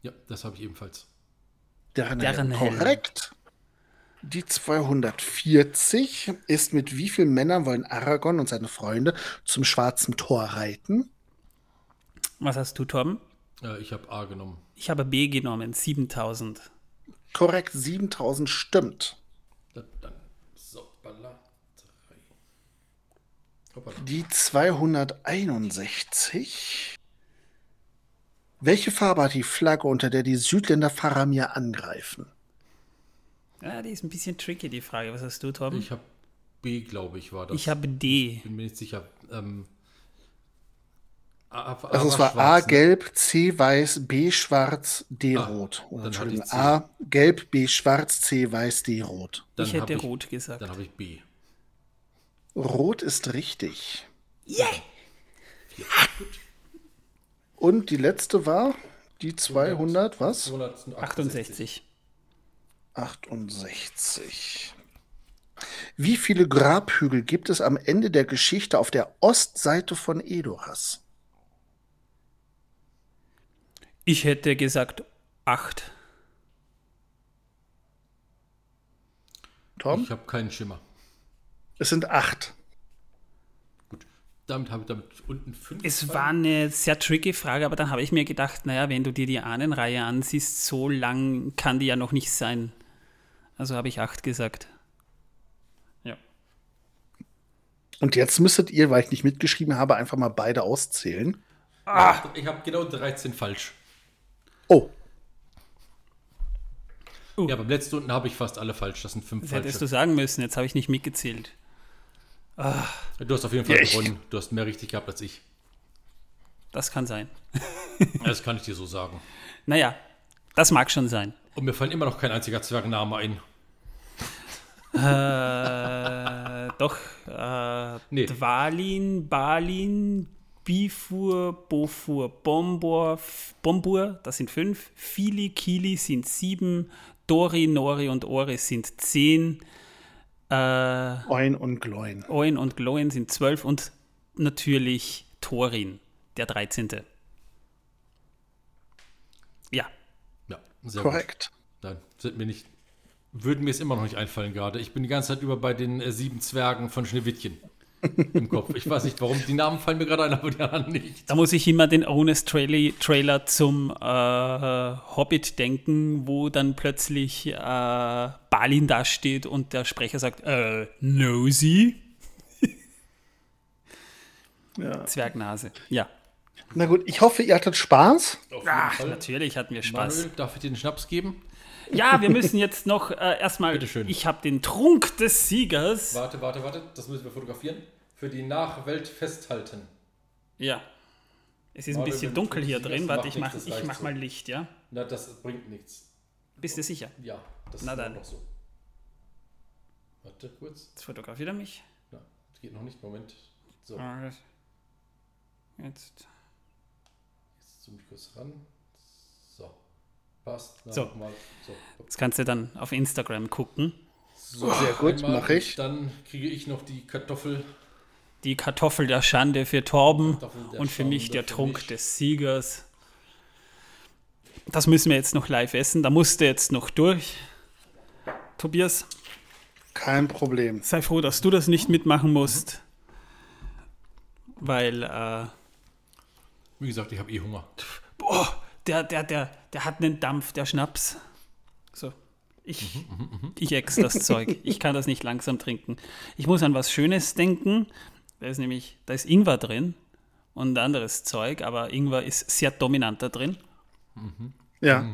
Ja, das habe ich ebenfalls. Deren, Deren. Korrekt. Die 240 ist mit wie vielen Männern wollen Aragorn und seine Freunde zum Schwarzen Tor reiten? Was hast du, Tom? Äh, ich habe A genommen. Ich habe B genommen, 7000. Korrekt, 7000 stimmt. Dann, dann so, balla, drei. Hoppala. Die 261. Welche Farbe hat die Flagge, unter der die Südländer Faramir angreifen? Ja, die ist ein bisschen tricky, die Frage. Was hast du, Tom? Ich habe B, glaube ich, war das. Ich habe D. bin mir nicht sicher. Ähm, A, A, Also es war A ne? gelb, C weiß, B schwarz, D Ah, rot. Oder, dann Entschuldigung, ich. A gelb, B schwarz, C weiß, D rot. Dann ich hätte rot gesagt. Dann habe ich B. Rot ist richtig. Yeah! Und die letzte war die 200, was? 68. 68. Wie viele Grabhügel gibt es am Ende der Geschichte auf der Ostseite von Edoras? Ich hätte gesagt 8. Tom? Ich habe keinen Schimmer. Es sind acht. Gut. Damit habe ich damit unten fünf. Es war eine sehr tricky Frage, aber dann habe ich mir gedacht, naja, wenn du dir die Ahnenreihe ansiehst, so lang kann die ja noch nicht sein. Also habe ich 8 gesagt. Ja. Und jetzt müsstet ihr, weil ich nicht mitgeschrieben habe, einfach mal beide auszählen. Ich habe genau 13 falsch. Oh, Uh. Ja, beim letzten unten habe ich fast alle falsch. Das sind fünf Das falsche. hättest du sagen müssen, jetzt habe ich nicht mitgezählt. Du hast auf jeden Fall Ja, gewonnen. Du hast mehr richtig gehabt als ich. Das kann sein. Das kann ich dir so sagen. Naja, das mag schon sein. Und mir fallen immer noch kein einziger Zwergname ein. Äh, doch. Äh, Nee. Dwalin, Balin, Bifur, Bofur, Bombor, Bombur, das sind fünf. Fili, Kili sind sieben. Dori, Nori und Oris sind zehn. Äh, Oin und Gloin. Oin und Gloin sind zwölf. Und natürlich Thorin, der 13. Ja, Ja, sehr Korrekt. gut. Nein, sind mir nicht. Würden mir es immer noch nicht einfallen gerade. Ich bin die ganze Zeit über bei den äh, sieben Zwergen von Schneewittchen im Kopf. Ich weiß nicht warum. Die Namen fallen mir gerade ein, aber die anderen nicht. Da muss ich immer den Honest Trailer, Trailer zum äh, Hobbit denken, wo dann plötzlich äh, Balin dasteht und der Sprecher sagt, äh, Nosy? Ja. Zwergnase. Ja. Na gut, ich hoffe, ihr hattet Spaß. Ach, natürlich hatten wir Spaß. Manuel, darf ich dir den Schnaps geben? Ja, wir müssen jetzt noch äh, erstmal, Bitteschön. ich habe den Trunk des Siegers. Warte, warte, warte. Das müssen wir fotografieren. Für die Nachwelt festhalten. Ja. Es ist ein Warte, bisschen dunkel du hier drin. Warte, ich mach, nichts, das ich mach mal Licht, ja? Na, das bringt nichts. Bist du sicher? Ja, das Na ist dann. noch so. Warte kurz. Jetzt fotografiert er mich. Na, das geht noch nicht. Moment. So, Alright. Jetzt. jetzt zoome ich kurz ran. So. Passt. Na, So. Mal. So. Jetzt kannst du dann auf Instagram gucken. so. Sehr gut, einmal mach ich. Dann kriege ich noch die Kartoffel. Die Kartoffel der Schande für Torben und für mich der Trunk mich. des Siegers. Das müssen wir jetzt noch live essen. Da musst du jetzt noch durch. Tobias, Kein Problem. sei froh, dass du das nicht mitmachen musst. Weil, äh, Wie gesagt, ich habe eh Hunger. boah, der, der, der, der hat einen Dampf, der Schnaps. So. Ich, ich ex das Zeug. Ich kann das nicht langsam trinken. Ich muss an was Schönes denken. Da ist nämlich, da ist Ingwer drin und anderes Zeug, aber Ingwer ist sehr dominant da drin. Ja.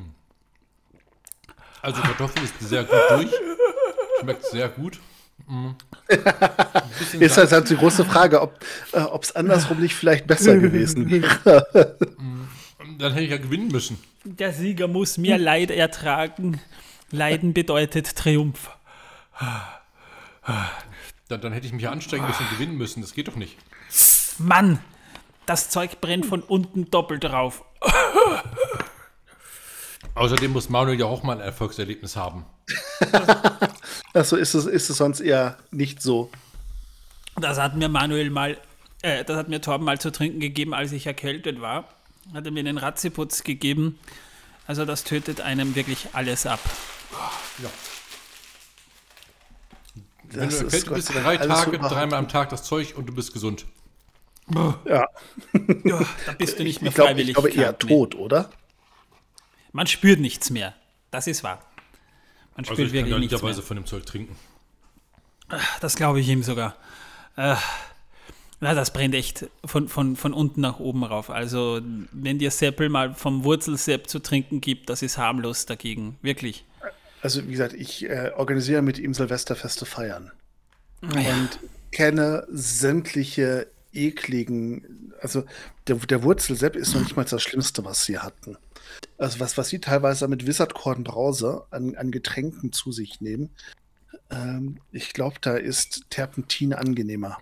Also Kartoffel ist sehr gut durch. Schmeckt sehr gut. Bisschen Ist halt halt die große Frage, ob es andersrum nicht vielleicht besser gewesen wäre. Dann hätte ich ja gewinnen müssen. Der Sieger muss mehr Leid ertragen. Leiden bedeutet Triumph. Dann, dann hätte ich mich ja anstrengen müssen und gewinnen müssen. Das geht doch nicht. Mann, das Zeug brennt von unten doppelt drauf. Außerdem muss Manuel ja auch mal ein Erfolgserlebnis haben. Also ist es, ist es sonst eher nicht so. Das hat mir Manuel mal, äh, das hat mir Torben mal zu trinken gegeben, als ich erkältet war. Hat er mir den Ratzeputz gegeben. Also das tötet einem wirklich alles ab. Ja. Wenn Das du erkältet bist, drei Tage, dreimal am Tag das Zeug und du bist gesund. Ja. Ja, da bist du nicht mehr Ich glaube freiwillig. ich glaube eher tot, oder? Man spürt nichts mehr. Das ist wahr. Man spürt Also ich kann wirklich ja nichts mehr. literweise von dem Zeug trinken. Das glaube ich ihm sogar. Äh, na, das brennt echt von, von, von unten nach oben rauf. Also, wenn dir Seppel mal vom Wurzelsepp zu trinken gibt, das ist harmlos dagegen. Wirklich. Also wie gesagt, ich äh, organisiere mit ihm Silvesterfeste feiern. Ja. und kenne sämtliche ekligen, also der, der Wurzelsepp ist noch nicht mal das Schlimmste, was sie hatten. Also was, was sie teilweise mit Wizardkorn Brause an, an Getränken zu sich nehmen, ähm, ich glaube, da ist Terpentin angenehmer.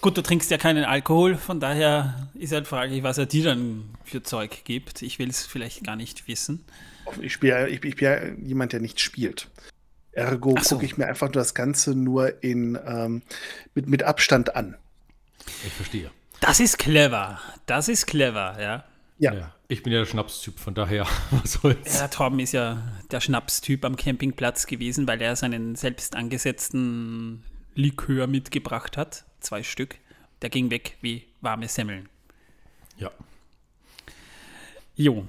Gut, du trinkst ja keinen Alkohol, von daher ist halt fraglich, was er dir dann für Zeug gibt. Ich will es vielleicht gar nicht wissen. Ich, spiel, ja- ich, ich bin ja jemand, der nicht spielt. Ergo so. gucke ich mir einfach nur das Ganze nur in, ähm, mit, mit Abstand an. Ich verstehe. Das ist clever. Das ist clever, ja. Ja, Ja. Ich bin ja der Schnapstyp, von daher, was soll's. Ja, Torben ist ja der Schnapstyp am Campingplatz gewesen, weil er seinen selbst angesetzten Likör mitgebracht hat. Zwei Stück. Der ging weg wie warme Semmeln. Ja. Jo.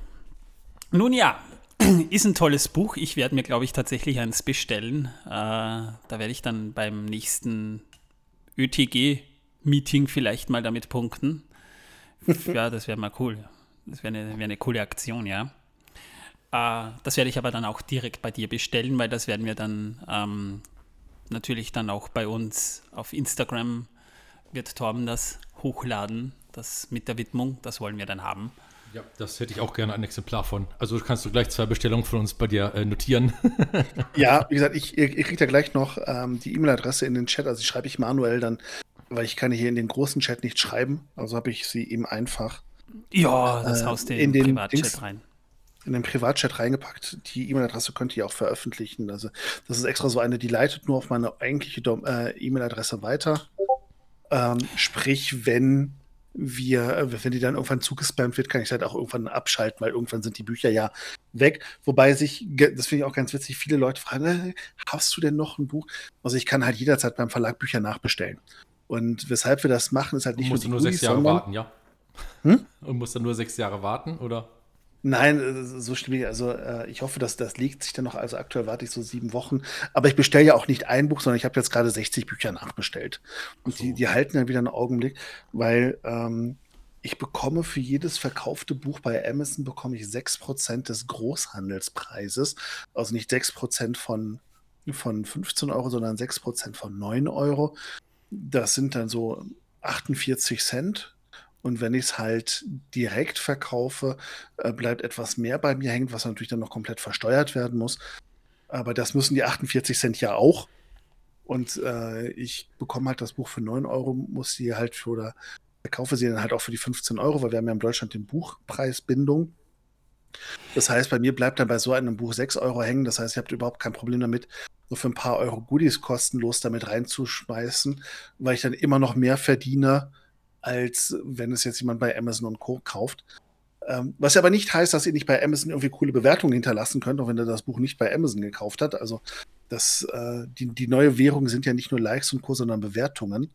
Nun ja, ist ein tolles Buch. Ich werde mir, glaube ich, tatsächlich eins bestellen. Äh, da werde ich dann beim nächsten ÖTG-Meeting vielleicht mal damit punkten. ja, das wäre mal cool. Das wäre eine, wär eine coole Aktion, ja. Äh, das werde ich aber dann auch direkt bei dir bestellen, weil das werden wir dann ähm, natürlich dann auch bei uns auf Instagram wird Torben das hochladen, das mit der Widmung, das wollen wir dann haben. Ja, das hätte ich auch gerne ein Exemplar von. Also kannst du gleich zwei Bestellungen von uns bei dir äh, notieren. ja, wie gesagt, ich, ihr, ihr kriegt ja gleich noch ähm, die E-Mail-Adresse in den Chat. Also die schreibe ich manuell dann, weil ich kann hier in den großen Chat nicht schreiben. Also habe ich sie eben einfach. Ja, das äh, haust du in, den Privatchat rein. In den Privatchat reingepackt. Die E-Mail-Adresse könnt ihr auch veröffentlichen. Also das ist extra so eine, die leitet nur auf meine eigentliche äh, E-Mail-Adresse weiter. Ähm, sprich, wenn wir, äh, wenn die dann irgendwann zugespammt wird, kann ich halt auch irgendwann abschalten, weil irgendwann sind die Bücher ja weg. Wobei sich, das finde ich auch ganz witzig, viele Leute fragen, äh, hast du denn noch ein Buch? Also ich kann halt jederzeit beim Verlag Bücher nachbestellen. Und weshalb wir das machen, ist halt nicht nur, nur sechs Jahre warten, ja. Hm? Und musst dann nur sechs Jahre warten, oder? Nein, äh, so schlimm. Also äh, ich hoffe, dass das liegt sich dann noch. Also aktuell warte ich so sieben Wochen. Aber ich bestelle ja auch nicht ein Buch, sondern ich habe jetzt gerade 60 Bücher nachbestellt. Und so. die, die halten dann wieder einen Augenblick, weil ähm, ich bekomme für jedes verkaufte Buch bei Amazon bekomme ich 6% des Großhandelspreises. Also nicht 6% von, von 15 Euro, sondern 6% von 9 Euro. Das sind dann so 48 Cent und wenn ich es halt direkt verkaufe, äh, bleibt etwas mehr bei mir hängen, was natürlich dann noch komplett versteuert werden muss. Aber das müssen die 48 Cent ja auch. Und äh, ich bekomme halt das Buch für 9 Euro, muss sie halt für oder verkaufe sie dann halt auch für die 15 Euro, weil wir haben ja in Deutschland den Buchpreisbindung. Das heißt, bei mir bleibt dann bei so einem Buch 6 Euro hängen. Das heißt, ihr habt überhaupt kein Problem damit, so für ein paar Euro Goodies kostenlos damit reinzuschmeißen, weil ich dann immer noch mehr verdiene, als wenn es jetzt jemand bei Amazon und Co. kauft. Ähm, was aber nicht heißt, dass ihr nicht bei Amazon irgendwie coole Bewertungen hinterlassen könnt, auch wenn ihr das Buch nicht bei Amazon gekauft habt. Also das, äh, die, die neue Währung sind ja nicht nur Likes und Co., sondern Bewertungen.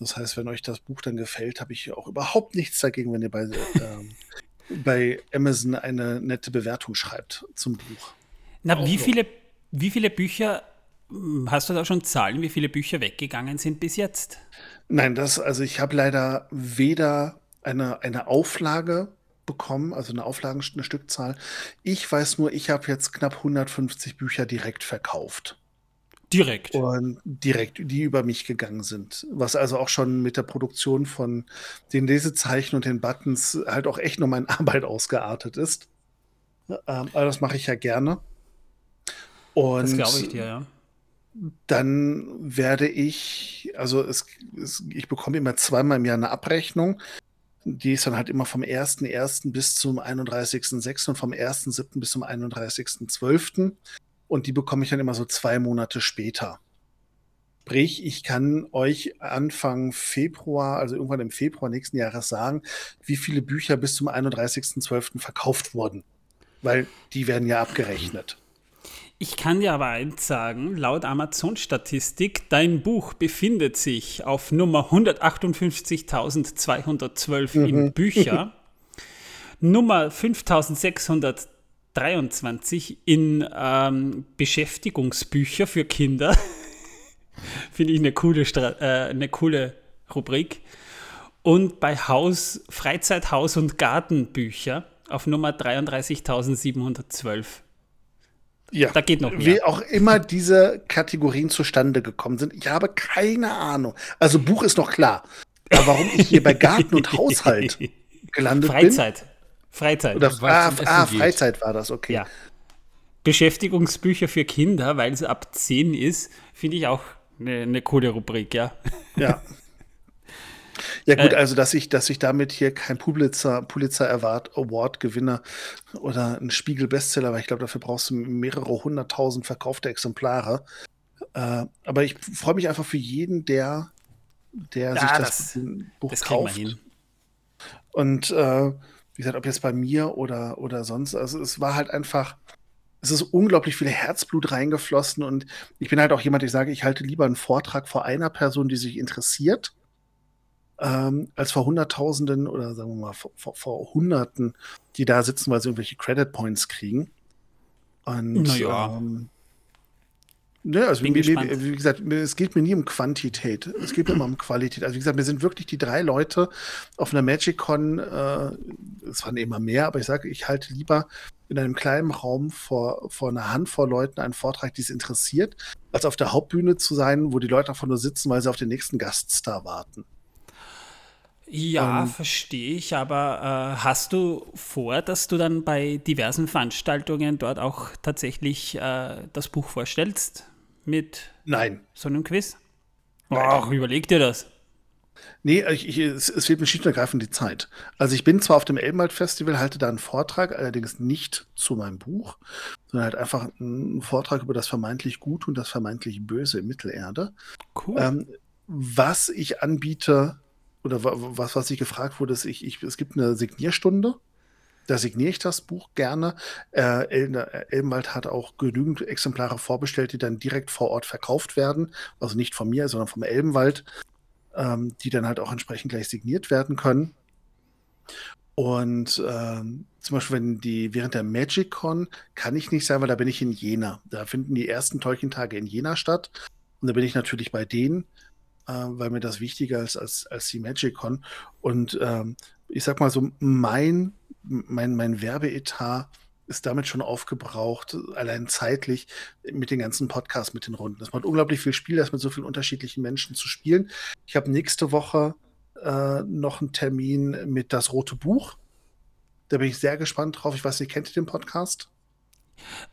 Das heißt, wenn euch das Buch dann gefällt, habe ich auch überhaupt nichts dagegen, wenn ihr bei, ähm, bei Amazon eine nette Bewertung schreibt zum Buch. Na, wie viele, wie viele Bücher, hast du da schon Zahlen, wie viele Bücher weggegangen sind bis jetzt? Nein, das, also ich habe leider weder eine, eine Auflage bekommen, also eine Auflagen, eine Stückzahl. Ich weiß nur, ich habe jetzt knapp 150 Bücher direkt verkauft. Direkt. Und direkt, die über mich gegangen sind. Was also auch schon mit der Produktion von den Lesezeichen und den Buttons halt auch echt nur meine Arbeit ausgeartet ist. Ähm, aber das mache ich ja gerne. Und das glaube ich dir, ja dann werde ich, also es, es, ich bekomme immer zweimal im Jahr eine Abrechnung. Die ist dann halt immer vom 1.1. bis zum 31.06. und vom 1.07. bis zum 31.12. Und die bekomme ich dann immer so zwei Monate später. Sprich, ich kann euch Anfang Februar, also irgendwann im Februar nächsten Jahres sagen, wie viele Bücher bis zum 31.12. verkauft wurden. Weil die werden ja abgerechnet. Ich kann dir aber eins sagen, laut Amazon-Statistik, dein Buch befindet sich auf Nummer 158.212 mhm. in Bücher, Nummer 5623 in ähm, Beschäftigungsbücher für Kinder. Finde ich eine coole, äh, eine coole Rubrik. Und bei Haus, Freizeit, Haus und Gartenbücher auf Nummer 33.712. Ja, da geht noch mehr. Wie auch immer diese Kategorien zustande gekommen sind, ich habe keine Ahnung. Also Buch ist noch klar. Aber warum ich hier bei Garten und Haushalt gelandet Freizeit. bin? Freizeit. Oder ah, ah Freizeit war das, okay. Ja. Beschäftigungsbücher für Kinder, weil es ab 10 ist, finde ich auch eine, eine coole Rubrik, ja. Ja. Ja gut, äh, also dass ich, dass ich damit hier kein Pulitzer, Pulitzer Award gewinne oder ein Spiegel Bestseller, weil ich glaube, dafür brauchst du mehrere hunderttausend verkaufte Exemplare. Äh, aber ich freue mich einfach für jeden, der, der ja, sich das, das Buch das kauft. Und äh, wie gesagt, ob jetzt bei mir oder, oder sonst, also es war halt einfach, es ist unglaublich viel Herzblut reingeflossen und ich bin halt auch jemand, ich sage, ich halte lieber einen Vortrag vor einer Person, die sich interessiert, ähm, als vor Hunderttausenden oder sagen wir mal vor, vor, vor, Hunderten, die da sitzen, weil sie irgendwelche Credit Points kriegen. Und naja. Ähm, Ne, also wie, wie, gesagt, es geht mir nie um Quantität, es geht mir immer um Qualität. Also wie gesagt, wir sind wirklich die drei Leute auf einer MagicCon, äh, es waren immer mehr, aber ich sage, ich halte lieber in einem kleinen Raum vor, vor einer Handvoll Leuten einen Vortrag, die es interessiert, als auf der Hauptbühne zu sein, wo die Leute einfach nur sitzen, weil sie auf den nächsten Gaststar warten. Ja, ähm, verstehe ich, aber äh, hast du vor, dass du dann bei diversen Veranstaltungen dort auch tatsächlich äh, das Buch vorstellst mit Nein. so einem Quiz? Ach, überleg dir das. Nee, ich, ich, es, es fehlt mir schlicht und ergreifend die Zeit. Also ich bin zwar auf dem Elbenwald-Festival, halte da einen Vortrag, allerdings nicht zu meinem Buch, sondern halt einfach einen Vortrag über das vermeintlich Gute und das vermeintlich Böse in Mittelerde. Cool. Ähm, was ich anbiete, oder was, was ich gefragt wurde, ist, ich, ich, es gibt eine Signierstunde. Da signiere ich das Buch gerne. Äh, Elbenwald hat auch genügend Exemplare vorbestellt, die dann direkt vor Ort verkauft werden. Also nicht von mir, sondern vom Elbenwald, ähm, die dann halt auch entsprechend gleich signiert werden können. Und ähm, zum Beispiel, wenn die während der MagicCon kann ich nicht sein, weil da bin ich in Jena. Da finden die ersten Tolkien-Tage in Jena statt. Und da bin ich natürlich bei denen äh, weil mir das wichtiger ist als, als die MagicCon. Und ähm, ich sag mal so, mein, mein, mein Werbeetat ist damit schon aufgebraucht, allein zeitlich mit den ganzen Podcasts, mit den Runden. Es macht unglaublich viel Spiel, das mit so vielen unterschiedlichen Menschen zu spielen. Ich habe nächste Woche äh, noch einen Termin mit das Rote Buch. Da bin ich sehr gespannt drauf. Ich weiß nicht, kennt ihr den Podcast?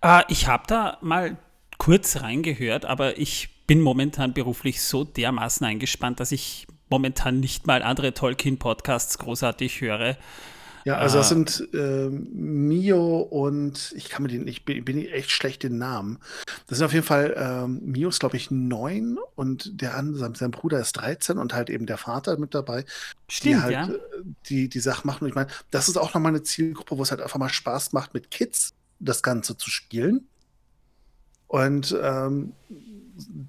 Äh, ich habe da mal kurz reingehört, aber ich bin momentan beruflich so dermaßen eingespannt, dass ich momentan nicht mal andere Tolkien-Podcasts großartig höre. Ja, also das äh, sind äh, Mio und ich kann mir den, ich bin, bin echt schlecht den Namen. Das sind auf jeden Fall, ähm, Mio ist glaube ich neun und der andere, sein Bruder ist 13 und halt eben der Vater mit dabei. Stimmt, die halt, ja. Äh, die, die Sachen machen. Und ich meine, das ist auch nochmal eine Zielgruppe, wo es halt einfach mal Spaß macht, mit Kids das Ganze zu spielen. Und ähm,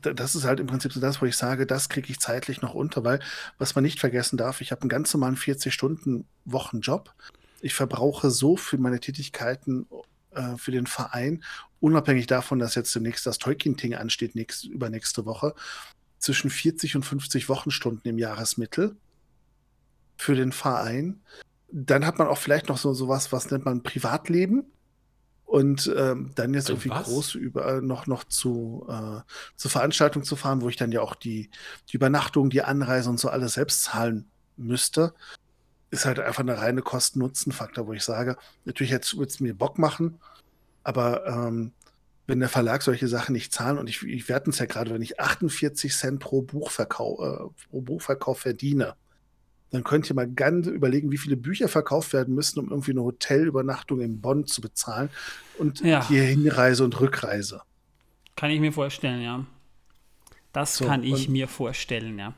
das ist halt im Prinzip so das, wo ich sage, das kriege ich zeitlich noch unter, weil was man nicht vergessen darf, ich habe einen ganz normalen 40-Stunden-Wochenjob. Ich verbrauche so für meine Tätigkeiten äh, für den Verein, unabhängig davon, dass jetzt demnächst das Tolkien-Ting ansteht, nächst, übernächste Woche, zwischen 40 und 50 Wochenstunden im Jahresmittel für den Verein. Dann hat man auch vielleicht noch so sowas, was nennt man Privatleben. Und ähm, dann jetzt irgendwie was? groß überall noch, noch zu, äh, zur Veranstaltung zu fahren, wo ich dann ja auch die, die Übernachtung, die Anreise und so alles selbst zahlen müsste, ist halt einfach eine reine Kosten-Nutzen-Faktor, wo ich sage, natürlich jetzt würde es mir Bock machen, aber ähm, wenn der Verlag solche Sachen nicht zahlen, und ich, ich werte es ja gerade, wenn ich 48 Cent pro Buchverkauf, äh, pro Buchverkauf verdiene, dann könnt ihr mal ganz überlegen, wie viele Bücher verkauft werden müssen, um irgendwie eine Hotelübernachtung in Bonn zu bezahlen und ja. die Hinreise und Rückreise. Kann ich mir vorstellen, ja. Das so, kann ich mir vorstellen, ja.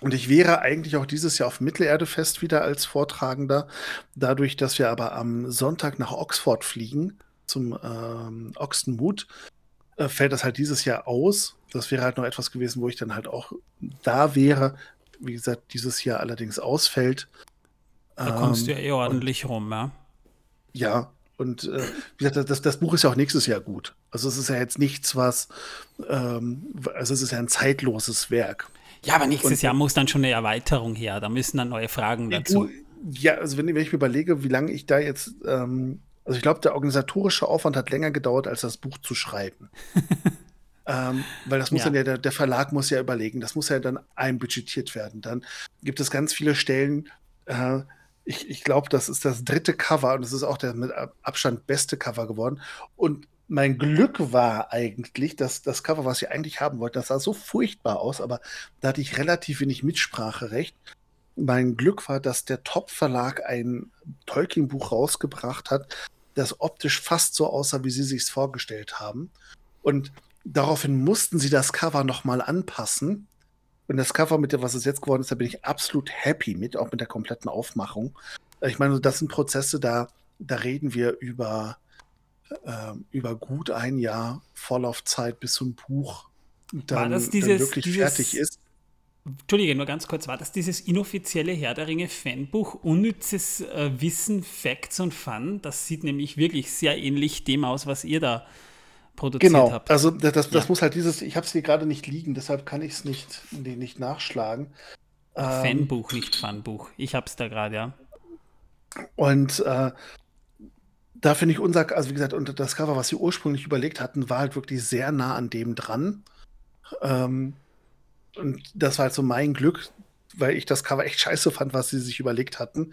Und ich wäre eigentlich auch dieses Jahr auf Mittelerdefest wieder als Vortragender. Dadurch, dass wir aber am Sonntag nach Oxford fliegen, zum ähm, Oxenmut, äh, fällt das halt dieses Jahr aus. Das wäre halt noch etwas gewesen, wo ich dann halt auch da wäre, wie gesagt, dieses Jahr allerdings ausfällt. Da kommst ähm, du ja eh ordentlich und, rum, ja. Ja, und äh, wie gesagt, das, das Buch ist ja auch nächstes Jahr gut. Also es ist ja jetzt nichts, was, ähm, also es ist ja ein zeitloses Werk. Ja, aber nächstes und, Jahr muss dann schon eine Erweiterung her. Da müssen dann neue Fragen dazu. Ja, also wenn, wenn ich mir überlege, wie lange ich da jetzt, ähm, also ich glaube, der organisatorische Aufwand hat länger gedauert, als das Buch zu schreiben. Ähm, weil das muss ja. dann ja, der, der, Verlag muss ja überlegen, das muss ja dann einbudgetiert werden. Dann gibt es ganz viele Stellen, äh, ich, ich glaube, das ist das dritte Cover und es ist auch der mit Abstand beste Cover geworden. Und mein Glück war eigentlich, dass das Cover, was ich eigentlich haben wollte, das sah so furchtbar aus, aber da hatte ich relativ wenig Mitspracherecht. Mein Glück war, dass der Top-Verlag ein Tolkien-Buch rausgebracht hat, das optisch fast so aussah, wie sie sich vorgestellt haben. Und Daraufhin mussten sie das Cover nochmal anpassen. Und das Cover, mit dem, was es jetzt geworden ist, da bin ich absolut happy mit, auch mit der kompletten Aufmachung. Ich meine, das sind Prozesse, da, da reden wir über, äh, über gut ein Jahr Vorlaufzeit, bis so ein Buch dann, dieses, dann wirklich dieses, fertig ist. Entschuldige, nur ganz kurz, war das dieses inoffizielle Herr der Ringe Fanbuch, unnützes äh, Wissen, Facts und Fun? Das sieht nämlich wirklich sehr ähnlich dem aus, was ihr da produziert genau. habt. Also das, das, das muss halt dieses, ich habe es hier gerade nicht liegen, deshalb kann ich es nicht, nee, nicht nachschlagen. Ähm, Fanbuch, nicht Fanbuch. Ich habe es da gerade, ja. Und äh, da finde ich unser, also wie gesagt, und das Cover, was sie ursprünglich überlegt hatten, war halt wirklich sehr nah an dem dran. Ähm, und das war halt so mein Glück, weil ich das Cover echt scheiße fand, was sie sich überlegt hatten.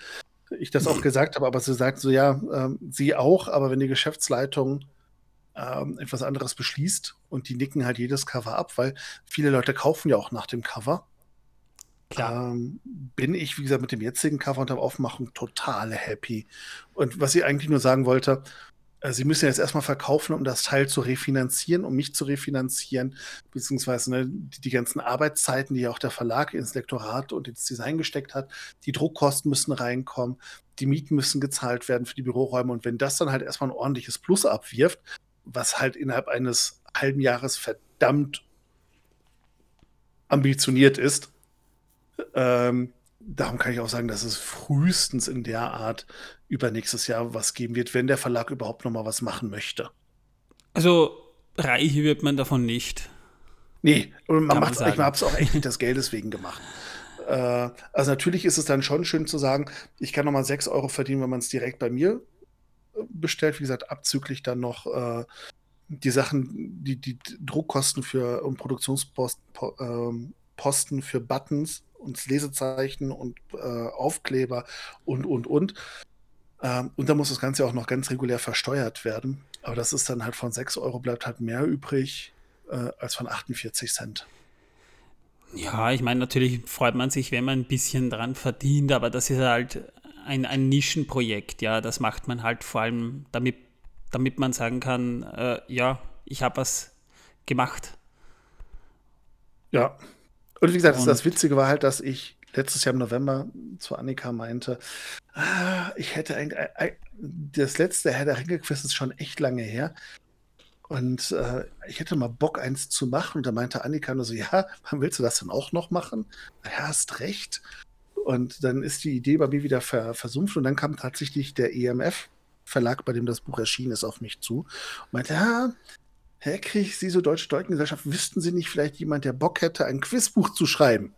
Ich das auch gesagt habe, aber sie sagt so, ja, ähm, sie auch, aber wenn die Geschäftsleitung ähm, etwas anderes beschließt und die nicken halt jedes Cover ab, weil viele Leute kaufen ja auch nach dem Cover. Ähm, bin ich, wie gesagt, mit dem jetzigen Cover und der Aufmachung total happy. Und was ich eigentlich nur sagen wollte, äh, Sie müssen jetzt erstmal verkaufen, um das Teil zu refinanzieren, um mich zu refinanzieren, beziehungsweise ne, die, die, ganzen Arbeitszeiten, die ja auch der Verlag ins Lektorat und ins Design gesteckt hat, die Druckkosten müssen reinkommen, die Mieten müssen gezahlt werden für die Büroräume. Und wenn das dann halt erstmal ein ordentliches Plus abwirft, was halt innerhalb eines halben Jahres verdammt ambitioniert ist, ähm, darum kann ich auch sagen, dass es frühestens in der Art übernächstes Jahr was geben wird, wenn der Verlag überhaupt noch mal was machen möchte. Also reich wird man davon nicht. Nee, und man macht ich habe es auch echt nicht des Geldes wegen gemacht. Äh, also natürlich ist es dann schon schön zu sagen, ich kann noch mal 6 Euro verdienen, wenn man es direkt bei mir bestellt. Wie gesagt, abzüglich dann noch äh, die Sachen, die, die Druckkosten für und Produktionsposten ähm, für Buttons und Lesezeichen und äh, Aufkleber und, und, und. Ähm, und dann muss das Ganze auch noch ganz regulär versteuert werden. Aber das ist dann halt von 6 Euro bleibt halt mehr übrig äh, als von 48 Cent. Ja, ich meine, natürlich freut man sich, wenn man ein bisschen dran verdient, aber das ist halt ein, ein Nischenprojekt, ja. Das macht man halt vor allem, damit, damit man sagen kann, äh, ja, ich habe was gemacht. Ja, und wie gesagt, und das Witzige war halt, dass ich letztes Jahr im November zu Annika meinte, ah, ich hätte eigentlich, das letzte Herr der Ringe-Quiz ist schon echt lange her. Und äh, ich hätte mal Bock, eins zu machen. Und da meinte Annika nur so, ja, wann willst du das denn auch noch machen? Ja, hast recht. Und dann ist die Idee bei mir wieder ver versumpft. Und dann kam tatsächlich der EMF-Verlag, bei dem das Buch erschienen ist, auf mich zu. Und meinte, ja, Herr Krieg, Sie so Deutsche Deutengesellschaft, wüssten Sie nicht vielleicht jemand, der Bock hätte, ein Quizbuch zu schreiben?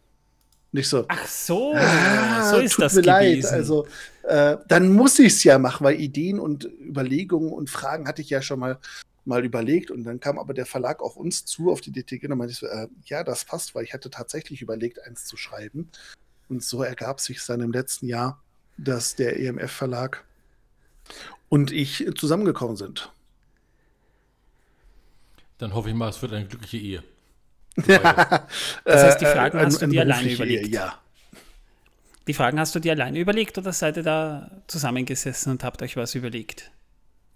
Nicht so. Ach so, ah, so ist tut das mir gewesen. leid. Also äh, dann muss ich es ja machen, weil Ideen und Überlegungen und Fragen hatte ich ja schon mal mal überlegt und dann kam aber der Verlag auf uns zu, auf die DTG und meinte ich so, äh, ja, das passt, weil ich hatte tatsächlich überlegt, eins zu schreiben. Und so ergab sich dann im letzten Jahr, dass der EMF-Verlag und ich zusammengekommen sind. Dann hoffe ich mal, es wird eine glückliche Ehe. das heißt, die Fragen äh, hast du dir alleine überlegt? Ehe, ja. Die Fragen hast du dir alleine überlegt oder seid ihr da zusammengesessen und habt euch was überlegt?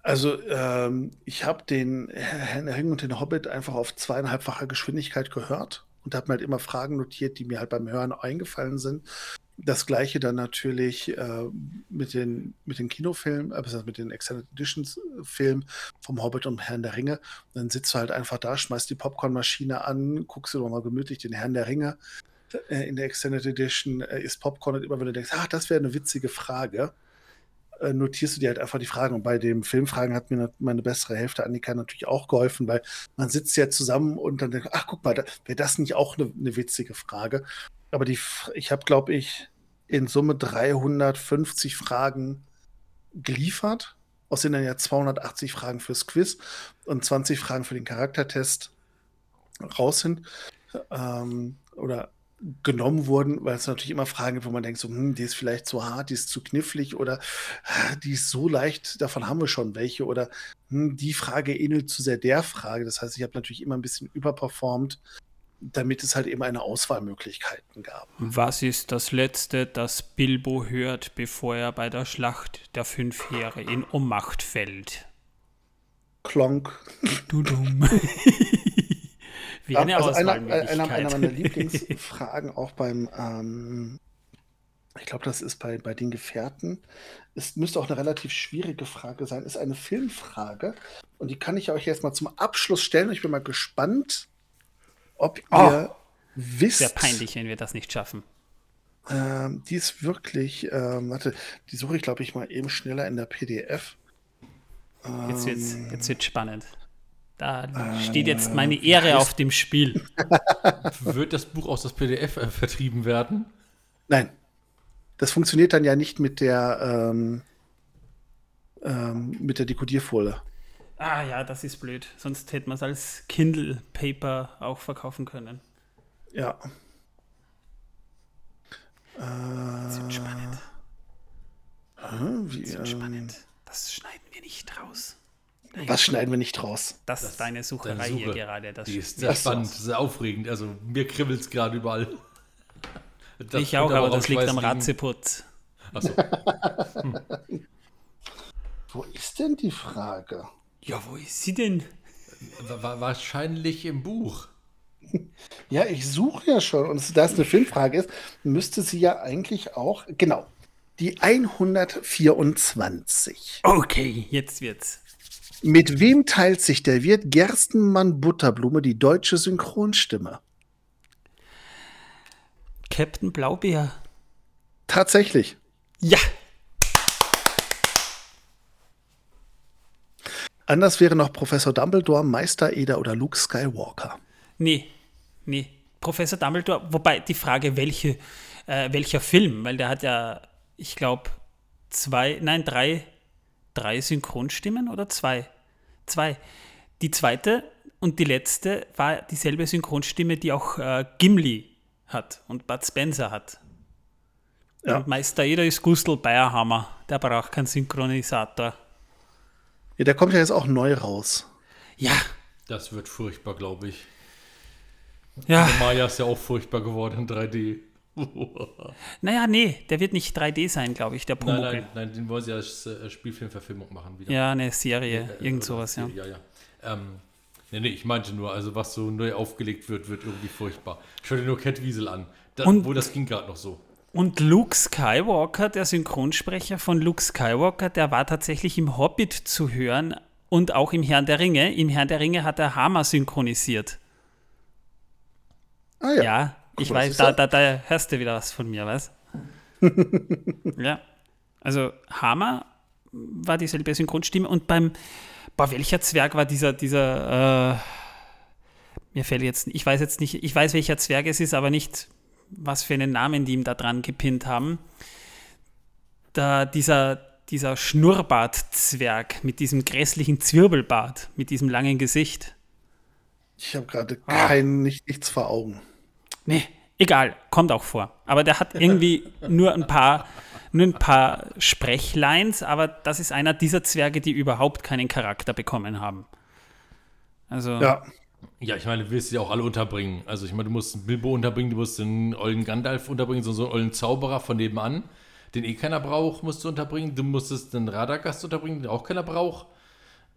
Also, ähm, ich habe den Herrn Ring und den Hobbit einfach auf zweieinhalbfacher Geschwindigkeit gehört und habe mir halt immer Fragen notiert, die mir halt beim Hören eingefallen sind. Das gleiche dann natürlich äh, mit, den, mit den Kinofilmen, äh, mit den Extended Editions äh, Filmen vom Hobbit und Herrn der Ringe. Dann sitzt du halt einfach da, schmeißt die Popcornmaschine an, guckst du nochmal gemütlich den Herrn der Ringe äh, in der Extended Edition, äh, ist Popcorn und immer wenn du denkst, ach, das wäre eine witzige Frage, äh, notierst du dir halt einfach die Fragen. Und bei den Filmfragen hat mir meine bessere Hälfte, Annika, natürlich auch geholfen, weil man sitzt ja zusammen und dann denkt, ach, guck mal, da, wäre das nicht auch eine, eine witzige Frage? Aber die, ich habe, glaube ich, in Summe 350 Fragen geliefert. Aus denen dann ja 280 Fragen fürs Quiz und 20 Fragen für den Charaktertest raus sind. Ähm, oder genommen wurden, weil es natürlich immer Fragen gibt, wo man denkt, so, hm, die ist vielleicht zu hart, die ist zu knifflig oder ah, die ist so leicht, davon haben wir schon welche oder hm, die Frage ähnelt zu sehr der Frage. Das heißt, ich habe natürlich immer ein bisschen überperformt damit es halt eben eine Auswahlmöglichkeiten gab. Was ist das Letzte, das Bilbo hört, bevor er bei der Schlacht der fünf Heere in Ohnmacht fällt? Klonk. Du dumm. Wie eine also einer, einer, einer meiner Lieblingsfragen auch beim, ähm, ich glaube, das ist bei, bei den Gefährten, es müsste auch eine relativ schwierige Frage sein, ist eine Filmfrage. Und die kann ich euch jetzt mal zum Abschluss stellen. Ich bin mal gespannt, ob oh, ihr wisst. Wäre peinlich, wenn wir das nicht schaffen. Ähm, die ist wirklich, ähm, warte, die suche ich, glaube ich, mal eben schneller in der PDF. Ähm, jetzt wird es jetzt wird's spannend. Da äh, steht jetzt meine Ehre auf dem Spiel. Wird das Buch aus das PDF äh, vertrieben werden? Nein. Das funktioniert dann ja nicht mit der, ähm, ähm, mit der Dekodierfolie. Ah ja, das ist blöd. Sonst hätte man es als Kindle Paper auch verkaufen können. Ja. Das wird spannend. Wie, Das wird ähm, spannend. Das schneiden wir nicht raus. Was schneiden wir nicht raus? Das, ist deine Sucherei Deine hier Suche, gerade. Das Die ist sehr Ach so. spannend, sehr aufregend. Also mir kribbelt es gerade überall. Das ich auch, aber auch das liegt am. Ratzeputz. Achso. Wo ist denn die Frage? Ja, wo ist sie denn? Wa- wa- Wahrscheinlich im Buch. Ja, ich suche ja schon. Und da es eine Filmfrage ist, müsste sie ja eigentlich auch, genau, die 124. Okay, jetzt wird's. Mit wem teilt sich der Wirt Gerstenmann Butterblume die deutsche Synchronstimme? Captain Blaubeer. Tatsächlich. Ja, Anders wäre noch Professor Dumbledore, Meister Eder oder Luke Skywalker. nee, nee. Professor Dumbledore, wobei die Frage, welche, äh, welcher Film, weil der hat ja, ich glaube, zwei, nein, drei, drei Synchronstimmen oder zwei? Zwei. Die zweite und die letzte war dieselbe Synchronstimme, die auch äh, Gimli hat und Bud Spencer hat. Ja. Und Meister Eder ist Gustl Bayerhammer, der braucht keinen Synchronisator. Ja, der kommt ja jetzt auch neu raus. Ja, Das wird furchtbar, glaube ich. ja. Maya ist ja auch furchtbar geworden in 3D. Naja, nee, der wird nicht 3D sein, glaube ich, der Nein, Pumuckl. nein, nein, den wollen sie als äh, Spielfilmverfilmung machen wieder. Ja, eine Serie, Äh, irgend sowas, ja. Ja, ja. Ähm, nee, nee, ich meinte nur, also was so neu aufgelegt wird, wird irgendwie furchtbar. Schau dir nur Cat Wiesel an. Da, Und- wo das ging gerade noch so. Und Luke Skywalker, der Synchronsprecher von Luke Skywalker, der war tatsächlich im Hobbit zu hören und auch im Herrn der Ringe. Im Herrn der Ringe hat er Hammer synchronisiert. Ah ja. Ja, ich weiß, da, da, da hörst du wieder was von mir, was? ja. Also Hammer war dieselbe Synchronstimme und beim, boah, welcher Zwerg war dieser, dieser, äh, mir fällt jetzt, ich weiß jetzt nicht, ich weiß, welcher Zwerg es ist, aber nicht, was für einen Namen die ihm da dran gepinnt haben. Da dieser, dieser Schnurrbart-Zwerg mit diesem grässlichen Zwirbelbart, mit diesem langen Gesicht. Ich habe gerade Ah. kein, nicht, nichts vor Augen. Nee, egal, kommt auch vor. Aber der hat irgendwie nur ein paar, nur ein paar Sprechlines, aber das ist einer dieser Zwerge, die überhaupt keinen Charakter bekommen haben. Also, Ja, Ja, ich meine, du willst sie ja auch alle unterbringen. Also ich meine, du musst einen Bilbo unterbringen, du musst den ollen Gandalf unterbringen, so so einen ollen Zauberer von nebenan, den eh keiner braucht, musst du unterbringen. Du musstest den Radagast unterbringen, den auch keiner braucht.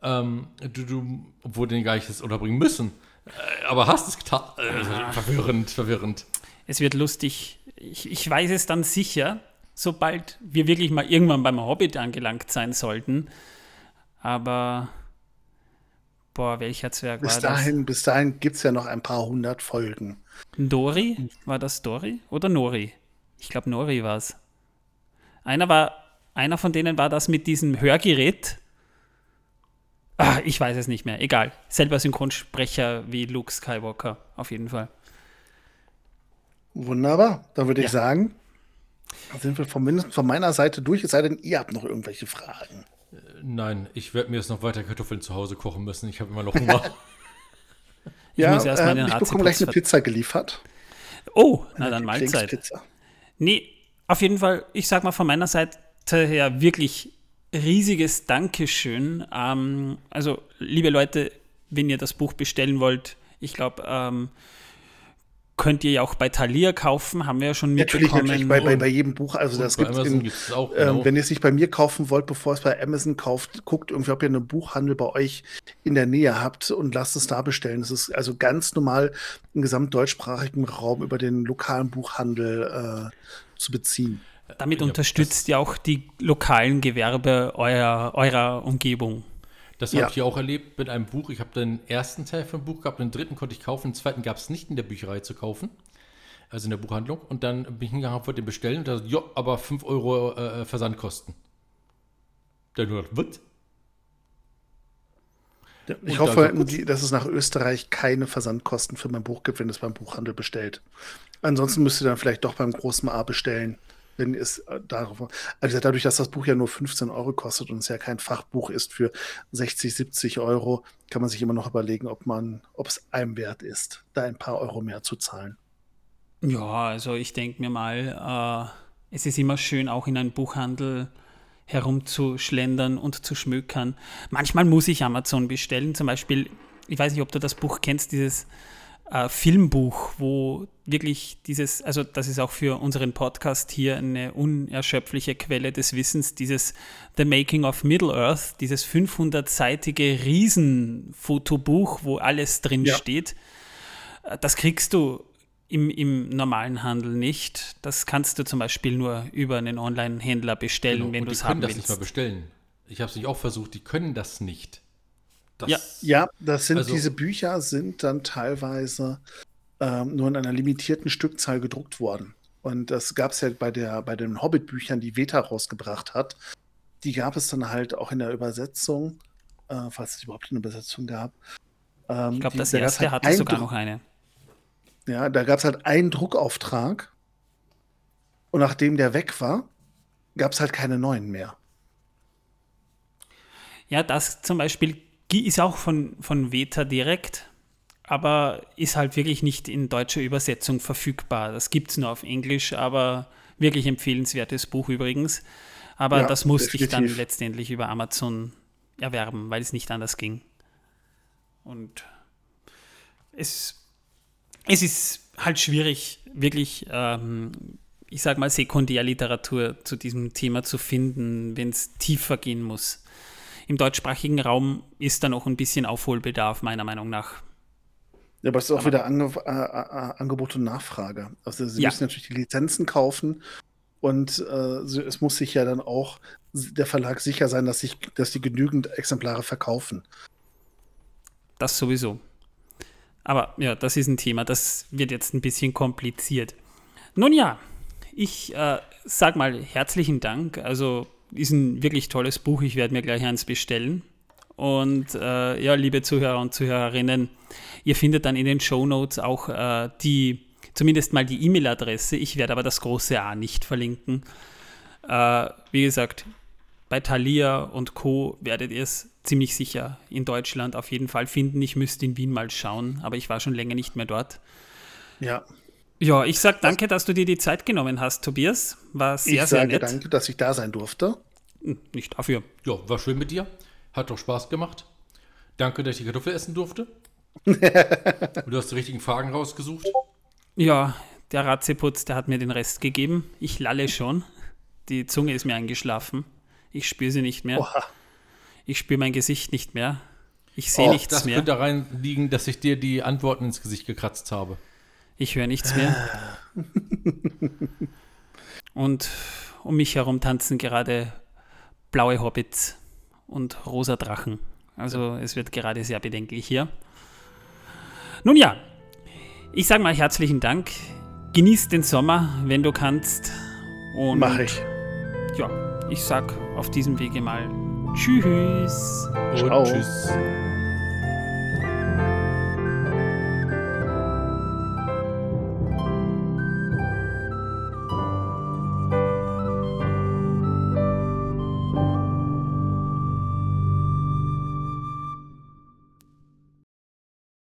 Ähm, du, du, obwohl den gar nicht unterbringen müssen. Aber hast es getan. Äh, verwirrend, verwirrend. es wird lustig. Ich, ich weiß es dann sicher, sobald wir wirklich mal irgendwann beim Hobbit angelangt sein sollten. Aber, boah, welcher Zwerg bis war das? dahin, bis dahin gibt es ja noch ein paar hundert Folgen. Dori? War das Dori oder Nori? Ich glaube, Nori war es. Einer war, einer von denen war das mit diesem Hörgerät. Ah, ich weiß es nicht mehr. Egal. Selber Synchronsprecher wie Luke Skywalker, auf jeden Fall. Wunderbar. Dann würde ich Ja. sagen, sind wir von, mindestens von meiner Seite durch, es sei denn, ihr habt noch irgendwelche Fragen. Nein, ich werde mir jetzt noch weiter Kartoffeln zu Hause kochen müssen. Ich habe immer noch Hunger. Ich muss erst mal den ich Ratzi bekomme gleich eine Pizza geliefert. Oh, na dann Mahlzeit. Nee, auf jeden Fall, ich sag mal von meiner Seite her wirklich riesiges Dankeschön. Ähm, also, liebe Leute, wenn ihr das Buch bestellen wollt, ich glaube, ähm, könnt ihr ja auch bei Thalia kaufen, haben wir ja schon Natürlich, mitbekommen. natürlich, bei, bei, bei jedem Buch. Also das gibt es auch. ähm, genau. wenn ihr es nicht bei mir kaufen wollt, bevor es bei Amazon kauft, guckt irgendwie, ob ihr einen Buchhandel bei euch in der Nähe habt und lasst es da bestellen. Das ist also ganz normal im gesamtdeutschsprachigen Raum über den lokalen Buchhandel äh, zu beziehen. Damit Ja, unterstützt ihr auch die lokalen Gewerbe eurer, eurer Umgebung. Das habe Ja. ich ja auch erlebt mit einem Buch. Ich habe den ersten Teil vom Buch gehabt, den dritten konnte ich kaufen, den zweiten gab es nicht in der Bücherei zu kaufen, also in der Buchhandlung. Und dann bin ich hingegangen, wollte den bestellen und da ja, aber 5 Euro äh, Versandkosten. Dann nur, was? Ich Und hoffe, die, dass es nach Österreich keine Versandkosten für mein Buch gibt, wenn es beim Buchhandel bestellt. Ansonsten müsst ihr dann vielleicht doch beim großen A bestellen, wenn es äh, darauf. Also dadurch, dass das Buch ja nur 15 Euro kostet und es ja kein Fachbuch ist für 60, 70 Euro, kann man sich immer noch überlegen, ob man, ob es einem wert ist, da ein paar Euro mehr zu zahlen. Ja, also ich denke mir mal, äh, es ist immer schön, auch in einem Buchhandel herumzuschlendern und zu schmökern. Manchmal muss ich Amazon bestellen, zum Beispiel, ich weiß nicht, ob du das Buch kennst, dieses äh, Filmbuch, wo wirklich dieses, also das ist auch für unseren Podcast hier eine unerschöpfliche Quelle des Wissens, dieses The Making of Middle Earth, dieses 500-seitige Riesenfotobuch, wo alles drin ja. steht. Das kriegst du im, im normalen Handel nicht. Das kannst du zum Beispiel nur über einen Online-Händler bestellen, genau. wenn du es haben willst. Die können das nicht mal bestellen. Ich habe es nicht auch versucht, die können das nicht. Das ja. ja, das sind also, diese Bücher sind dann teilweise ähm, nur in einer limitierten Stückzahl gedruckt worden. Und das gab es ja bei, der, bei den Hobbit-Büchern, die Veta rausgebracht hat. Die gab es dann halt auch in der Übersetzung, äh, falls es überhaupt eine Übersetzung gab. Ähm, ich glaube, das erste halt hatte sogar noch eine. Ja, da gab es halt einen Druckauftrag und nachdem der weg war, gab es halt keine neuen mehr. Ja, das zum Beispiel ist auch von, von Veta direkt, aber ist halt wirklich nicht in deutscher Übersetzung verfügbar. Das gibt es nur auf Englisch, aber wirklich empfehlenswertes Buch übrigens. Aber ja, das musste definitiv. ich dann letztendlich über Amazon erwerben, weil es nicht anders ging. Und es es ist halt schwierig, wirklich, ähm, ich sag mal, Sekundärliteratur zu diesem Thema zu finden, wenn es tiefer gehen muss. Im deutschsprachigen Raum ist da noch ein bisschen Aufholbedarf, meiner Meinung nach. Ja, aber es ist auch aber wieder Ange äh, äh, Angebot und Nachfrage. Also sie ja. müssen natürlich die Lizenzen kaufen und äh, es muss sich ja dann auch der Verlag sicher sein, dass, sich, dass die genügend Exemplare verkaufen. Das sowieso. Aber ja, das ist ein Thema, das wird jetzt ein bisschen kompliziert. Nun ja, ich äh, sag mal herzlichen Dank. Also ist ein wirklich tolles Buch. Ich werde mir gleich eins bestellen. Und äh, ja, liebe Zuhörer und Zuhörerinnen, ihr findet dann in den Show Notes auch äh, die, zumindest mal die E-Mail-Adresse. Ich werde aber das große A nicht verlinken. Äh, wie gesagt, bei Thalia und Co. werdet ihr es ziemlich sicher in Deutschland auf jeden Fall finden. Ich müsste in Wien mal schauen, aber ich war schon länger nicht mehr dort. Ja. Ja, ich sage danke, dass du dir die Zeit genommen hast, Tobias. War sehr, ich sehr nett. danke, dass ich da sein durfte. Hm, nicht dafür. Ja, war schön mit dir. Hat doch Spaß gemacht. Danke, dass ich die Kartoffel essen durfte. du hast die richtigen Fragen rausgesucht. Ja, der Ratzeputz, der hat mir den Rest gegeben. Ich lalle schon. Die Zunge ist mir eingeschlafen. Ich spüre sie nicht mehr. Oha. Ich spüre mein Gesicht nicht mehr. Ich sehe oh, nichts das mehr. Das könnte daran liegen, dass ich dir die Antworten ins Gesicht gekratzt habe. Ich höre nichts mehr. und um mich herum tanzen gerade blaue Hobbits und rosa Drachen. Also es wird gerade sehr bedenklich hier. Nun ja, ich sage mal herzlichen Dank. Genieß den Sommer, wenn du kannst. Und Mach ich. Ja, ich sag auf diesem Wege mal Tschüss. Und Ciao. tschüss.